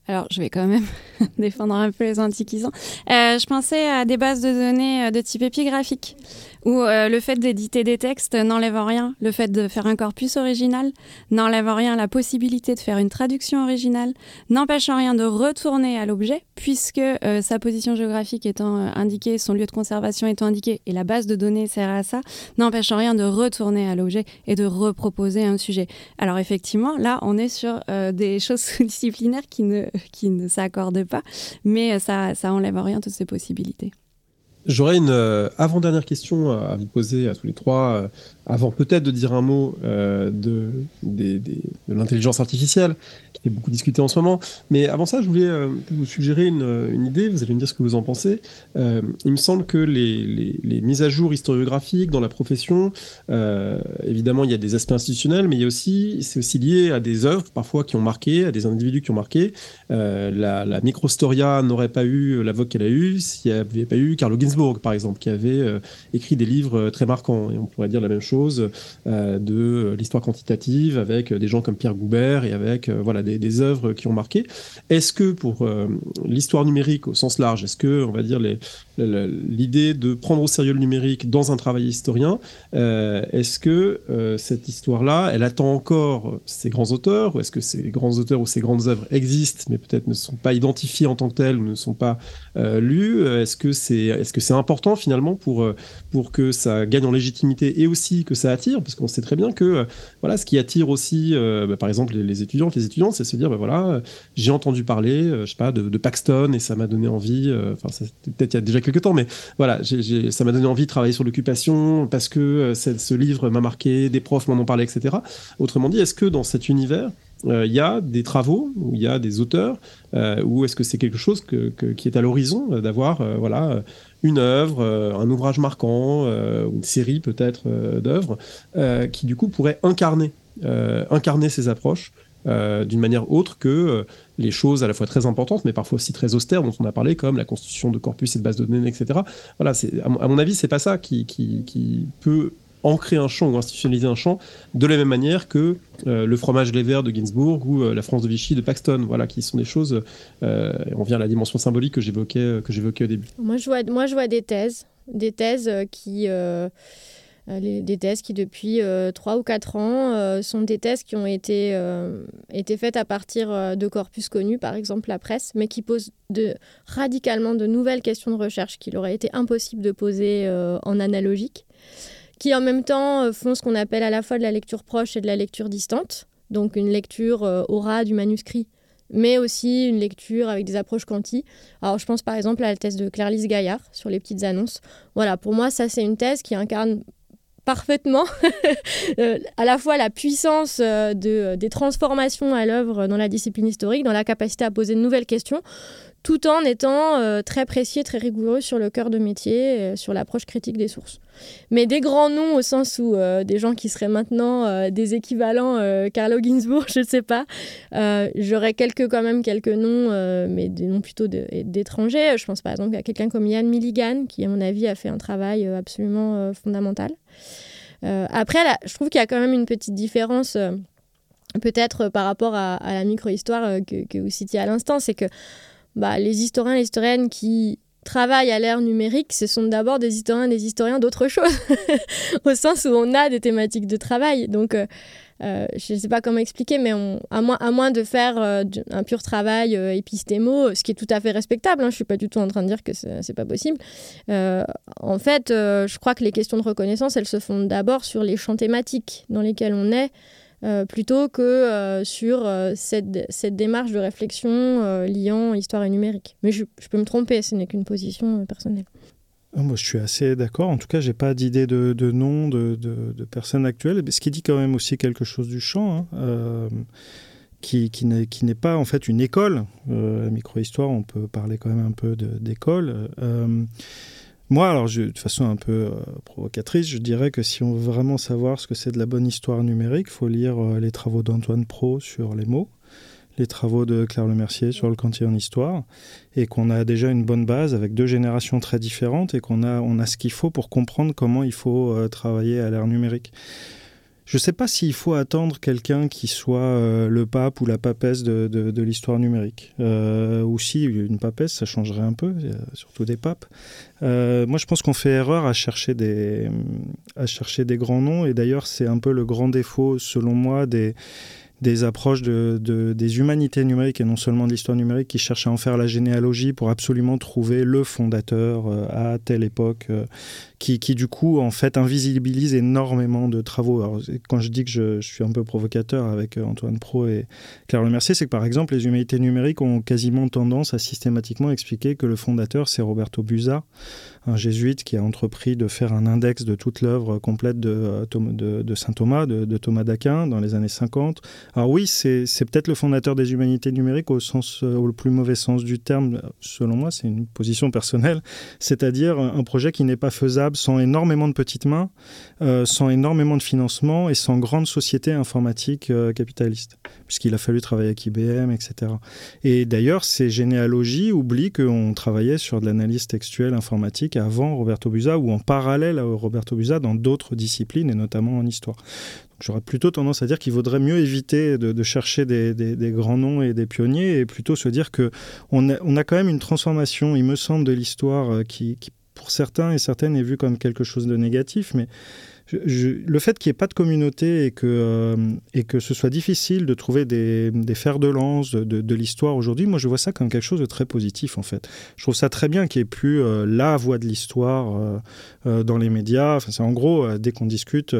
Alors, je vais quand même (laughs) défendre un peu les antiquisants. Euh, je pensais à des bases de données euh, de type épigraphique où euh, le fait d'éditer des textes n'enlève rien, le fait de faire un corpus original n'enlève rien, la possibilité de faire une traduction originale n'empêche rien de retourner à l'objet, puisque euh, sa position géographique étant euh, indiquée, son lieu de conservation étant indiqué, et la base de données sert à ça, n'empêche rien de retourner à l'objet et de reproposer un sujet. Alors effectivement, là, on est sur des (laughs) choses disciplinaires qui ne, qui ne s'accordent pas, mais ça, ça enlève rien toutes ces possibilités. J'aurais une euh, avant-dernière question à vous poser à tous les trois, euh, avant peut-être de dire un mot euh, de, l'intelligence artificielle, qui est beaucoup discutée en ce moment. Mais avant ça, je voulais vous suggérer une, une, idée, vous allez me dire ce que vous en pensez. il me semble que les, mises à jour historiographiques dans la profession, évidemment, il y a des aspects institutionnels, mais il y a aussi, c'est aussi lié à des œuvres parfois qui ont marqué, à des individus qui ont marqué. la, la Microstoria n'aurait pas eu la vogue qu'elle a eue s'il n'y avait pas eu Carlo Ginzburg par exemple, qui avait euh, écrit des livres euh, très marquants. Et on pourrait dire la même chose euh, de l'histoire quantitative avec des gens comme Pierre Goubert et avec voilà, des, des, œuvres qui ont marqué. Est-ce que pour l'histoire numérique au sens large, est-ce que, on va dire, l'idée de prendre au sérieux le numérique dans un travail historien, est-ce que cette histoire-là, elle attend encore ces grands auteurs, ou est-ce que ces grands auteurs ou ces grandes œuvres existent, mais peut-être ne sont pas identifiés en tant que tels ou ne sont pas lus Est-ce que c'est est -ce important finalement pour, euh, pour que ça gagne en légitimité et aussi que ça attire, parce qu'on sait très bien que euh, voilà, ce qui attire aussi, euh, bah, par exemple, les, les, étudiantes, les étudiants, c'est se dire, bah, voilà, j'ai entendu parler, je sais pas, de, Paxton et ça m'a donné envie, enfin, peut-être il y a déjà quelques temps, mais voilà, ça m'a donné envie de travailler sur l'occupation parce que ce livre m'a marqué, des profs m'en ont parlé, etc. Autrement dit, est-ce que dans cet univers, il y a des travaux, où il y a des auteurs, ou est-ce que c'est quelque chose qui est à l'horizon d'avoir voilà une œuvre, euh, un ouvrage marquant, euh, une série peut-être euh, d'œuvres, qui du coup pourrait incarner, incarner ces approches d'une manière autre que les choses à la fois très importantes, mais parfois aussi très austères dont on a parlé, comme la constitution de corpus et de bases de données, etc. Voilà, à, mon avis, c'est pas ça qui, qui peut ancrer un champ ou institutionnaliser un champ de la même manière que euh, le fromage les verts de Ginsburg ou euh, la France de Vichy de Paxton, voilà, qui sont des choses. Euh, on vient à la dimension symbolique que j'évoquais que j'évoquais au début. Moi, je vois, moi, je vois des thèses, des thèses qui. des thèses qui, depuis 3 ou 4 ans, sont des thèses qui ont été, été faites à partir de corpus connus, par exemple la presse, mais qui posent de, radicalement de nouvelles questions de recherche qu'il aurait été impossible de poser en analogique qui en même temps euh, font ce qu'on appelle à la fois de la lecture proche et de la lecture distante, donc une lecture euh, au ras du manuscrit, mais aussi une lecture avec des approches quanti. Alors je pense par exemple à la thèse de Claire-Lise Gaillard sur les petites annonces. Voilà, pour moi ça c'est une thèse qui incarne parfaitement (laughs) euh, à la fois la puissance de, des transformations à l'œuvre dans la discipline historique, dans la capacité à poser de nouvelles questions, tout en étant euh, très précis et très rigoureux sur le cœur de métier, euh, sur l'approche critique des sources. Mais des grands noms au sens où euh, des gens qui seraient maintenant des équivalents Carlo Ginzburg, (laughs) je ne sais pas. J'aurais quelques, quand même quelques noms, mais des noms plutôt d'étrangers. Je pense par exemple à quelqu'un comme Ian Milligan, qui à mon avis a fait un travail absolument fondamental. après, je trouve qu'il y a quand même une petite différence peut-être par rapport à, à la micro-histoire que, que, vous citiez à l'instant, c'est que bah, les historiens et les historiennes qui travaillent à l'ère numérique, ce sont d'abord des historiens et des historiens d'autre chose, (laughs) au sens où on a des thématiques de travail. Donc, euh, euh, je ne sais pas comment expliquer, mais à, moins, de faire euh, un pur travail épistémo, ce qui est tout à fait respectable, hein, je ne suis pas du tout en train de dire que ce n'est pas possible. en fait, je crois que les questions de reconnaissance, elles se font d'abord sur les champs thématiques dans lesquels on est. plutôt que sur cette, cette, démarche de réflexion liant histoire et numérique. Mais je, je peux me tromper, ce n'est qu'une position personnelle. Ah, moi, je suis assez d'accord. En tout cas, j'ai pas d'idée de, de, nom de, de, personnes actuelles. Ce qui dit quand même aussi quelque chose du champ, hein, euh, qui, qui n'est pas en fait une école. Euh, la micro-histoire, on peut parler quand même un peu d'école. Euh, moi, alors, de façon un peu provocatrice, je dirais que si on veut vraiment savoir ce que c'est de la bonne histoire numérique, il faut lire les travaux d'Antoine Pro sur les mots les travaux de Claire Lemercier sur le Cantier en histoire, et qu'on a déjà une bonne base avec deux générations très différentes, et qu'on a, on a ce qu'il faut pour comprendre comment il faut euh, travailler à l'ère numérique. Je ne sais pas s'il faut attendre quelqu'un qui soit euh, le pape ou la papesse de, l'histoire numérique. Euh, ou si une papesse, ça changerait un peu, surtout des papes. moi, je pense qu'on fait erreur à chercher des, à chercher des grands noms. Et d'ailleurs, c'est un peu le grand défaut, selon moi, des, des approches de, des humanités numériques et non seulement de l'histoire numérique qui cherchent à en faire la généalogie pour absolument trouver le fondateur euh, à telle époque euh, qui, du coup en fait invisibilise énormément de travaux. Quand je dis que je, suis un peu provocateur avec euh, Antoine Pro et Claire Lemercier, c'est que par exemple les humanités numériques ont quasiment tendance à systématiquement expliquer que le fondateur c'est Roberto Busa un jésuite qui a entrepris de faire un index de toute l'œuvre complète de, euh, de, saint Thomas, de, Thomas d'Aquin, dans les années 50. Alors oui, c'est peut-être le fondateur des humanités numériques au, sens, euh, au plus mauvais sens du terme, selon moi, c'est une position personnelle, c'est-à-dire un projet qui n'est pas faisable sans énormément de petites mains, euh, sans énormément de financement et sans grande société informatique capitaliste, puisqu'il a fallu travailler avec IBM, etc. Et d'ailleurs, ces généalogies oublient qu'on travaillait sur de l'analyse textuelle informatique avant Roberto Busa ou en parallèle à Roberto Busa dans d'autres disciplines et notamment en histoire. J'aurais plutôt tendance à dire qu'il vaudrait mieux éviter de, chercher des, grands noms et des pionniers et plutôt se dire que on a, quand même une transformation, il me semble, de l'histoire euh, qui, pour certains et certaines, est vue comme quelque chose de négatif, mais le fait qu'il n'y ait pas de communauté et que, euh, et que ce soit difficile de trouver des, des fers de lance de, l'histoire aujourd'hui, moi je vois ça comme quelque chose de très positif en fait. Je trouve ça très bien qu'il n'y ait plus euh, la voix de l'histoire euh, dans les médias. Enfin, c'est en gros, dès qu'on discute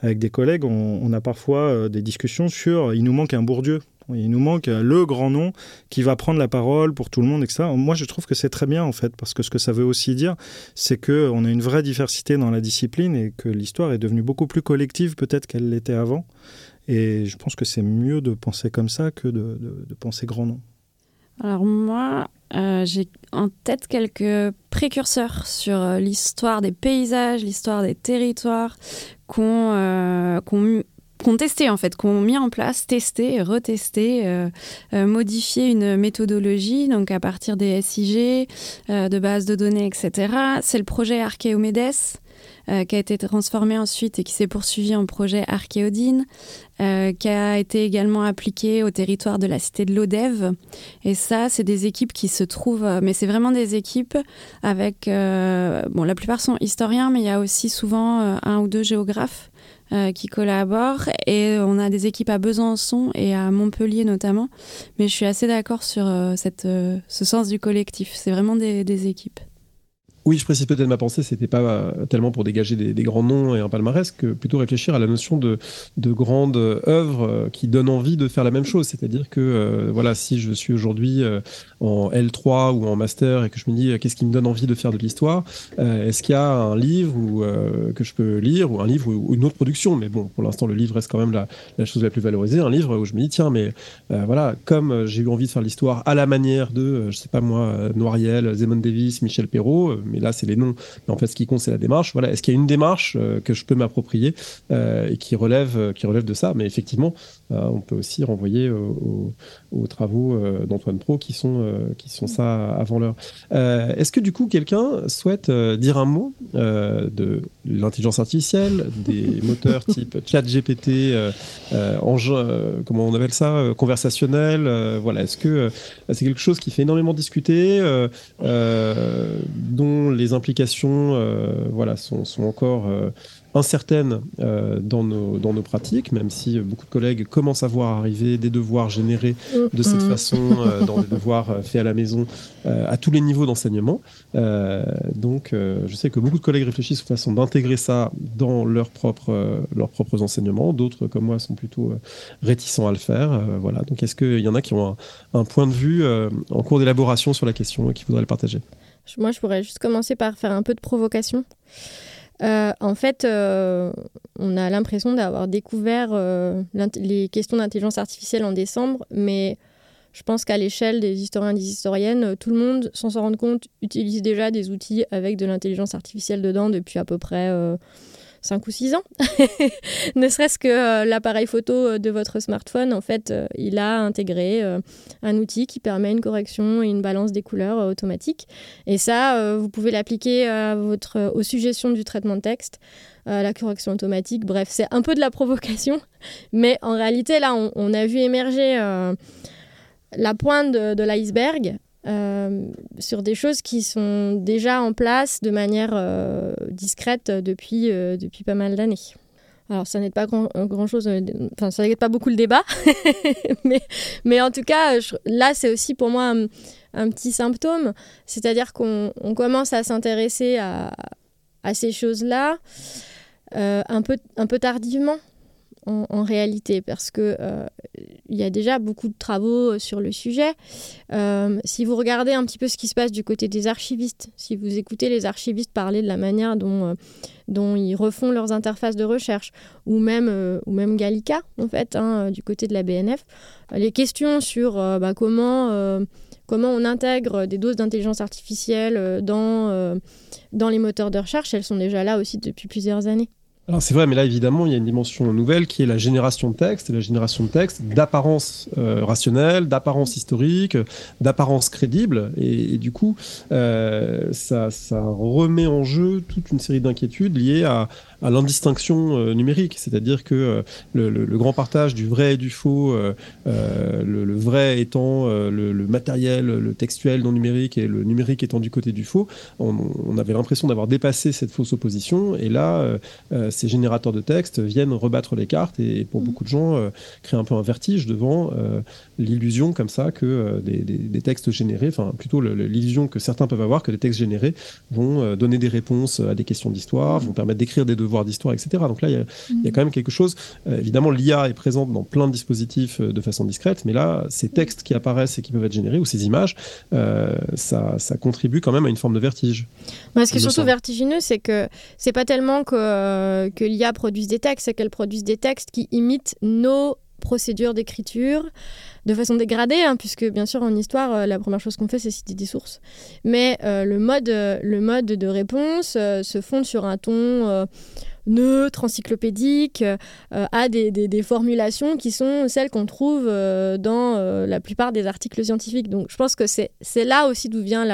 avec des collègues, on, on a parfois des discussions sur il nous manque un Bourdieu il nous manque le grand nom qui va prendre la parole pour tout le monde, etc. Moi, je trouve que c'est très bien, en fait, parce que ce que ça veut aussi dire, c'est qu'on a une vraie diversité dans la discipline et que l'histoire est devenue beaucoup plus collective, peut-être qu'elle l'était avant. Et je pense que c'est mieux de penser comme ça que de, penser grand nom. Alors moi, euh, j'ai en tête quelques précurseurs sur euh, l'histoire des paysages, l'histoire des territoires qu'on euh, qu'on testé en fait, qu'on mis en place, testé, retesté, euh, euh, modifié une méthodologie, donc à partir des SIG, euh, de bases de données, etc. C'est le projet Archéomédès. qui a été transformé ensuite et qui s'est poursuivi en projet Archéodine, qui a été également appliqué au territoire de la cité de l'Odève. Et ça, c'est des équipes qui se trouvent, mais c'est vraiment des équipes avec, bon, la plupart sont historiens, mais il y a aussi souvent un ou deux géographes euh, qui collaborent et on a des équipes à Besançon et à Montpellier notamment. Mais je suis assez d'accord sur euh, cette, euh, ce sens du collectif. C'est vraiment des, des équipes. Oui, je précise peut-être ma pensée, c'était pas euh, tellement pour dégager des, grands noms et un palmarès que plutôt réfléchir à la notion de, de grande œuvre euh, qui donne envie de faire la même chose. C'est-à-dire que euh, voilà, si je suis aujourd'hui en L3 ou en master et que je me dis qu'est-ce qui me donne envie de faire de l'histoire, est-ce qu'il y a un livre ou, que je peux lire ou un livre ou, une autre production? Mais bon, pour l'instant, le livre reste quand même la, chose la plus valorisée. Un livre où je me dis tiens, mais voilà, comme j'ai eu envie de faire l'histoire à la manière de, je sais pas moi, Noiriel, Zemon Davis, Michel Perrault là c'est les noms. Mais en fait, ce qui compte c'est la démarche. Voilà, est-ce qu'il y a une démarche que je peux m'approprier et qui relève, qui relève de ça? Mais effectivement, on peut aussi renvoyer aux, travaux d'Antoine Pro qui sont qui sont ça avant l'heure. est-ce que du coup quelqu'un souhaite dire un mot de l'intelligence artificielle, des (laughs) moteurs type ChatGPT, euh, euh, comment on appelle ça, conversationnel. voilà, est-ce que c'est quelque chose qui fait énormément discuter, dont les implications, voilà, sont, sont encore incertaine euh, dans, nos, dans nos pratiques, même si beaucoup de collègues commencent à voir arriver des devoirs générés de cette mm-hmm. façon, euh, dans des devoirs euh, faits à la maison, à tous les niveaux d'enseignement. donc, je sais que beaucoup de collègues réfléchissent aux façon d'intégrer ça dans leurs propres, leurs propres enseignements. D'autres, comme moi, sont plutôt réticents à le faire. voilà. Donc, est-ce qu'il y en a qui ont un, un point de vue en cours d'élaboration sur la question et qui voudraient le partager? Moi, je pourrais juste commencer par faire un peu de provocation. Euh, en fait, euh, on a l'impression d'avoir découvert euh, les questions d'intelligence artificielle en décembre, mais je pense qu'à l'échelle des historiens et des historiennes, tout le monde, sans s'en rendre compte, utilise déjà des outils avec de l'intelligence artificielle dedans depuis à peu près 5 ou 6 ans. (laughs) ne serait-ce que euh, l'appareil photo euh, de votre smartphone, en fait, euh, il a intégré un outil qui permet une correction et une balance des couleurs automatique. Et ça, vous pouvez l'appliquer à votre, aux suggestions du traitement de texte, à la correction automatique. Bref, c'est un peu de la provocation. (laughs) Mais en réalité, là, on, a vu émerger la pointe de l'iceberg euh, sur des choses qui sont déjà en place de manière euh, discrète depuis, euh, depuis pas mal d'années. Alors, ça n'aide pas grand, grand chose, enfin, ça n'aide pas beaucoup le débat, (laughs) mais, mais en tout cas, là, c'est aussi pour moi un, petit symptôme, c'est-à-dire qu'on commence à s'intéresser à, à, ces choses-là un, peu, un peu tardivement en, réalité, parce que euh, il y a déjà beaucoup de travaux euh, sur le sujet. Euh, si vous regardez un petit peu ce qui se passe du côté des archivistes, si vous écoutez les archivistes parler de la manière dont, ils refont leurs interfaces de recherche, ou même, Gallica, en fait, hein, du côté de la BNF, les questions sur bah, comment on intègre des doses d'intelligence artificielle dans les moteurs de recherche, elles sont déjà là aussi depuis plusieurs années. Alors c'est vrai, mais là évidemment il y a une dimension nouvelle qui est la génération de texte, et la génération de texte d'apparence euh, rationnelle, d'apparence historique, d'apparence crédible, et, du coup euh, ça, ça, remet en jeu toute une série d'inquiétudes liées à, à l'indistinction euh, numérique, c'est-à-dire que euh, le, grand partage du vrai et du faux, euh, le, vrai étant le, matériel, le textuel non numérique et le numérique étant du côté du faux, on, avait l'impression d'avoir dépassé cette fausse opposition. Et là, ces générateurs de texte viennent rebattre les cartes et, pour mmh. beaucoup de gens créent un peu un vertige devant l'illusion comme ça que des, textes générés, enfin plutôt l'illusion que certains peuvent avoir que les textes générés vont donner des réponses à des questions d'histoire, vont permettre d'écrire des devoirs d'histoire, etc. Donc là, il y, a, mm. quand même quelque chose. Euh, évidemment, l'IA est présente dans plein de dispositifs euh, de façon discrète, mais là, ces textes qui apparaissent et qui peuvent être générés, ou ces images, euh, ça, ça, contribue quand même à une forme de vertige. ce qui est surtout vertigineux, c'est que c'est pas tellement que, que l'IA produise des textes, c'est qu'elle produise des textes qui imitent nos procédures d'écriture de façon dégradée, hein, puisque bien sûr en histoire, la première chose qu'on fait, c'est citer des sources. Mais le, mode, le mode de réponse se fonde sur un ton neutre, encyclopédique, euh, à des, formulations qui sont celles qu'on trouve euh, dans euh, la plupart des articles scientifiques. Donc je pense que c'est là aussi d'où vient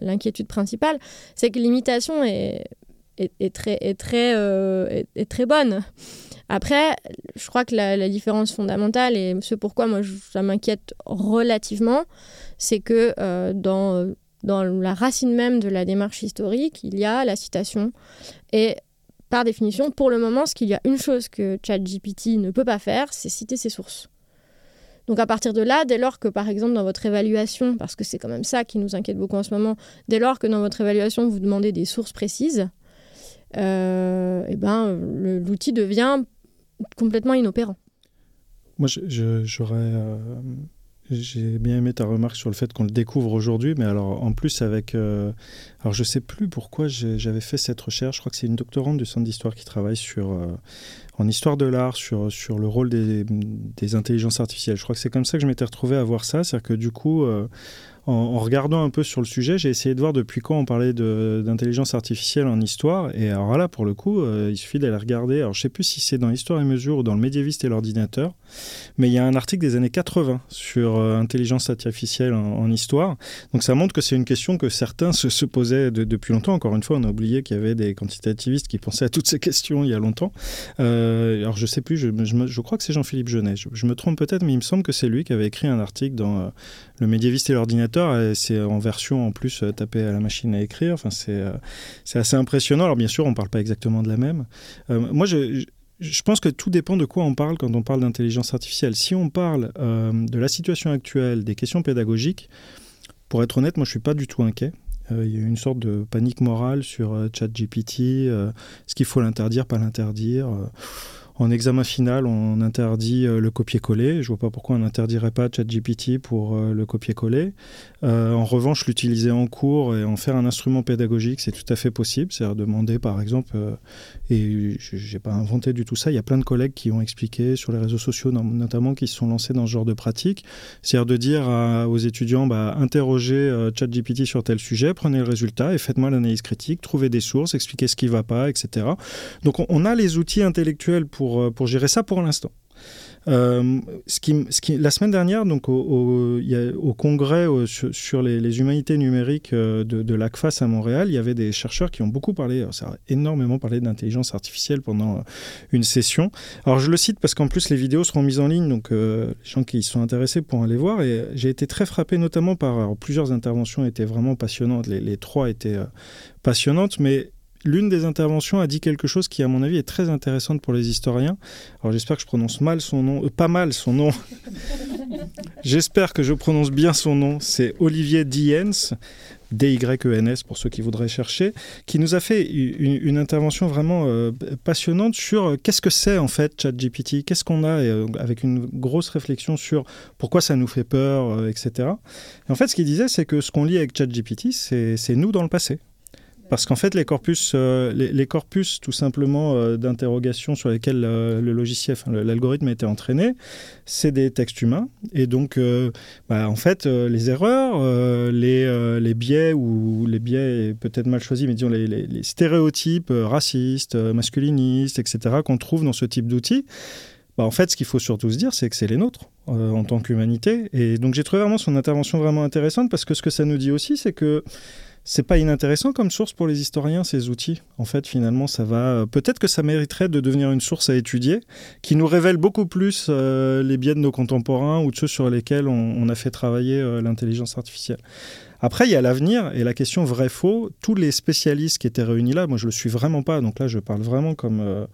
l'inquiétude principale, c'est que l'imitation est, est, très, est, très, est, très bonne. Après, je crois que la, différence fondamentale, et ce pourquoi moi ça m'inquiète relativement, c'est que dans, dans la racine même de la démarche historique, il y a la citation. Et par définition, pour le moment, ce qu'il y a une chose que ChatGPT ne peut pas faire, c'est citer ses sources. Donc à partir de là, dès lors que par exemple dans votre évaluation, parce que c'est quand même ça qui nous inquiète beaucoup en ce moment, dès lors que dans votre évaluation vous demandez des sources précises, euh, eh ben, l'outil devient complètement inopérant. Moi, j'aurais euh, j'ai bien aimé ta remarque sur le fait qu'on le découvre aujourd'hui, mais alors en plus avec... Euh, alors je sais plus pourquoi j'avais fait cette recherche, je crois que c'est une doctorante du Centre d'Histoire qui travaille sur, euh, en histoire de l'art, sur, sur le rôle des, des, intelligences artificielles. Je crois que c'est comme ça que je m'étais retrouvé à voir ça, c'est-à-dire que du coup, en, regardant un peu sur le sujet, j'ai essayé de voir depuis quand on parlait d'intelligence artificielle en histoire. Et alors là, pour le coup, euh, il suffit d'aller regarder. Alors je sais plus si c'est dans Histoire et Mesure ou dans le médiéviste et l'ordinateur, mais il y a un article des années 80 sur euh, intelligence artificielle en, histoire. Donc ça montre que c'est une question que certains se, posaient depuis longtemps. Encore une fois, on a oublié qu'il y avait des quantitativistes qui pensaient à toutes ces questions il y a longtemps. Euh, alors je sais plus, je, je, crois que c'est Jean-Philippe Genet. Je, me trompe peut-être, mais il me semble que c'est lui qui avait écrit un article dans le médiéviste et l'ordinateur. C'est en version en plus tapée à la machine à écrire. Enfin, c'est c'est assez impressionnant. Alors bien sûr, on ne parle pas exactement de la même. moi, je, je pense que tout dépend de quoi on parle quand on parle d'intelligence artificielle. Si on parle euh, de la situation actuelle, des questions pédagogiques, pour être honnête, moi je ne suis pas du tout inquiet. Euh, il y a une sorte de panique morale sur euh, ChatGPT, ce qu'il faut l'interdire, pas l'interdire. En examen final, on interdit euh, le copier-coller. Je vois pas pourquoi on n'interdirait pas ChatGPT pour euh, le copier-coller. Euh, en revanche, l'utiliser en cours et en faire un instrument pédagogique, c'est tout à fait possible. C'est-à-dire demander, par exemple, et je n'ai pas inventé du tout ça, il y a plein de collègues qui ont expliqué sur les réseaux sociaux, notamment, qui se sont lancés dans ce genre de pratique. C'est-à-dire de dire aux étudiants, bah, interrogez ChatGPT sur tel sujet, prenez le résultat et faites-moi l'analyse critique, trouvez des sources, expliquez ce qui ne va pas, etc. Donc on a les outils intellectuels pour euh, pour, gérer ça pour l'instant. Euh, la semaine dernière, donc au, congrès sur, les, humanités numériques euh, de, l'ACFAS à Montréal, il y avait des chercheurs qui ont beaucoup parlé, ça a énormément parlé d'intelligence artificielle pendant une session. Alors je le cite parce qu'en plus les vidéos seront mises en ligne, donc les gens qui y sont intéressés pourront aller voir. Et j'ai été très frappé notamment par plusieurs interventions étaient vraiment passionnantes. Les trois étaient passionnantes, mais l'une des interventions a dit quelque chose qui, à mon avis, est très intéressante pour les historiens. Alors j'espère que je prononce mal son nom, euh, pas mal son nom. (laughs) j'espère que je prononce bien son nom. C'est Olivier Diens. D-Y-E-N-S pour ceux qui voudraient chercher, qui nous a fait une, intervention vraiment euh, passionnante sur euh, qu'est-ce que c'est en fait ChatGPT, qu'est-ce qu'on a, avec une grosse réflexion sur pourquoi ça nous fait peur, etc. en fait, ce qu'il disait, c'est que ce qu'on lit avec ChatGPT, c'est nous dans le passé. Parce qu'en fait, les corpus, euh, les, corpus tout simplement euh, d'interrogation sur lesquels euh, le logiciel, l'algorithme a été entraîné, c'est des textes humains. Et donc, bah, en fait, les erreurs, les, biais, ou les biais peut-être mal choisis, mais disons les, les stéréotypes racistes, masculinistes, etc., qu'on trouve dans ce type d'outils, bah, en fait, ce qu'il faut surtout se dire, c'est que c'est les nôtres en tant qu'humanité. Et donc, j'ai trouvé vraiment son intervention vraiment intéressante parce que ce que ça nous dit aussi, c'est que c'est pas inintéressant comme source pour les historiens, ces outils? En fait, finalement, ça va. Peut-être que ça mériterait de devenir une source à étudier, qui nous révèle beaucoup plus euh, les biais de nos contemporains ou de ceux sur lesquels on, a fait travailler euh, l'intelligence artificielle. Après, il y a l'avenir et la question vrai-faux. Tous les spécialistes qui étaient réunis là, moi je le suis vraiment pas, donc là je parle vraiment comme, euh,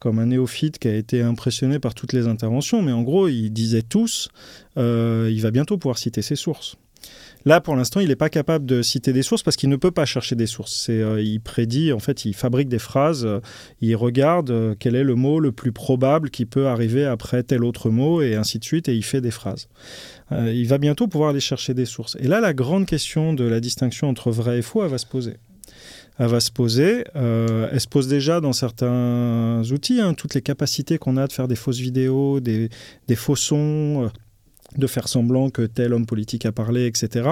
comme un néophyte qui a été impressionné par toutes les interventions, mais en gros, ils disaient tous, il va bientôt pouvoir citer ses sources. Là, pour l'instant, il n'est pas capable de citer des sources parce qu'il ne peut pas chercher des sources. Euh, il prédit, en fait, il fabrique des phrases, euh, il regarde euh, quel est le mot le plus probable qui peut arriver après tel autre mot, et ainsi de suite, et il fait des phrases. il va bientôt pouvoir aller chercher des sources. Et là, la grande question de la distinction entre vrai et faux, elle va se poser elle va se poser. elle se pose déjà dans certains outils, hein, toutes les capacités qu'on a de faire des fausses vidéos, des, des faux sons, de faire semblant que tel homme politique a parlé, etc.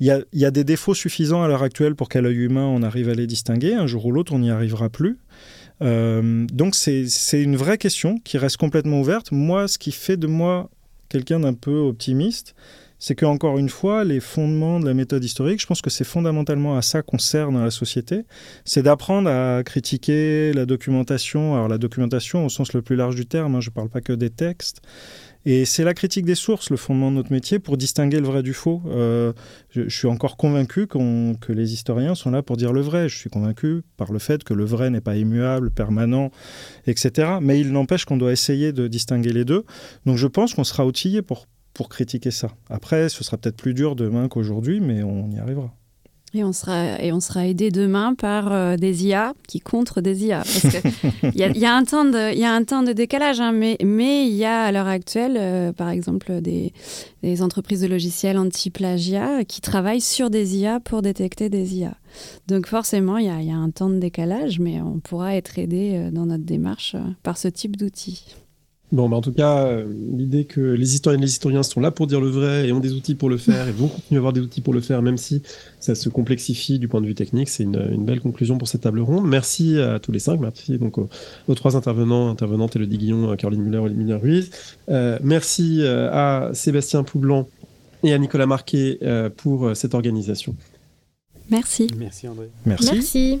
Il y a, des défauts suffisants à l'heure actuelle pour qu'à l'œil humain, on arrive à les distinguer. Un jour ou l'autre, on n'y arrivera plus. Euh, donc c'est une vraie question qui reste complètement ouverte. Moi, ce qui fait de moi quelqu'un d'un peu optimiste, c'est que encore une fois, les fondements de la méthode historique, je pense que c'est fondamentalement à ça qu'on sert dans la société, c'est d'apprendre à critiquer la documentation. Alors la documentation au sens le plus large du terme, hein, je ne parle pas que des textes, et c'est la critique des sources, le fondement de notre métier, pour distinguer le vrai du faux. Euh, je, suis encore convaincu que les historiens sont là pour dire le vrai. Je suis convaincu par le fait que le vrai n'est pas immuable, permanent, etc. Mais il n'empêche qu'on doit essayer de distinguer les deux. Donc je pense qu'on sera outillé pour, pour critiquer ça. Après, ce sera peut-être plus dur demain qu'aujourd'hui, mais on y arrivera. Et on sera, et on sera aidé demain par euh, des IA qui contre des IA. Il y, a un temps de, y a un temps de décalage, hein, mais il y a à l'heure actuelle, euh, par exemple, des, des, entreprises de logiciels anti-plagiat qui travaillent sur des IA pour détecter des IA. Donc forcément, il y, y, a un temps de décalage, mais on pourra être aidé euh, dans notre démarche par ce type d'outils. Bon, bah en tout cas, euh, l'idée que les historiennes et les historiens sont là pour dire le vrai et ont des outils pour le faire et vont continuer à avoir des outils pour le faire, même si ça se complexifie du point de vue technique, c'est une, une, belle conclusion pour cette table ronde. Merci à tous les cinq, merci donc aux, trois intervenants, intervenantes, Elodie Guillon, Caroline Muller, Olivier Ruiz. Euh, merci euh, à Sébastien Poublan et à Nicolas Marquet euh, pour cette organisation. Merci. Merci André. Merci. merci.